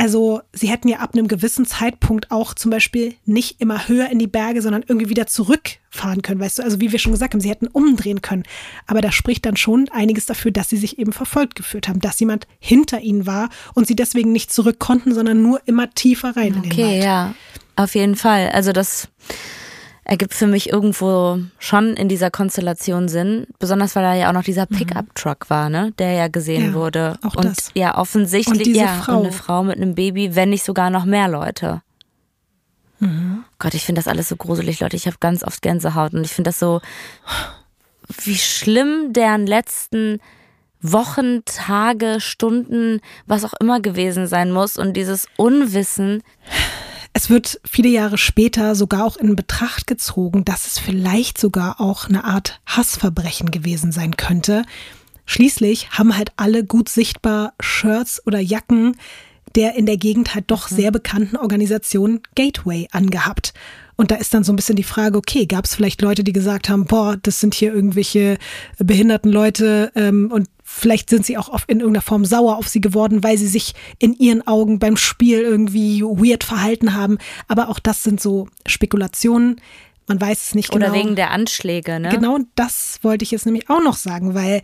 also sie hätten ja ab einem gewissen Zeitpunkt auch zum Beispiel nicht immer höher in die Berge, sondern irgendwie wieder zurückfahren können, weißt du? Also wie wir schon gesagt haben, sie hätten umdrehen können. Aber da spricht dann schon einiges dafür, dass sie sich eben verfolgt gefühlt haben, dass jemand hinter ihnen war und sie deswegen nicht zurück konnten, sondern nur immer tiefer rein in den Okay, Wald. ja. Auf jeden Fall. Also das ergibt für mich irgendwo schon in dieser Konstellation Sinn. Besonders weil da ja auch noch dieser Pickup-Truck war, ne? Der ja gesehen Mhm. Ja, wurde. auch und das. ja, offensichtlich, Und ja, Frau. und eine Frau mit einem Baby, wenn nicht sogar noch mehr Leute. Mhm. Gott, ich finde das alles so gruselig, Leute. Ich habe ganz oft Gänsehaut und ich finde das so, wie schlimm deren letzten Wochen, Tage, Stunden, was auch immer gewesen sein muss und dieses Unwissen. Es wird viele Jahre später sogar auch in Betracht gezogen, dass es vielleicht sogar auch eine Art Hassverbrechen gewesen sein könnte. Schließlich haben halt alle gut sichtbar Shirts oder Jacken der in der Gegend halt doch sehr bekannten Organisation Gateway angehabt. Und da ist dann so ein bisschen die Frage, okay, gab es vielleicht Leute, die gesagt haben, boah, das sind hier irgendwelche behinderten Leute ähm, und vielleicht sind sie auch auf, in irgendeiner Form sauer auf sie geworden, weil sie sich in ihren Augen beim Spiel irgendwie weird verhalten haben. Aber auch das sind so Spekulationen. Man weiß es nicht Oder genau. wegen der Anschläge, ne? Genau das wollte ich jetzt nämlich auch noch sagen, weil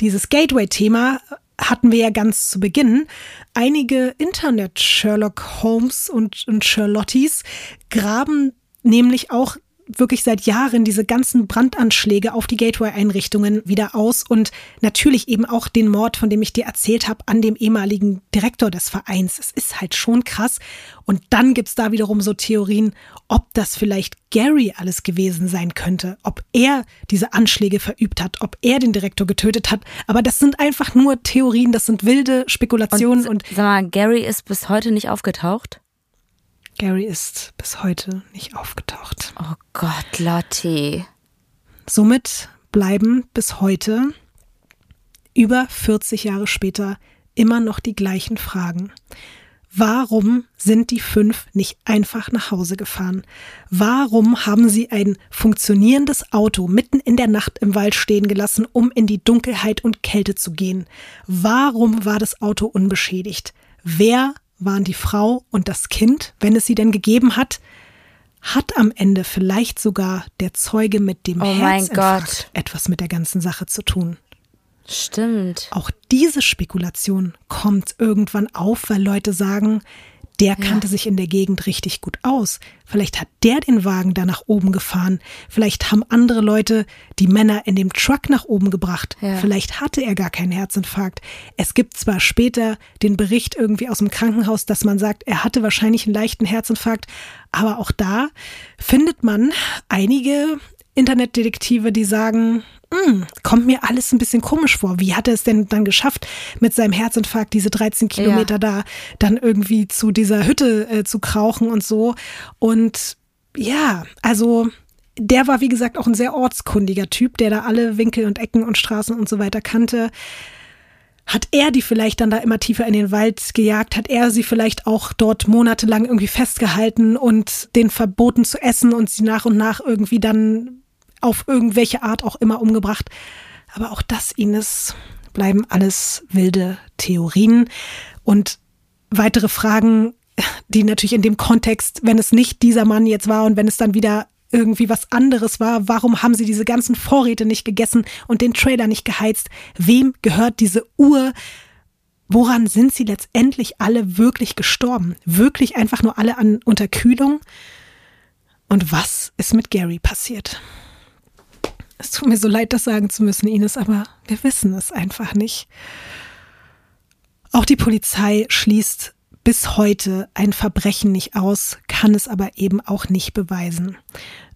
dieses Gateway-Thema hatten wir ja ganz zu Beginn. Einige Internet-Sherlock Holmes und, und Charlotties graben nämlich auch wirklich seit Jahren diese ganzen Brandanschläge auf die Gateway-Einrichtungen wieder aus und natürlich eben auch den Mord, von dem ich dir erzählt habe, an dem ehemaligen Direktor des Vereins. Es ist halt schon krass. Und dann gibt's da wiederum so Theorien, ob das vielleicht Gary alles gewesen sein könnte, ob er diese Anschläge verübt hat, ob er den Direktor getötet hat. Aber das sind einfach nur Theorien, das sind wilde Spekulationen und, Sag mal, Gary ist bis heute nicht aufgetaucht? Gary ist bis heute nicht aufgetaucht. Oh Gott, Lotti. Somit bleiben bis heute, über 40 Jahre später, immer noch die gleichen Fragen. Warum sind die fünf nicht einfach nach Hause gefahren? Warum haben sie ein funktionierendes Auto mitten in der Nacht im Wald stehen gelassen, um in die Dunkelheit und Kälte zu gehen? Warum war das Auto unbeschädigt? Wer waren die Frau und das Kind, wenn es sie denn gegeben hat? Hat am Ende vielleicht sogar der Zeuge mit dem Oh Herzinfarkt etwas mit der ganzen Sache zu tun? Stimmt. Auch diese Spekulation kommt irgendwann auf, weil Leute sagen, der kannte sich in der Gegend richtig gut aus. Vielleicht hat der den Wagen da nach oben gefahren. Vielleicht haben andere Leute die Männer in dem Truck nach oben gebracht. Ja. Vielleicht hatte er gar keinen Herzinfarkt. Es gibt zwar später den Bericht irgendwie aus dem Krankenhaus, dass man sagt, er hatte wahrscheinlich einen leichten Herzinfarkt, aber auch da findet man einige Internetdetektive, die sagen, hm, kommt mir alles ein bisschen komisch vor. Wie hat er es denn dann geschafft, mit seinem Herzinfarkt diese 13 Kilometer ja. da dann irgendwie zu dieser Hütte äh, zu krauchen und so? Und ja, also der war, wie gesagt, auch ein sehr ortskundiger Typ, der da alle Winkel und Ecken und Straßen und so weiter kannte. Hat er die vielleicht dann da immer tiefer in den Wald gejagt? Hat er sie vielleicht auch dort monatelang irgendwie festgehalten und den verboten zu essen und sie nach und nach irgendwie dann auf irgendwelche Art auch immer umgebracht? Aber auch das, Ines, bleiben alles wilde Theorien und weitere Fragen, die natürlich in dem Kontext, wenn es nicht dieser Mann jetzt war und wenn es dann wieder irgendwie was anderes war. Warum haben sie diese ganzen Vorräte nicht gegessen und den Trailer nicht geheizt? Wem gehört diese Uhr? Woran sind sie letztendlich alle wirklich gestorben? Wirklich einfach nur alle an Unterkühlung? Und was ist mit Gary passiert? Es tut mir so leid, das sagen zu müssen, Ines, aber wir wissen es einfach nicht. Auch die Polizei schließt bis heute ein Verbrechen nicht aus, kann es aber eben auch nicht beweisen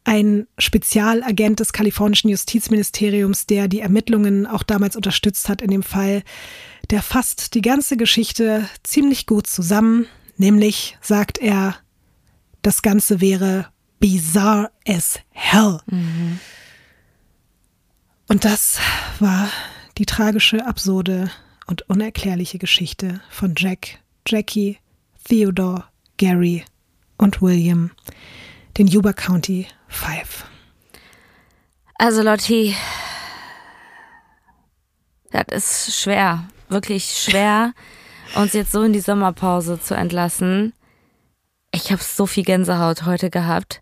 ein Spezialagent des kalifornischen Justizministeriums, der die Ermittlungen auch damals unterstützt hat in dem Fall, der fasst die ganze Geschichte ziemlich gut zusammen, nämlich sagt er, das Ganze wäre bizarre as hell. Mhm. Und das war die tragische, absurde und unerklärliche Geschichte von Jack, Jackie, Theodore, Gary und William, den Yuba County Five. Also Lotti, das ist schwer, wirklich schwer, uns jetzt so in die Sommerpause zu entlassen. Ich habe so viel Gänsehaut heute gehabt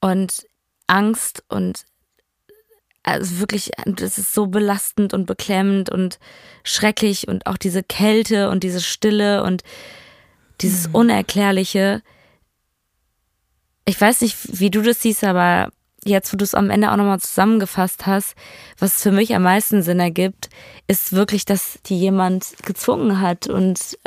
und Angst und also wirklich, es ist so belastend und beklemmend und schrecklich und auch diese Kälte und diese Stille und dieses mhm. Unerklärliche ich weiß nicht, wie du das siehst, aber jetzt, wo du es am Ende auch nochmal zusammengefasst hast, was für mich am meisten Sinn ergibt, ist wirklich, dass die jemand gezwungen hat und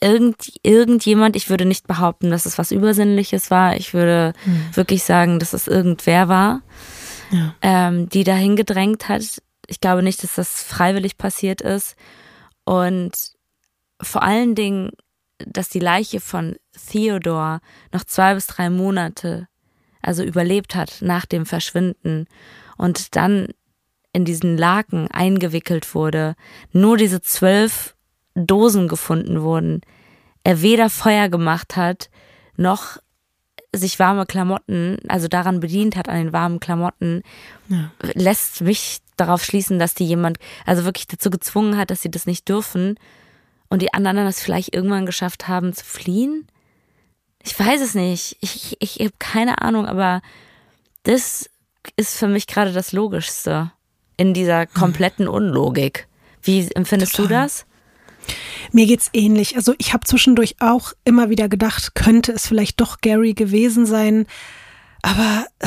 irgend, irgendjemand, ich würde nicht behaupten, dass es was Übersinnliches war, ich würde hm. wirklich sagen, dass es irgendwer war, ja. ähm, die dahin gedrängt hat. Ich glaube nicht, dass das freiwillig passiert ist. Und vor allen Dingen dass die Leiche von Theodore noch zwei bis drei Monate, also überlebt hat nach dem Verschwinden und dann in diesen Laken eingewickelt wurde, nur diese zwölf Dosen gefunden wurden, er weder Feuer gemacht hat, noch sich warme Klamotten, also daran bedient hat an den warmen Klamotten, ja. lässt mich darauf schließen, dass die jemand, also wirklich dazu gezwungen hat, dass sie das nicht dürfen und die anderen das vielleicht irgendwann geschafft haben zu fliehen? Ich weiß es nicht. Ich, ich, ich habe keine Ahnung, aber das ist für mich gerade das Logischste in dieser kompletten Unlogik. Wie empfindest Total. du das? Mir geht's ähnlich. Also ich habe zwischendurch auch immer wieder gedacht, könnte es vielleicht doch Gary gewesen sein. Aber äh,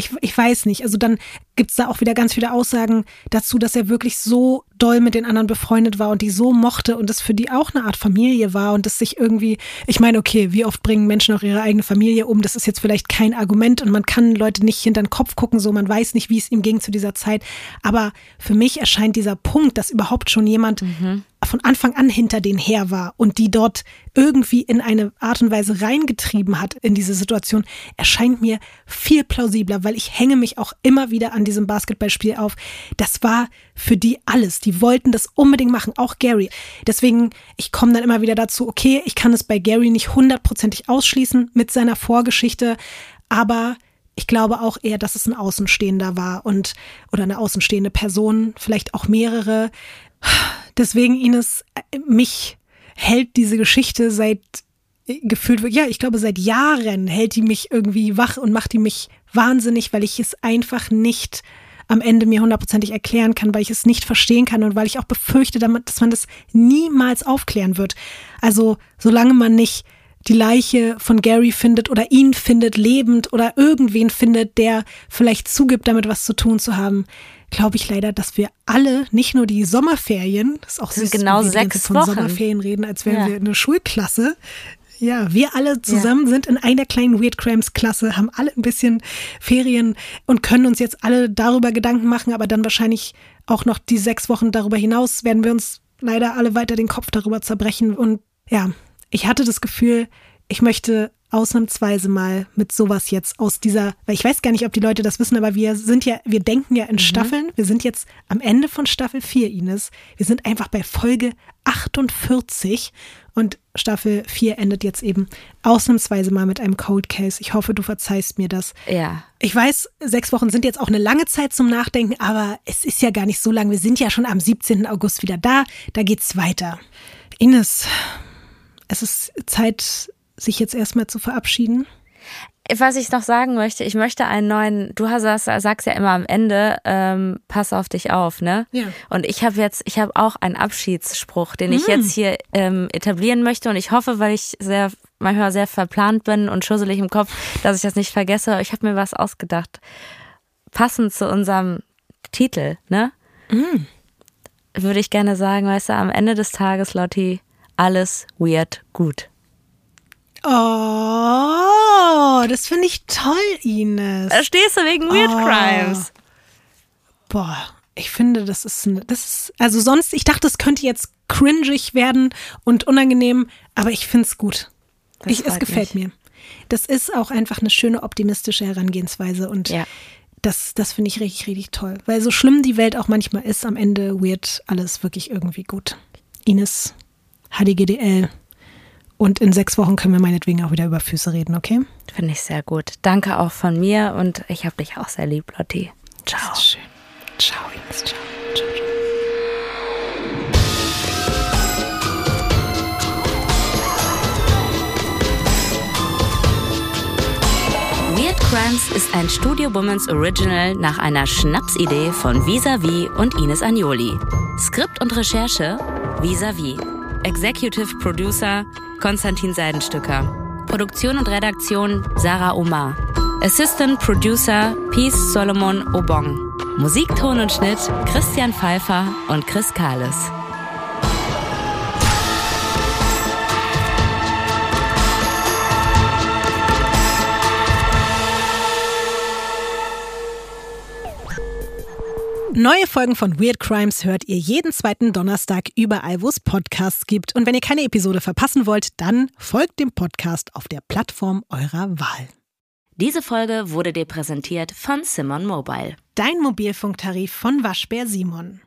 ich, ich weiß nicht. Also dann gibt's da auch wieder ganz viele Aussagen dazu, dass er wirklich so doll mit den anderen befreundet war und die so mochte und das für die auch eine Art Familie war und das sich irgendwie, ich meine, okay, wie oft bringen Menschen auch ihre eigene Familie um? Das ist jetzt vielleicht kein Argument und man kann Leute nicht hinter den Kopf gucken, so man weiß nicht, wie es ihm ging zu dieser Zeit. Aber für mich erscheint dieser Punkt, dass überhaupt schon jemand mhm von Anfang an hinter denen her war und die dort irgendwie in eine Art und Weise reingetrieben hat in diese Situation, erscheint mir viel plausibler, weil ich hänge mich auch immer wieder an diesem Basketballspiel auf. Das war für die alles. Die wollten das unbedingt machen, auch Gary. Deswegen, ich komme dann immer wieder dazu, okay, ich kann es bei Gary nicht hundertprozentig ausschließen mit seiner Vorgeschichte, aber ich glaube auch eher, dass es ein Außenstehender war und oder eine außenstehende Person, vielleicht auch mehrere. Deswegen, Ines, mich hält diese Geschichte seit gefühlt, ja, ich glaube, seit Jahren hält die mich irgendwie wach und macht die mich wahnsinnig, weil ich es einfach nicht am Ende mir hundertprozentig erklären kann, weil ich es nicht verstehen kann und weil ich auch befürchte, dass man das niemals aufklären wird. Also, solange man nicht die Leiche von Gary findet oder ihn findet lebend oder irgendwen findet, der vielleicht zugibt, damit was zu tun zu haben, glaube ich leider, dass wir alle, nicht nur die Sommerferien, das ist auch süß, genau wie sechs von Wochen. Sommerferien reden, als wären ja. wir eine Schulklasse. Ja, wir alle zusammen ja. sind in einer kleinen Weird Crimes Klasse, haben alle ein bisschen Ferien und können uns jetzt alle darüber Gedanken machen, aber dann wahrscheinlich auch noch die sechs Wochen darüber hinaus werden wir uns leider alle weiter den Kopf darüber zerbrechen. Und ja, ich hatte das Gefühl, ich möchte ausnahmsweise mal mit sowas jetzt aus dieser, weil ich weiß gar nicht, ob die Leute das wissen, aber wir sind ja, wir denken ja in mhm. Staffeln. Wir sind jetzt am Ende von Staffel 4, Ines. Wir sind einfach bei Folge 48 und Staffel 4 endet jetzt eben ausnahmsweise mal mit einem Cold Case. Ich hoffe, du verzeihst mir das. Ja. Ich weiß, sechs Wochen sind jetzt auch eine lange Zeit zum Nachdenken, aber es ist ja gar nicht so lang. Wir sind ja schon am 17. August wieder da. Da geht's weiter. Ines, es ist Zeit, sich jetzt erstmal zu verabschieden? Was ich noch sagen möchte, ich möchte einen neuen, du hast, sagst ja immer am Ende, ähm, pass auf dich auf, ne? Ja. Und ich habe jetzt, ich habe auch einen Abschiedsspruch, den ich mm. jetzt hier ähm, etablieren möchte und ich hoffe, weil ich sehr manchmal sehr verplant bin und schusselig im Kopf, dass ich das nicht vergesse. Ich habe mir was ausgedacht. Passend zu unserem Titel, ne? Mm. Würde ich gerne sagen, weißt du, am Ende des Tages, Lotti, alles weird gut. Oh, das finde ich toll, Ines. Da stehst du wegen Weird oh. Crimes. Boah, ich finde, das ist, das ist, also sonst, ich dachte, es könnte jetzt cringig werden und unangenehm, aber ich finde es gut. Ich, es gefällt mich. mir. Das ist auch einfach eine schöne optimistische Herangehensweise und ja. das, das finde ich richtig, richtig toll. Weil so schlimm die Welt auch manchmal ist, am Ende wird alles wirklich irgendwie gut. Ines, HDGDL. Und in sechs Wochen können wir meinetwegen auch wieder über Füße reden, okay? Finde ich sehr gut. Danke auch von mir und ich habe dich auch sehr lieb, Lotti. Ciao. Das ist schön. Ciao, Ines. Ciao. Ciao, ciao. Weird Crimes ist ein Studio Womans Original nach einer Schnapsidee von Visavi und Ines Agnoli. Skript und Recherche Visavi. Executive Producer Konstantin Seidenstücker. Produktion und Redaktion Sarah Omar. Assistant Producer Peace Solomon Obong. Musikton und Schnitt Christian Pfeiffer und Chris Kahles. Neue Folgen von Weird Crimes hört ihr jeden zweiten Donnerstag überall, wo es Podcasts gibt. Und wenn ihr keine Episode verpassen wollt, dann folgt dem Podcast auf der Plattform eurer Wahl. Diese Folge wurde dir präsentiert von Simon Mobile. Dein Mobilfunktarif von Waschbär Simon.